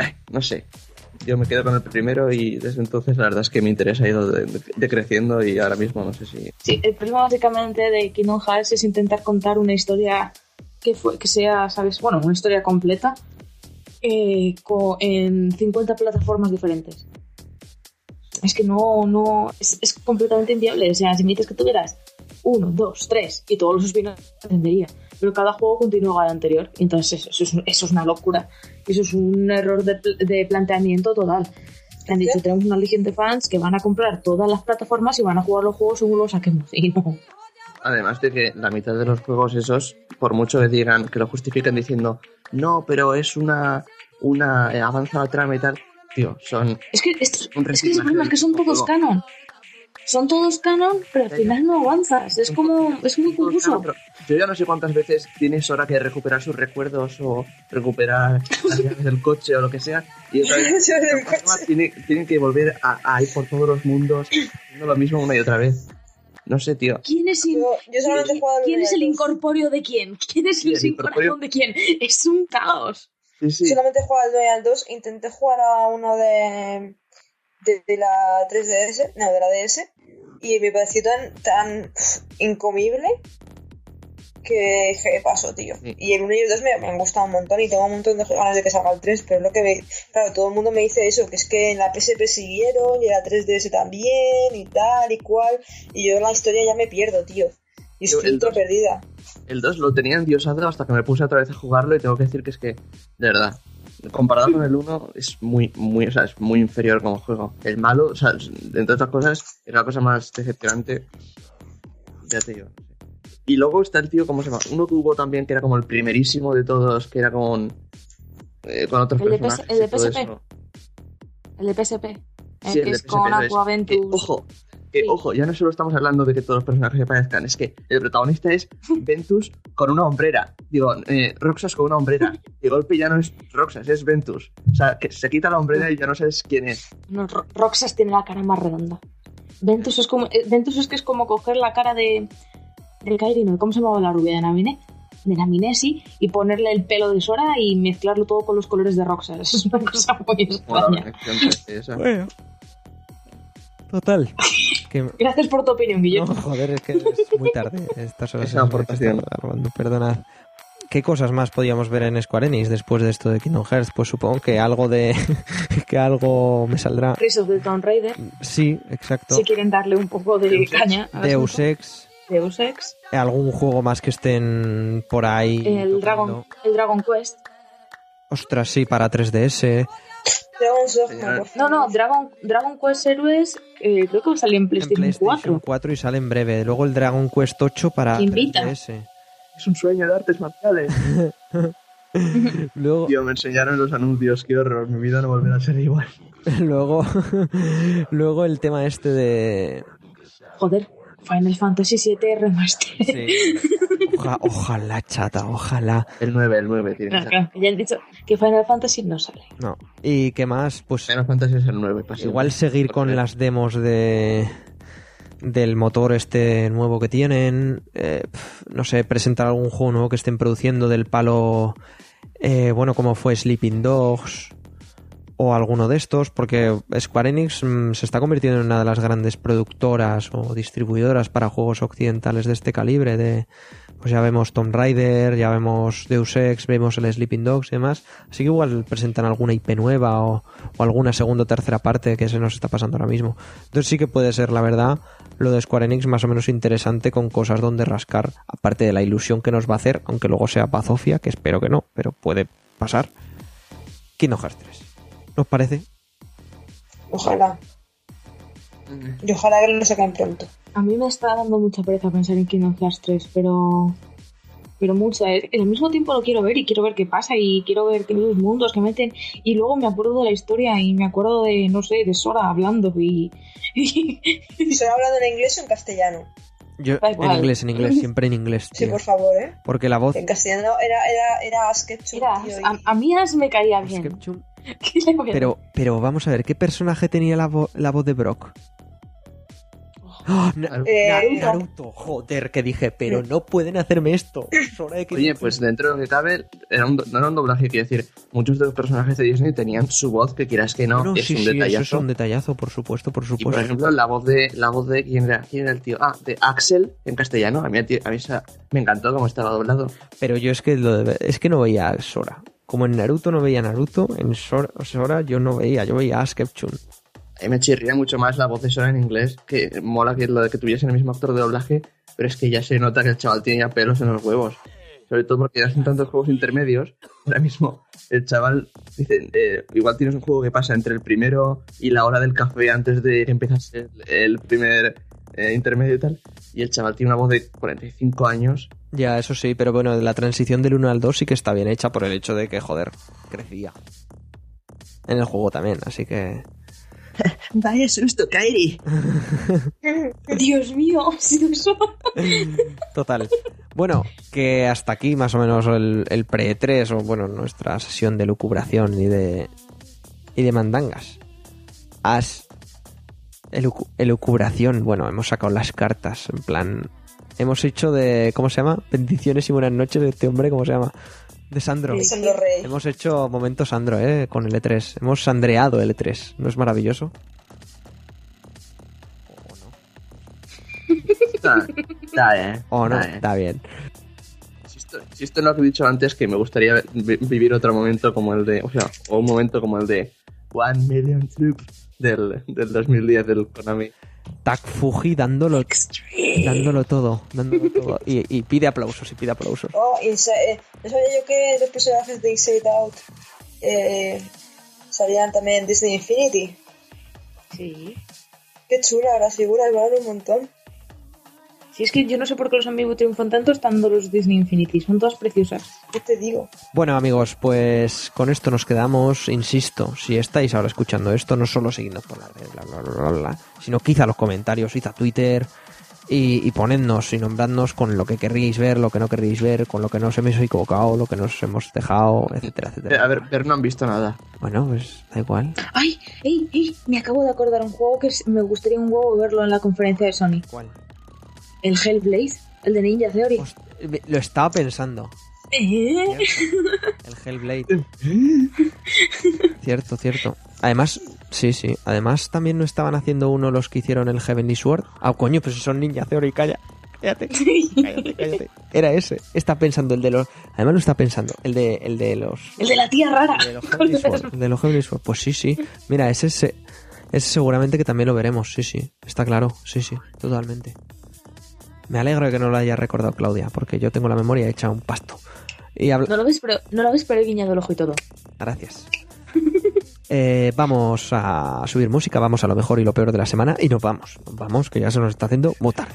eh, no sé. Yo me quedo con el primero y desde entonces la verdad es que mi interés ha ido de- de- decreciendo y ahora mismo no sé si... Sí, el problema básicamente de Kingdom Hearts es intentar contar una historia que, sea, ¿sabes? Bueno, una historia completa eh, en 50 plataformas diferentes. Es que no, no, es, es completamente inviable. O sea, si me dices que tuvieras uno, dos, tres y todos los spin-offs. Pero cada juego continúa al anterior. Entonces eso, eso, es, eso es una locura. Eso es un error de, de planteamiento total. Han dicho, tenemos una legión de fans que van a comprar todas las plataformas y van a jugar los juegos según los saquemos. Y no. Además de que la mitad de los juegos esos, por mucho que digan, que lo justifiquen diciendo, no, pero es una, una eh, avanza la trama y tal, tío, son... Es que, esto- es que el problema es que son todos canon. Son todos canon, pero al final no avanzas. Es como, es muy confuso. Yo ya no sé cuántas veces tienes hora que recuperar sus recuerdos o recuperar las llaves del coche o lo que sea. Y otra vez Yo del la persona coche. tiene, tienen que volver a, a ir por todos los mundos haciendo lo mismo una y otra vez. No sé, tío. ¿Quién es, in- Yo, ¿quién es el incorpóreo de quién? ¿Quién es Sí, el sin corazón de quién? Es un caos. Sí, sí. Solamente he jugado al 2 y al 2. Intenté jugar a uno de, de, de la 3DS, no, de la DS, y me pareció tan, tan incomible que, que pasó, tío. Sí. Y el 1 y el 2 me, me han gustado un montón y tengo un montón de ganas de que salga el 3, pero es lo que ve, claro, todo el mundo me dice eso, que es que en la PSP siguieron y en la 3DS también y tal y cual, y yo en la historia ya me pierdo, tío. Y estoy el ultra perdida. El 2 lo tenía endiosado hasta que me puse otra vez a jugarlo y tengo que decir que es que, de verdad, comparado con el 1 es muy, muy, o sea, es muy inferior como juego. El malo, o sea, entre otras cosas, es la cosa más decepcionante. Ya te digo. Y luego está el tío, ¿cómo se llama? Uno que hubo también que era como el primerísimo de todos, que era con, eh, con otros El de personajes. PS el de PSP. eso. El de PSP. El Sí, que es con PSP. Aquaventus. Eh, ojo, que, Sí. ojo, ya no solo estamos hablando de que todos los personajes se parezcan, es que el protagonista es Ventus con una hombrera. Digo, eh, Roxas con una hombrera. De golpe ya no es Roxas, es Ventus. O sea, que se quita la hombrera y ya no sabes quién es. No, Ro- Roxas tiene la cara más redonda. Ventus es como. eh, Ventus es que es como coger la cara de. del Kairi, ¿no? ¿Cómo se llamaba la rubia de Naminé? De Naminé, sí, y ponerle el pelo de Sora y mezclarlo todo con los colores de Roxas. Es una cosa muy extraña. Bueno. Total. Que... Gracias por tu opinión, Guillermo. No, joder, es que es muy tarde. Estas horas es aportación. muy tarde, Armando, perdonad. ¿Qué cosas más podíamos ver en Square Enix después de esto de Kingdom Hearts? Pues supongo que algo de... que algo me saldrá. Rise of the Tomb Raider, Sí, exacto. si quieren darle un poco de Deus caña. Deus. Ex. Deus Ex. Algún juego más que estén por ahí. El tocando. Dragon, el Dragon Quest. Ostras, sí, para 3DS. Dogma, Señora- por No, no, Dragon, Dragon Quest Heroes eh, creo que va a salir en En PlayStation, PlayStation 4. 4 y sale en breve. Luego el Dragon Quest 8 para Invita. 3DS. Es un sueño de artes marciales. Luego, Tío, me enseñaron los anuncios, qué horror. Mi vida no volverá a ser igual. luego, luego el tema este de... Joder, Final Fantasy VII Remaster. Oja- ojalá, chata, ojalá. El 9, el 9, tiene que ya han dicho que Final Fantasy no sale. No. ¿Y qué más? Pues Final Fantasy es el 9. pasivo. igual seguir con las demos de del motor este nuevo que tienen. eh, no sé, presentar algún juego nuevo que estén produciendo del palo. eh, bueno, como fue Sleeping Dogs. O alguno de estos, porque Square Enix mm, se está convirtiendo en una de las grandes productoras o distribuidoras para juegos occidentales de este calibre. De, pues ya vemos Tomb Raider, ya vemos Deus Ex, vemos el Sleeping Dogs y demás. Así que igual presentan alguna IP nueva o, o alguna segunda o tercera parte que se nos está pasando ahora mismo. Entonces sí que puede ser, la verdad, lo de Square Enix más o menos interesante con cosas donde rascar, aparte de la ilusión que nos va a hacer, aunque luego sea bazofia, que espero que no, pero puede pasar. Kingdom Hearts 3. ¿Nos parece? Ojalá. Y ojalá que lo saquen pronto. A mí me está dando mucha pereza pensar en Kingdom Hearts 3, pero. Pero mucha. eh. Al mismo tiempo lo quiero ver y quiero ver qué pasa y quiero ver qué nuevos mundos que meten. Y luego me acuerdo de la historia y me acuerdo de, no sé, de Sora hablando y. ¿Estoy hablando en inglés o en castellano? Yo, en inglés, en inglés, siempre en inglés, Sí, por favor, ¿eh? Porque la voz... En castellano era, era, era tío, y- a, a mí Ash me caía bien. ¿Qué le voy a Pero, pero vamos a ver, ¿qué personaje tenía la, vo- la voz de Brock? ¡Oh! Na- Eh, Naruto. Naruto, joder, que dije, pero no pueden hacerme esto. Oye, pues dentro de lo que cabe, era un do- no era un doblaje, quiero decir, muchos de los personajes de Disney tenían su voz, que quieras que no, No, es sí, un sí, eso detallazo. es un detallazo, por supuesto, por Y por supuesto. ejemplo, la voz de la voz de quién era, quién era el tío, ah, de Axel en castellano, a mí, a mí esa- me encantó cómo estaba doblado. Pero yo es que lo de- es que no veía a Sora. Como en Naruto no veía Naruto, en Sora, yo no veía, yo veía a Skepchun. Me chirría mucho más la voz de Sora en inglés, que mola que lo de que tuviesen el mismo actor de doblaje, pero es que ya se nota que el chaval tiene ya pelos en los huevos. Sobre todo porque ya hacen tantos juegos intermedios. Ahora mismo el chaval dice, eh, igual tienes un juego que pasa entre el primero y la hora del café antes de que empiezas el, el primer eh, intermedio y tal. Y el chaval tiene una voz de 45 años. Ya, eso sí, pero bueno, la transición del 1 al 2 sí que está bien hecha por el hecho de que, joder, crecía. En el juego también, así que... Vaya susto, Kairi. Dios mío. Total. Bueno, que hasta aquí más o menos el, el pre-3 o bueno, nuestra sesión de lucubración y de y de mandangas. Has elucu- elucubración, bueno, hemos sacado las cartas en plan hemos hecho de ¿cómo se llama? Bendiciones y buenas noches de este hombre, ¿cómo se llama? De Sandro. de Sandro Rey. Hemos hecho momento Sandro, eh, con el E3. Hemos sandreado el E3, ¿no es maravilloso? Está, está bien. ¿O no? está bien. Está bien. Esto- Si esto no lo que he dicho antes, que me gustaría vi- vivir otro momento como el de, o sea, o un momento como el de One Million Troops del, del 2010 del Konami. Tak Fuji dándolo, dándolo todo, dándolo todo. Y, y pide aplausos, y pide aplausos. Oh, Insa- eh, ¿no sabía yo que los personajes de Inside Out eh, salían también en Disney Infinity? Sí. Qué chula, las figuras valen un montón. Sí, es que yo no sé por qué los amigos triunfan tanto estando los Disney Infinity. Son todas preciosas. ¿Qué te digo? Bueno amigos, pues con esto nos quedamos, insisto, si estáis ahora escuchando esto, no solo seguidnos por la red, bla, bla, bla, bla, bla, sino quizá los comentarios, quizá Twitter y, y ponednos y nombradnos con lo que querríais ver, lo que no querríais ver, con lo que nos hemos equivocado, lo que nos hemos dejado, etcétera, Eh, etcétera. A ver, ver, no han visto nada. Bueno, pues da igual. ¡Ay! ¡Ey! ¡Ey! Me acabo de acordar un juego que me gustaría un huevo verlo en la conferencia de Sony. ¿Cuál? El Hellblade, el de Ninja Theory. Lo estaba pensando. ¿Eh? El Hellblade. cierto, cierto. Además, sí, sí. Además, también no estaban haciendo uno los que hicieron el Heavenly Sword. Ah, coño, pues si son Ninja Theory, calla. Cállate, cállate, cállate. Era ese. Está pensando el de los. Además, lo está pensando. El de, el de los. El de la tía rara. El de los Heavenly Sword. El de los Heavenly Sword. Pues sí, sí. Mira, ese, ese, ese seguramente que también lo veremos. Sí, sí. Está claro. Sí, sí. Totalmente. Me alegro de que no lo haya recordado Claudia, porque yo tengo la memoria hecha un pasto. Y habla- No lo ves, pero no lo ves, pero he guiñado el ojo y todo. Gracias. Eh, vamos a subir música, vamos a lo mejor y lo peor de la semana y nos vamos. Nos vamos, que ya se nos está haciendo muy tarde.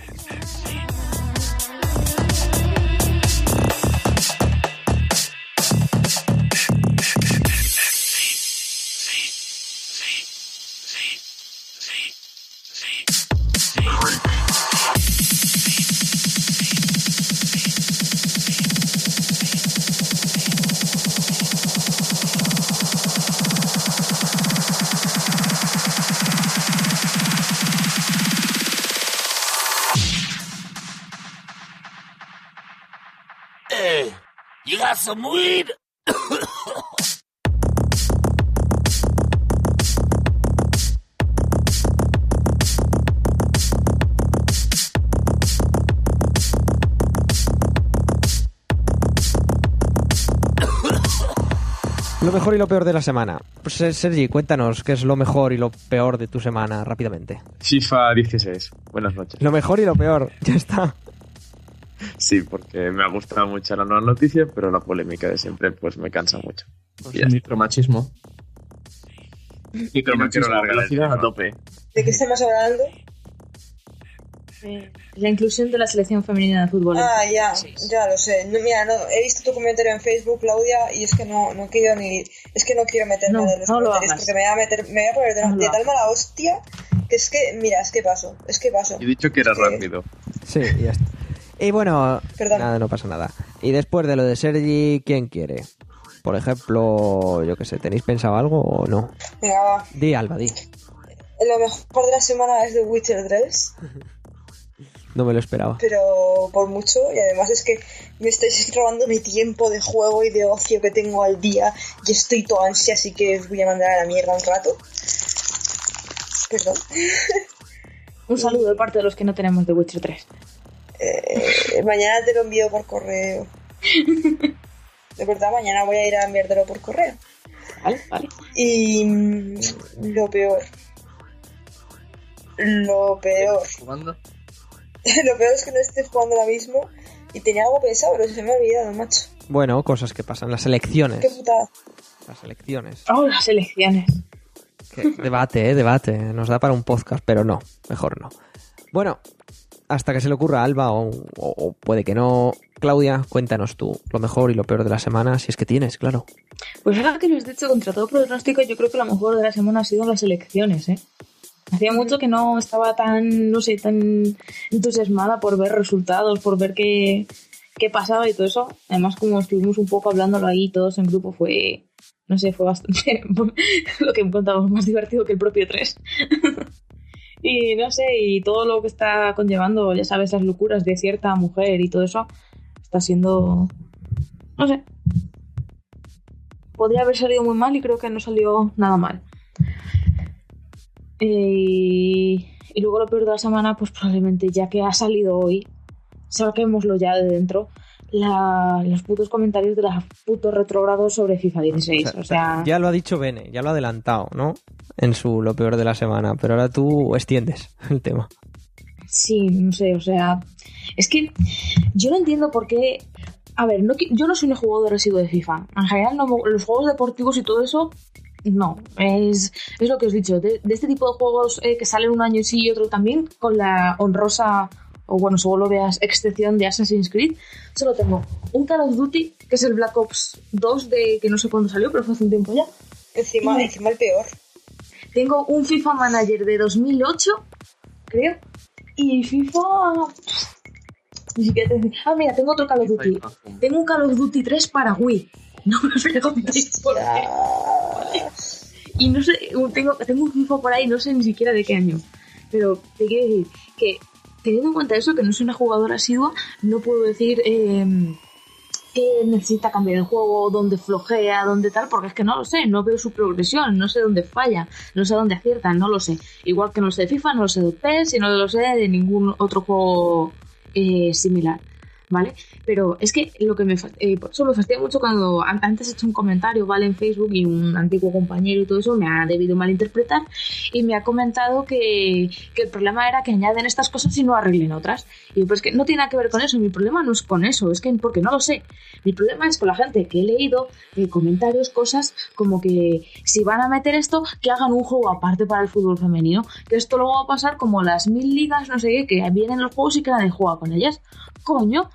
Mejor y lo peor de la semana. Pues eh, Sergi, cuéntanos qué es lo mejor y lo peor de tu semana rápidamente. FIFA 16. Buenas noches. Lo mejor y lo peor, ya está. Sí, porque me ha gustado mucho la nueva noticia, pero la polémica de siempre pues me cansa mucho. Está. Micromachismo. el velocidad a tope. ¿De qué estamos hablando? La inclusión de la selección femenina de fútbol. Ah, ya, ya lo sé. No, mira, no, he visto tu comentario en Facebook, Claudia, y es que no, no quiero ni. Es que no quiero meterme No, en los no lo comentarios hagas. porque me voy a meter, me voy a poner de, de tal mala hostia que es que, mira, es que paso, es que paso. He dicho que era Sí. rápido. Sí, ya está. Y bueno, Perdón. nada, no pasa nada. Y después de lo de Sergi, ¿quién quiere? Por ejemplo, yo qué sé, ¿tenéis pensado algo o no? Venga, va. Di, Alba, di. Lo mejor de la semana es The Witcher 3, No me lo esperaba. pero por mucho, y además es que me estáis robando mi tiempo de juego y de ocio que tengo al día y estoy toda ansia, así que os voy a mandar a la mierda un rato. Perdón. Un saludo de parte de los que no tenemos de Witcher 3. Eh, mañana te lo envío por correo. De verdad, mañana voy a ir a enviártelo por correo. Vale, vale. Y mm, lo peor. Lo peor. Jugando. Lo peor es que no esté jugando ahora mismo. Y tenía algo pensado, pero se me ha olvidado, macho. Bueno, cosas que pasan. Las Qué elecciones. putada. Las elecciones. Oh, las elecciones. Debate, eh, debate. Nos da para un podcast, pero no. Mejor no. Bueno, hasta que se le ocurra a Alba, o, o- o puede que no. Claudia, cuéntanos tú lo mejor y lo peor de la semana, si es que tienes, claro. Pues ahora que lo has dicho contra todo pronóstico, yo creo que lo mejor de la semana ha sido las elecciones, ¿eh? Hacía mucho que no estaba tan, no sé, tan entusiasmada por ver resultados, por ver qué, qué pasaba y todo eso. Además, como estuvimos un poco hablándolo ahí todos en grupo, fue, no sé, fue bastante lo que encontramos más divertido que el propio 3. y no sé, y todo lo que está conllevando, ya sabes, las locuras de cierta mujer y todo eso, está siendo, no sé, podría haber salido muy mal y creo que no salió nada mal. Eh, y luego lo peor de la semana, pues probablemente ya que ha salido hoy, saquémoslo ya de dentro, la- los putos comentarios de los putos retrogrados sobre FIFA 16. O sea, Ya lo ha dicho Bene, ya lo ha adelantado, ¿no? En su lo peor de la semana, pero ahora tú extiendes el tema. sí, no sé, o sea, es que yo no entiendo por qué. A ver, no, yo no soy un jugador residuo de FIFA. En general, no los juegos deportivos y todo eso, no. Es, es lo que os he dicho. De, de este tipo de juegos eh, que salen un año sí y otro también, con la honrosa, o bueno, según lo veas, excepción de Assassin's Creed, solo tengo un Call of Duty, que es el Black Ops 2, de que no sé cuándo salió, pero fue hace un tiempo ya. Encima, encima el peor. Tengo un FIFA Manager de 2008, creo. Y FIFA... Ni siquiera te Ah, mira, tengo otro Call of Duty. Tengo un Call of Duty 3 para Wii. No me preguntéis por qué. Y no sé, tengo, tengo un FIFA por ahí, no sé ni siquiera de qué año. Pero te quiero decir que, teniendo en cuenta eso, que no soy una jugadora asidua, no puedo decir eh, que necesita cambiar el juego, dónde flojea, dónde tal, porque es que no lo sé, no veo su progresión, no sé dónde falla, no sé dónde acierta, no lo sé. Igual que no lo sé de FIFA, no lo sé de PES y no lo sé de ningún otro juego eh, similar. ¿Vale? Pero es que lo que me eh, por eso me fastidia mucho cuando an- antes he hecho un comentario, ¿vale? En Facebook y un antiguo compañero y todo eso me ha debido malinterpretar y me ha comentado que, que el problema era que añaden estas cosas y no arreglen otras. Y yo, pues que no tiene nada que ver con eso, mi problema no es con eso, es que porque no lo sé. Mi problema es con la gente que he leído eh, comentarios, cosas como que si van a meter esto, que hagan un juego aparte para el fútbol femenino, que esto luego va a pasar como las mil ligas, no sé qué, que vienen los juegos y que nadie juega con ellas. Coño,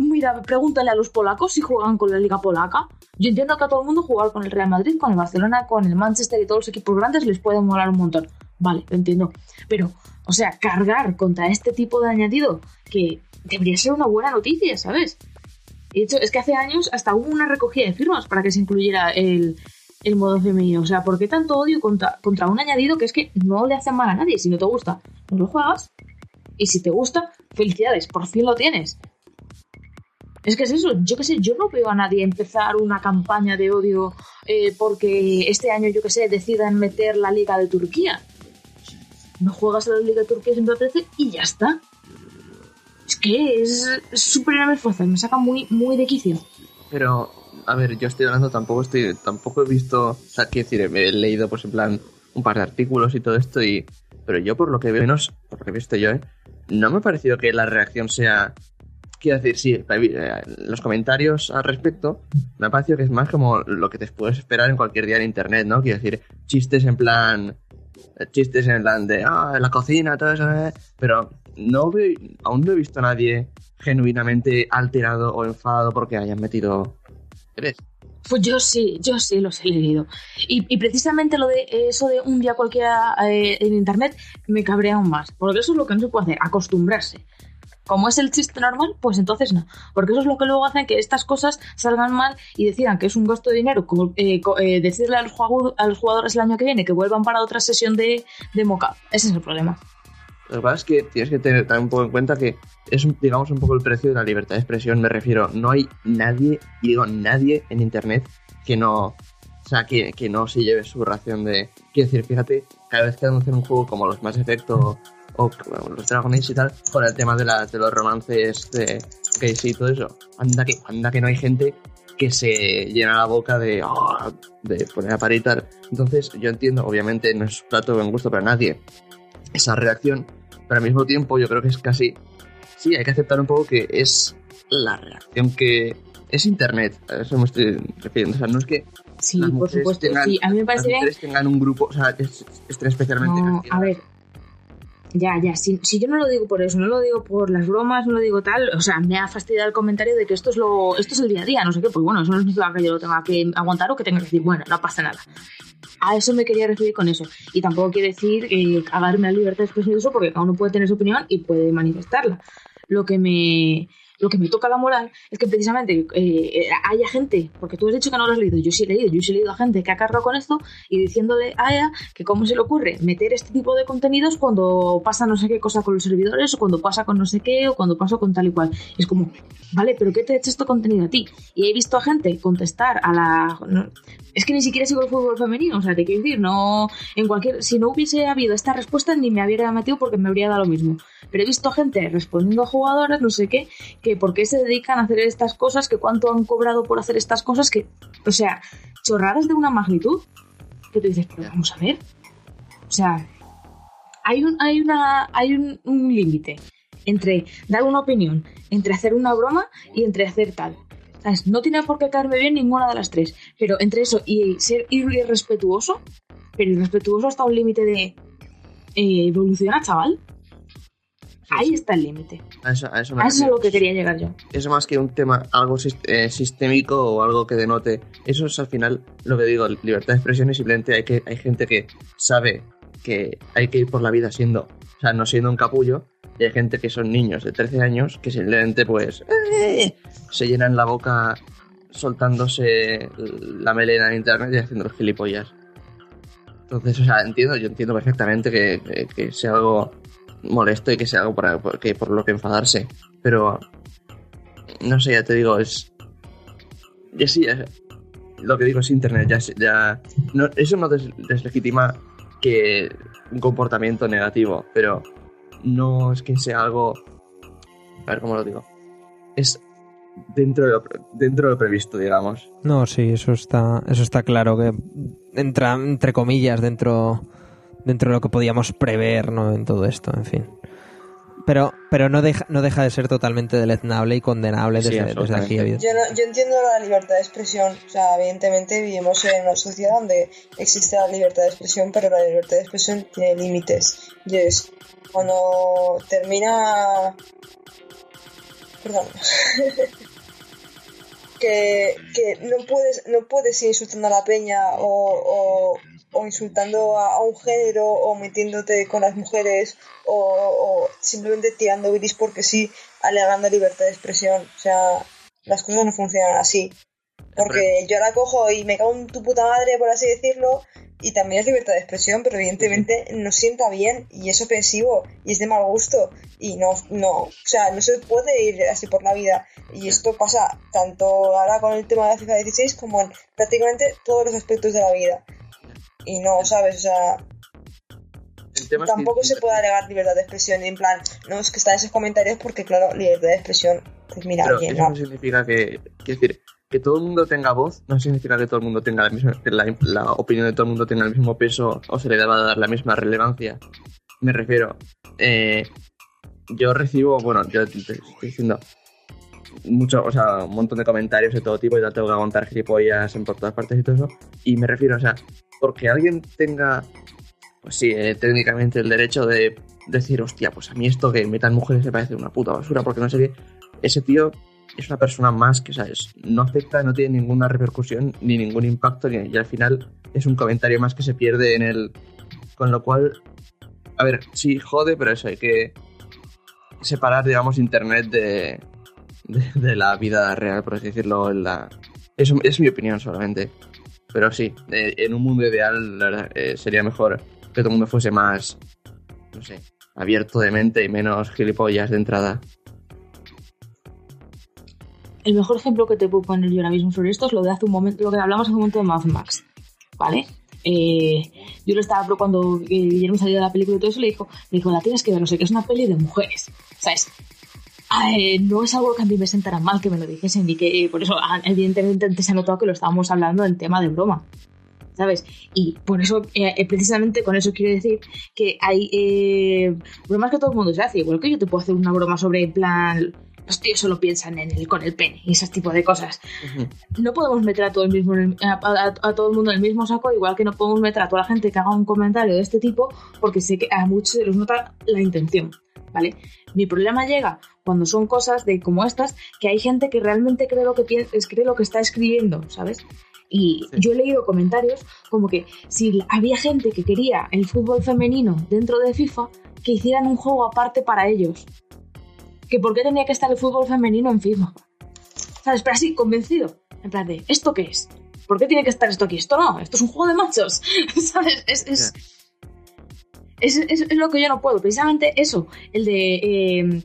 mira, pregúntale a los polacos si juegan con la liga polaca. Yo entiendo que a todo el mundo jugar con el Real Madrid, con el Barcelona, con el Manchester y todos los equipos grandes les puede molar un montón. Vale, lo entiendo. Pero, o sea, cargar contra este tipo de añadido que debería ser una buena noticia, ¿sabes? De hecho, es que hace años hasta hubo una recogida de firmas para que se incluyera el, el modo femenino. O sea, ¿por qué tanto odio contra, contra un añadido que es que no le hace mal a nadie? Si no te gusta, no lo juegas. Y si te gusta, felicidades, por fin lo tienes. Es que es eso, yo qué sé, yo no veo a nadie empezar una campaña de odio eh, porque este año, yo qué sé, decidan meter la Liga de Turquía. No juegas a la Liga de Turquía siempre aparece y ya está. Es que es el esfuerzo, me saca muy, muy de quicio. Pero, a ver, yo estoy hablando, tampoco estoy, tampoco he visto, o sea, quiero decir, he leído, pues en plan, un par de artículos y todo esto, y, pero yo por lo que veo, menos, por lo que he visto yo, ¿eh? no me ha parecido que la reacción sea, quiero decir, sí, eh, los comentarios al respecto, me ha parecido que es más como lo que te puedes esperar en cualquier día en internet, ¿no? Quiero decir, chistes en plan, eh, chistes en plan de, ah, la cocina, todo eso, ¿eh? pero no aún no he visto a nadie genuinamente alterado o enfadado porque hayan metido tres. Pues yo sí, yo sí los he leído. Y, y precisamente lo de eso de un día cualquiera eh, en internet me cabrea aún más. Porque eso es lo que no se puede hacer, acostumbrarse. Como es el chiste normal, pues entonces no. Porque eso es lo que luego hace que estas cosas salgan mal y decidan que es un gasto de dinero. Eh, eh, decirle a los, a los jugadores el año que viene que vuelvan para otra sesión de, de. Ese es el problema. Lo que pasa es que tienes que tener también un poco en cuenta que es, digamos, un poco el precio de la libertad de expresión. Me refiero, no hay nadie, y digo nadie en internet que no, o sea, que, que no se lleve su ración de. Quiero decir, fíjate, cada vez que anuncian un juego como los Mass Effect o, o bueno, los Dragon Age y tal, con el tema de, la, de los romances de Casey y todo eso, anda que, anda que no hay gente que se llena la boca de, "Ah", de poner a parir y tal. Entonces, yo entiendo, obviamente no es plato de buen gusto para nadie esa reacción, pero al mismo tiempo yo creo que es casi, sí, hay que aceptar un poco que es la reacción que es Internet, a eso me estoy refiriendo, o sea, no es que Sí, las por supuesto. tengan- Sí, a mí me las parece bien mujeres tengan un grupo, o sea, estén especialmente No, a ver. Ya, ya, si, si yo no lo digo por eso, no lo digo por las bromas, no lo digo tal, o sea, me ha fastidiado el comentario de que esto es lo, esto es el día a día, no sé qué, pues bueno, eso no significa que yo lo tenga que aguantar o que tenga que decir, bueno, no pasa nada. A eso me quería referir con eso. Y tampoco quiere decir eh, cagarme la libertad de expresión de eso, porque cada uno puede tener su opinión y puede manifestarla. Lo que me, lo que me toca la moral es que precisamente eh, haya gente, porque tú has dicho que no lo has leído, yo sí he leído, yo sí he leído a gente que ha cargado con esto y diciéndole a ella que cómo se le ocurre meter este tipo de contenidos cuando pasa no sé qué cosa con los servidores o cuando pasa con no sé qué o cuando pasa con tal y cual. Es como, vale, pero ¿qué te ha hecho este contenido a ti? Y he visto a gente contestar a la... Es que ni siquiera sigo el fútbol femenino, o sea, te quiero decir, no. En cualquier. Si no hubiese habido esta respuesta, ni me habría metido porque me habría dado lo mismo. Pero he visto gente respondiendo a jugadoras, no sé qué, que por qué se dedican a hacer estas cosas, que cuánto han cobrado por hacer estas cosas, que. O sea, chorradas de una magnitud. Que tú dices, pero vamos a ver. O sea, hay un, hay una, hay un, un límite entre dar una opinión, entre hacer una broma y entre hacer tal. No tiene por qué caerme bien ninguna de las tres. Pero entre eso y ser irrespetuoso, pero irrespetuoso hasta un límite de eh, evoluciona, chaval. Ahí está el límite. A eso, a eso me A eso es lo que quería llegar yo. es más que un tema algo eh, sistémico o algo que denote. Eso es al final lo que digo, libertad de expresión y simplemente hay que hay gente que sabe que hay que ir por la vida siendo, o sea, no siendo un capullo, y hay gente que son niños de 13 años que simplemente pues eh, se llenan la boca soltándose la melena en internet y haciendo los gilipollas. Entonces, o sea, entiendo, yo entiendo perfectamente que, que- sea algo molesto y que sea algo para, que- por lo que enfadarse. Pero no sé, ya te digo, es. Ya sí, lo que digo es internet, ya. ya no, eso no des- deslegitima que un comportamiento negativo, pero no es que sea algo. A ver cómo lo digo. Es dentro de lo, dentro de lo previsto, digamos. No, sí, eso está, eso está claro que entra entre comillas dentro, dentro de lo que podíamos prever, ¿no? En todo esto, en fin. Pero, pero no deja, no deja de ser totalmente deleznable y condenable Sí, desde, desde aquí. Yo, no- yo entiendo la libertad de expresión. O sea, evidentemente vivimos en una sociedad donde existe la libertad de expresión, pero la libertad de expresión tiene límites. Y es cuando termina. Perdón. que, que no puedes no puedes ir insultando a la peña o, o, o insultando a, a un género o metiéndote con las mujeres o, o simplemente tirando bilis porque sí, alegando libertad de expresión. O sea, las cosas no funcionan así. Porque yo la cojo y me cago en tu puta madre, por así decirlo, y también es libertad de expresión, pero evidentemente no sienta bien y es ofensivo y es de mal gusto y no, no, o sea, no se puede ir así por la vida. Y esto pasa tanto ahora con el tema de la FIFA 16 como en prácticamente todos los aspectos de la vida. Y no, ¿sabes? O sea, tampoco se puede alegar libertad de expresión en plan, no es que están esos comentarios porque, claro, libertad de expresión, pues mira, Pero oye, eso no. no significa que. Quiero decir, que todo el mundo tenga voz no significa que todo el mundo tenga la misma. la, la opinión de todo el mundo tenga el mismo peso o se le deba dar la misma relevancia. Me refiero. eh, yo recibo, bueno, yo te, te estoy diciendo. Mucho, o sea, un montón de comentarios de todo tipo y te tengo que aguantar gilipollas en por todas partes y todo eso. Y me refiero, o sea, porque alguien tenga, pues sí, eh, técnicamente el derecho de decir, hostia, pues a mí esto que metan mujeres me parece una puta basura porque no sé qué. Ese tío es una persona más que, ¿sabes? No afecta, no tiene ninguna repercusión ni ningún impacto y al final es un comentario más que se pierde en el... Con lo cual, a ver, sí, jode, pero eso hay que separar, digamos, Internet de, de, la vida real, por así decirlo. en La... Es mi opinión solamente. Pero sí, eh, en un mundo ideal la verdad, eh, sería mejor que todo el mundo fuese más, no sé, abierto de mente y menos gilipollas de entrada. El mejor ejemplo que te puedo poner yo ahora mismo sobre esto es lo de hace un momento, lo que hablamos hace un momento de Mad Max, ¿vale? Eh, yo lo estaba pero cuando eh, Guillermo salió de la película y todo eso, le dijo, me dijo, la tienes que ver, no sé, que es una peli de mujeres, ¿sabes? Ah, eh, no es algo que a mí me sentara mal que me lo dijesen y que eh, por eso ah, evidentemente antes se ha notado que lo estábamos hablando en tema de broma ¿sabes? Y por eso, eh, precisamente con eso quiero decir que hay eh, bromas que todo el mundo se hace. Igual que yo te puedo hacer una broma sobre, en plan, los tíos solo piensan en el, con el pene y ese tipo de cosas. No podemos meter a todo, el mismo, a, a- a todo el mundo en el mismo saco, igual que no podemos meter a toda la gente que haga un comentario de este tipo, porque sé que a muchos se les nota la intención, ¿vale? Mi problema llega cuando son cosas de como estas, que hay gente que realmente cree lo que, cree lo que está escribiendo, ¿sabes? Y Sí. yo he leído comentarios como que si había gente que quería el fútbol femenino dentro de FIFA, que hicieran un juego aparte para ellos. Que por qué tenía que estar el fútbol femenino en FIFA. ¿Sabes? Pero así, convencido. En plan de, ¿esto qué es? ¿Por qué tiene que estar esto aquí? Esto no, esto es un juego de machos. ¿Sabes? Es, es, es, es- es lo que yo no puedo. Precisamente eso, el de eh,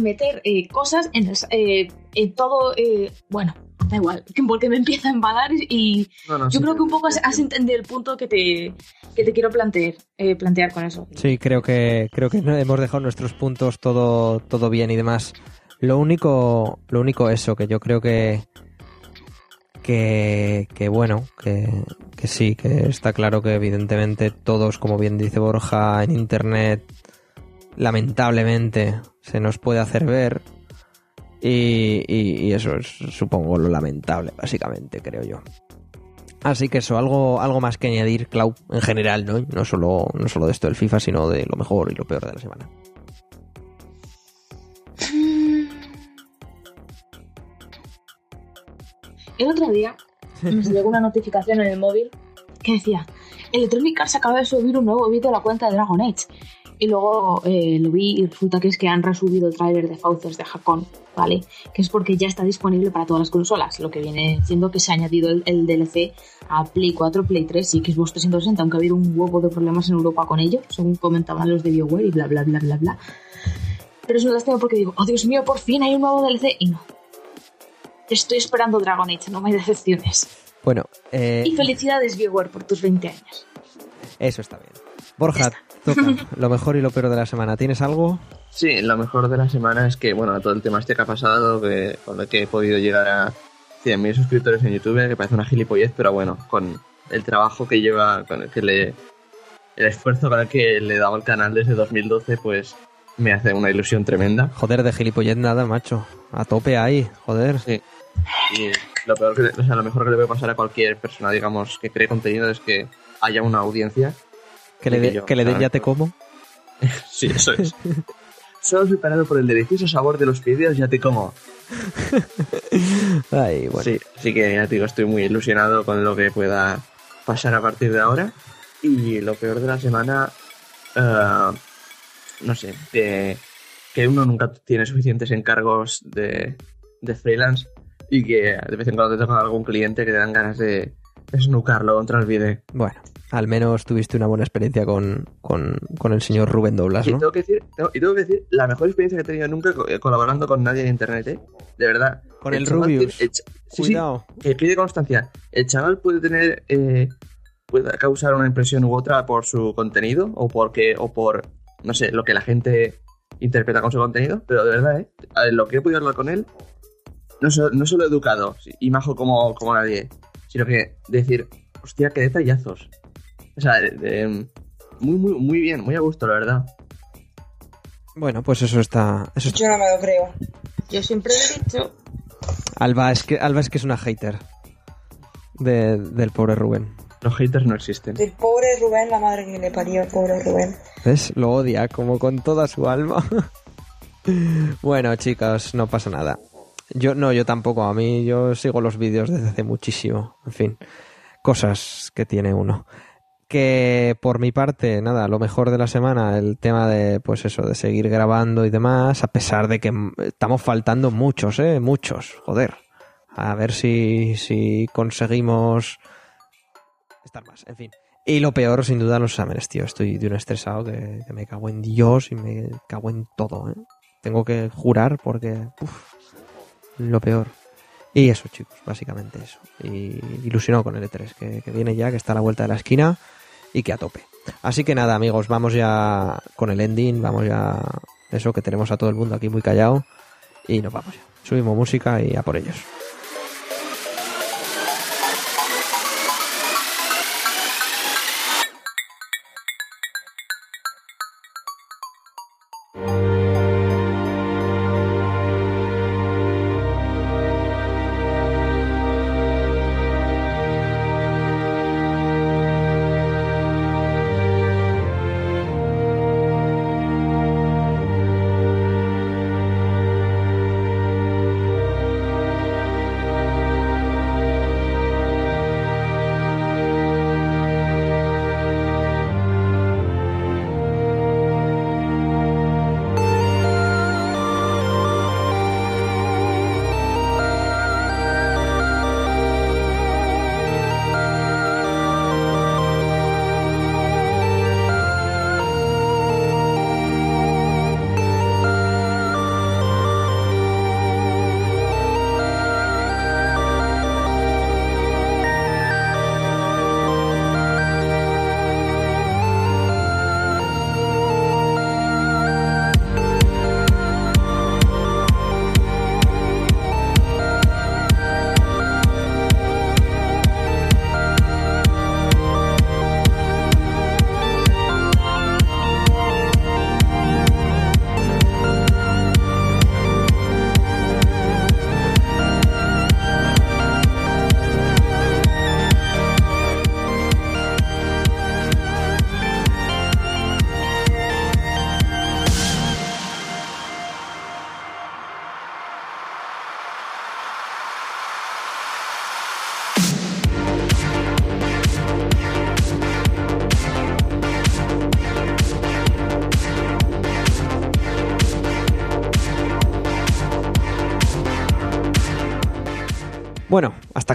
meter eh, cosas en, el- eh, en todo... eh, bueno, da igual, que porque me empieza a embalar y No, no, yo sí, creo que un poco has, has entendido el punto que te, que te quiero plantear, eh, plantear con eso. Sí, creo que creo que hemos dejado nuestros puntos todo todo bien y demás. Lo único lo único eso que yo creo que que, bueno, que, que sí, que está claro que evidentemente todos, como bien dice Borja, en internet lamentablemente se nos puede hacer ver y, y- eso es supongo lo lamentable, básicamente, creo yo. Así que eso, algo, algo más que añadir, Clau, en general, ¿no? No solo, no solo de esto del FIFA, sino de lo mejor y lo peor de la semana. El otro día me llegó una notificación en el móvil que decía Electronic Arts acaba de subir un nuevo vídeo a la cuenta de Dragon Age. Y luego eh, lo vi y resulta que es que han resubido el tráiler de Fauces de Hakon, ¿vale? Que es porque ya está disponible para todas las consolas, lo que viene siendo que se ha añadido el, el DLC a Play 4, Play 3 y Xbox 360, aunque ha habido un huevo de problemas en Europa con ello, según comentaban los de BioWare y bla bla bla bla bla. Pero es una lástima porque digo, oh Dios mío, por fin hay un nuevo DLC y no. Estoy esperando Dragon Age, no me decepciones. Bueno, eh, Y felicidades, BioWare, por tus 20 años. eso está bien. Borja, toca lo mejor y lo peor de la semana. ¿Tienes algo? Sí, lo mejor de la semana es que, bueno, todo el tema este que ha pasado, que, con el que he podido llegar a 100.000 suscriptores en YouTube, que parece una gilipollez, pero bueno, con el trabajo que lleva, con el que le. el esfuerzo con el que le he dado al canal desde 2012, pues me hace una ilusión tremenda. Joder, de gilipollez nada, macho. A tope ahí, joder. Sí. Y lo peor que, o sea, lo mejor que le puede pasar a cualquier persona, digamos, que cree contenido es que haya una audiencia. Que le, claro. ya te como. Sí, eso es. Solo superado por el delicioso sabor de los fideos, ya te como. Ay, bueno. Sí, así que ya te digo, estoy muy ilusionado con lo que pueda pasar a partir de ahora. Y lo peor de la semana, eh, no sé, que, que uno nunca tiene suficientes encargos de, de freelance y que de vez en cuando te toca algún cliente que te dan ganas de snucarlo contra el vídeo. Bueno, al menos tuviste una buena experiencia con, con, con el señor Rubén Doblas, Y ¿no? tengo que decir, tengo- y tengo que decir, la mejor experiencia que he tenido nunca eh, colaborando con nadie en internet, ¿eh? De verdad. Con el chaval Rubius. tiene- el ch- sí, sí, Cuidado. que pide constancia. El chaval puede tener, eh, puede causar una impresión u otra por su contenido o porque, o por, no sé, lo que la gente interpreta con su contenido, pero de verdad, ¿eh? Lo que he podido hablar con él, no, so- no solo educado y majo como, como nadie, sino que decir, hostia, qué detallazos. O sea, de- de- muy, muy, muy bien, muy a gusto, la verdad. Bueno, pues eso está. Eso está- Yo no me lo creo. Yo siempre he dicho, Alba, es que, Alba es que es una hater de- del pobre Rubén. Los haters no existen. Del pobre Rubén, la madre que le parió, pobre Rubén. ¿Ves? Lo odia como con toda su alma. bueno, chicas, no pasa nada. Yo no, yo tampoco. A mí yo sigo los vídeos desde hace muchísimo. En fin, cosas que tiene uno. Que por mi parte, nada, lo mejor de la semana, el tema de, pues eso, de seguir grabando y demás, a pesar de que estamos faltando muchos, eh, muchos, joder. A ver si, si conseguimos estar más, en fin. Y lo peor, sin duda, los exámenes, tío. Estoy de un estresado que, me cago en Dios y me cago en todo, ¿eh? Tengo que jurar porque, lo peor. Y eso, chicos, básicamente eso. Y ilusionado con el E3, que, viene ya, que está a la vuelta de la esquina y que a tope. Así que nada, amigos, vamos ya con el ending, vamos ya, eso, que tenemos a todo el mundo aquí muy callado y nos vamos ya. Subimos música y a por ellos.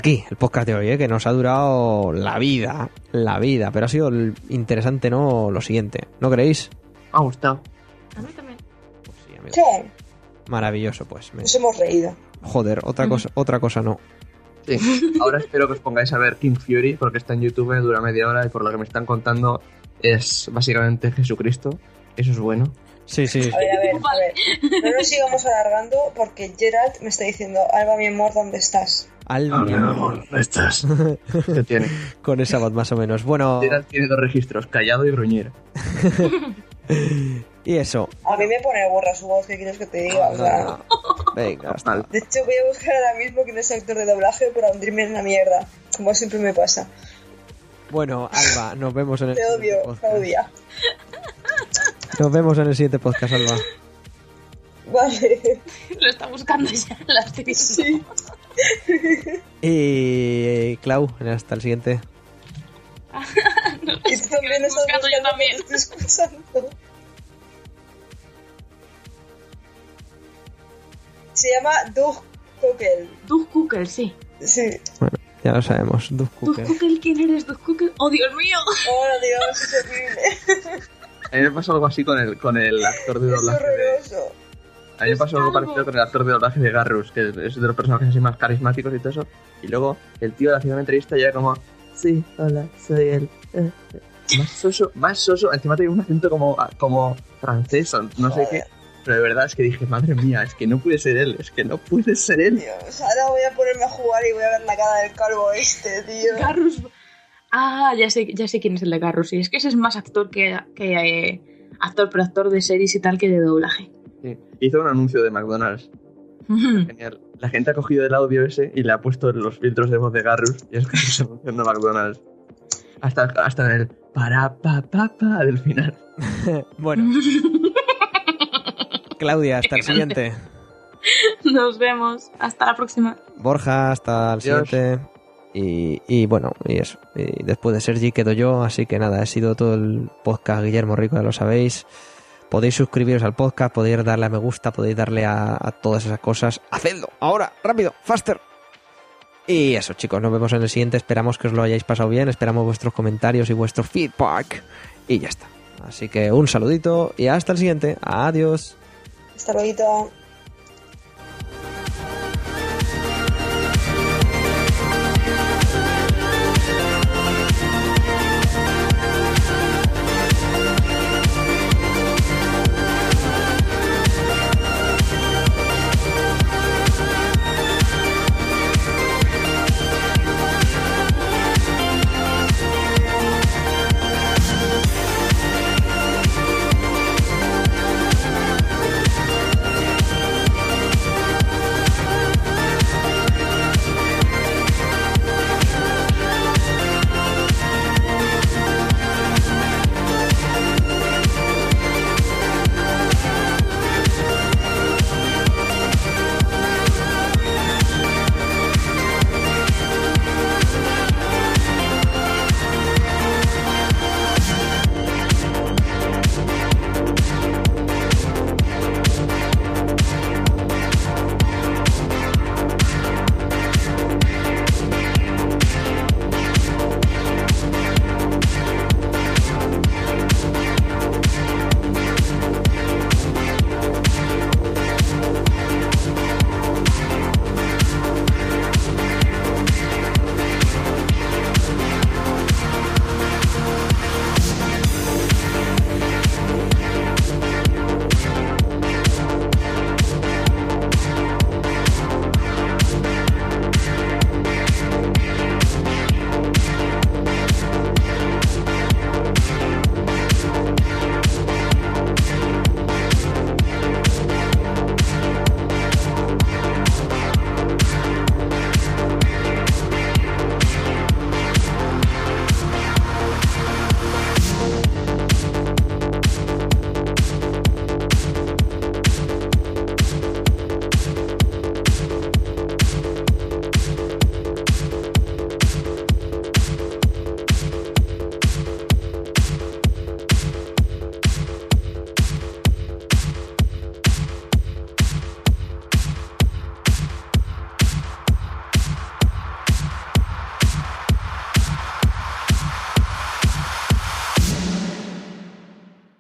Aquí el podcast de hoy, ¿eh? que nos ha durado la vida, la vida, pero ha sido interesante, ¿no? Lo siguiente, ¿no creéis? Me ha gustado. A mí también. Pues sí, amigo. Sí, Maravilloso, pues. me- nos hemos reído. Joder, otra cosa, otra cosa no. Sí. Ahora espero que os pongáis a ver King Fury porque está en YouTube, dura media hora y por lo que me están contando es básicamente Jesucristo. Eso es bueno. Sí, sí. A ver, a ver, a ver. No nos sigamos alargando porque Gerald me está diciendo, Alba, mi amor, ¿dónde estás? Al ¿dónde estás? ¿Qué tiene? con esa voz más o menos. Bueno, tiene dos registros, callado y gruñero. y eso. A mí me pone burra su voz, ¿qué quieres que te diga? O sea, Venga, hasta de hecho voy a buscar ahora mismo quién es el actor de doblaje para hundirme en la mierda, como siempre me pasa. Bueno, Alba, nos vemos en el Te odio. Claudia. Nos vemos en el siguiente podcast, Alba. Vale. Lo está buscando ya. La estoy viendo. Sí. Y Clau, hasta el siguiente. Y tú también estás buscando yo también. estoy escuchando. Se llama Doug Cocker. Doug Cooker, sí. Sí. Ya lo sabemos. Doug Cooker. Cooker, ¿quién eres? Doug Cooker. ¡Oh, Dios mío! Oh, Dios, es horrible. A mí me pasó algo así con el, con el actor de Es doblaje de... horroroso. A mí me pasó algo parecido con el actor de doblaje de Garrus, que es de los personajes así más carismáticos y todo eso. Y luego el tío le hacía una entrevista y era como, sí, hola, soy él. Eh, eh". Más soso, más soso. Encima tenía un acento como, como francés o no sé qué. Pero de verdad es que dije, madre mía, es que no puede ser él, es que no puede ser él. Dios, ahora voy a ponerme a jugar y voy a ver la cara del calvo este, tío. Garrus. Ah, ya sé, ya sé quién es el de Garrus. Sí, es que ese es más actor que, que eh, actor, pero actor de series y tal que de doblaje. Sí. Hizo un anuncio de McDonald's. Genial. La gente ha cogido el audio ese y le ha puesto los filtros de voz de Garrus y es que se anunciando McDonald's. Hasta, hasta en el para pa pa pa del final. Bueno, Claudia, hasta el siguiente. Nos vemos. Hasta la próxima. Borja, hasta el Adiós. siguiente. Y, y bueno, y eso. Y después de Sergi quedo yo, así que nada, ha sido todo el podcast Guillermo Rico, ya lo sabéis. Podéis suscribiros al podcast, podéis darle a me gusta, podéis darle a, todas esas cosas. ¡Hacedlo! Ahora, rápido, faster. Y eso, chicos, nos vemos en el siguiente. Esperamos que os lo hayáis pasado bien, esperamos vuestros comentarios y vuestro feedback. Y ya está. Así que un saludito y hasta el siguiente. Adiós. Hasta luego.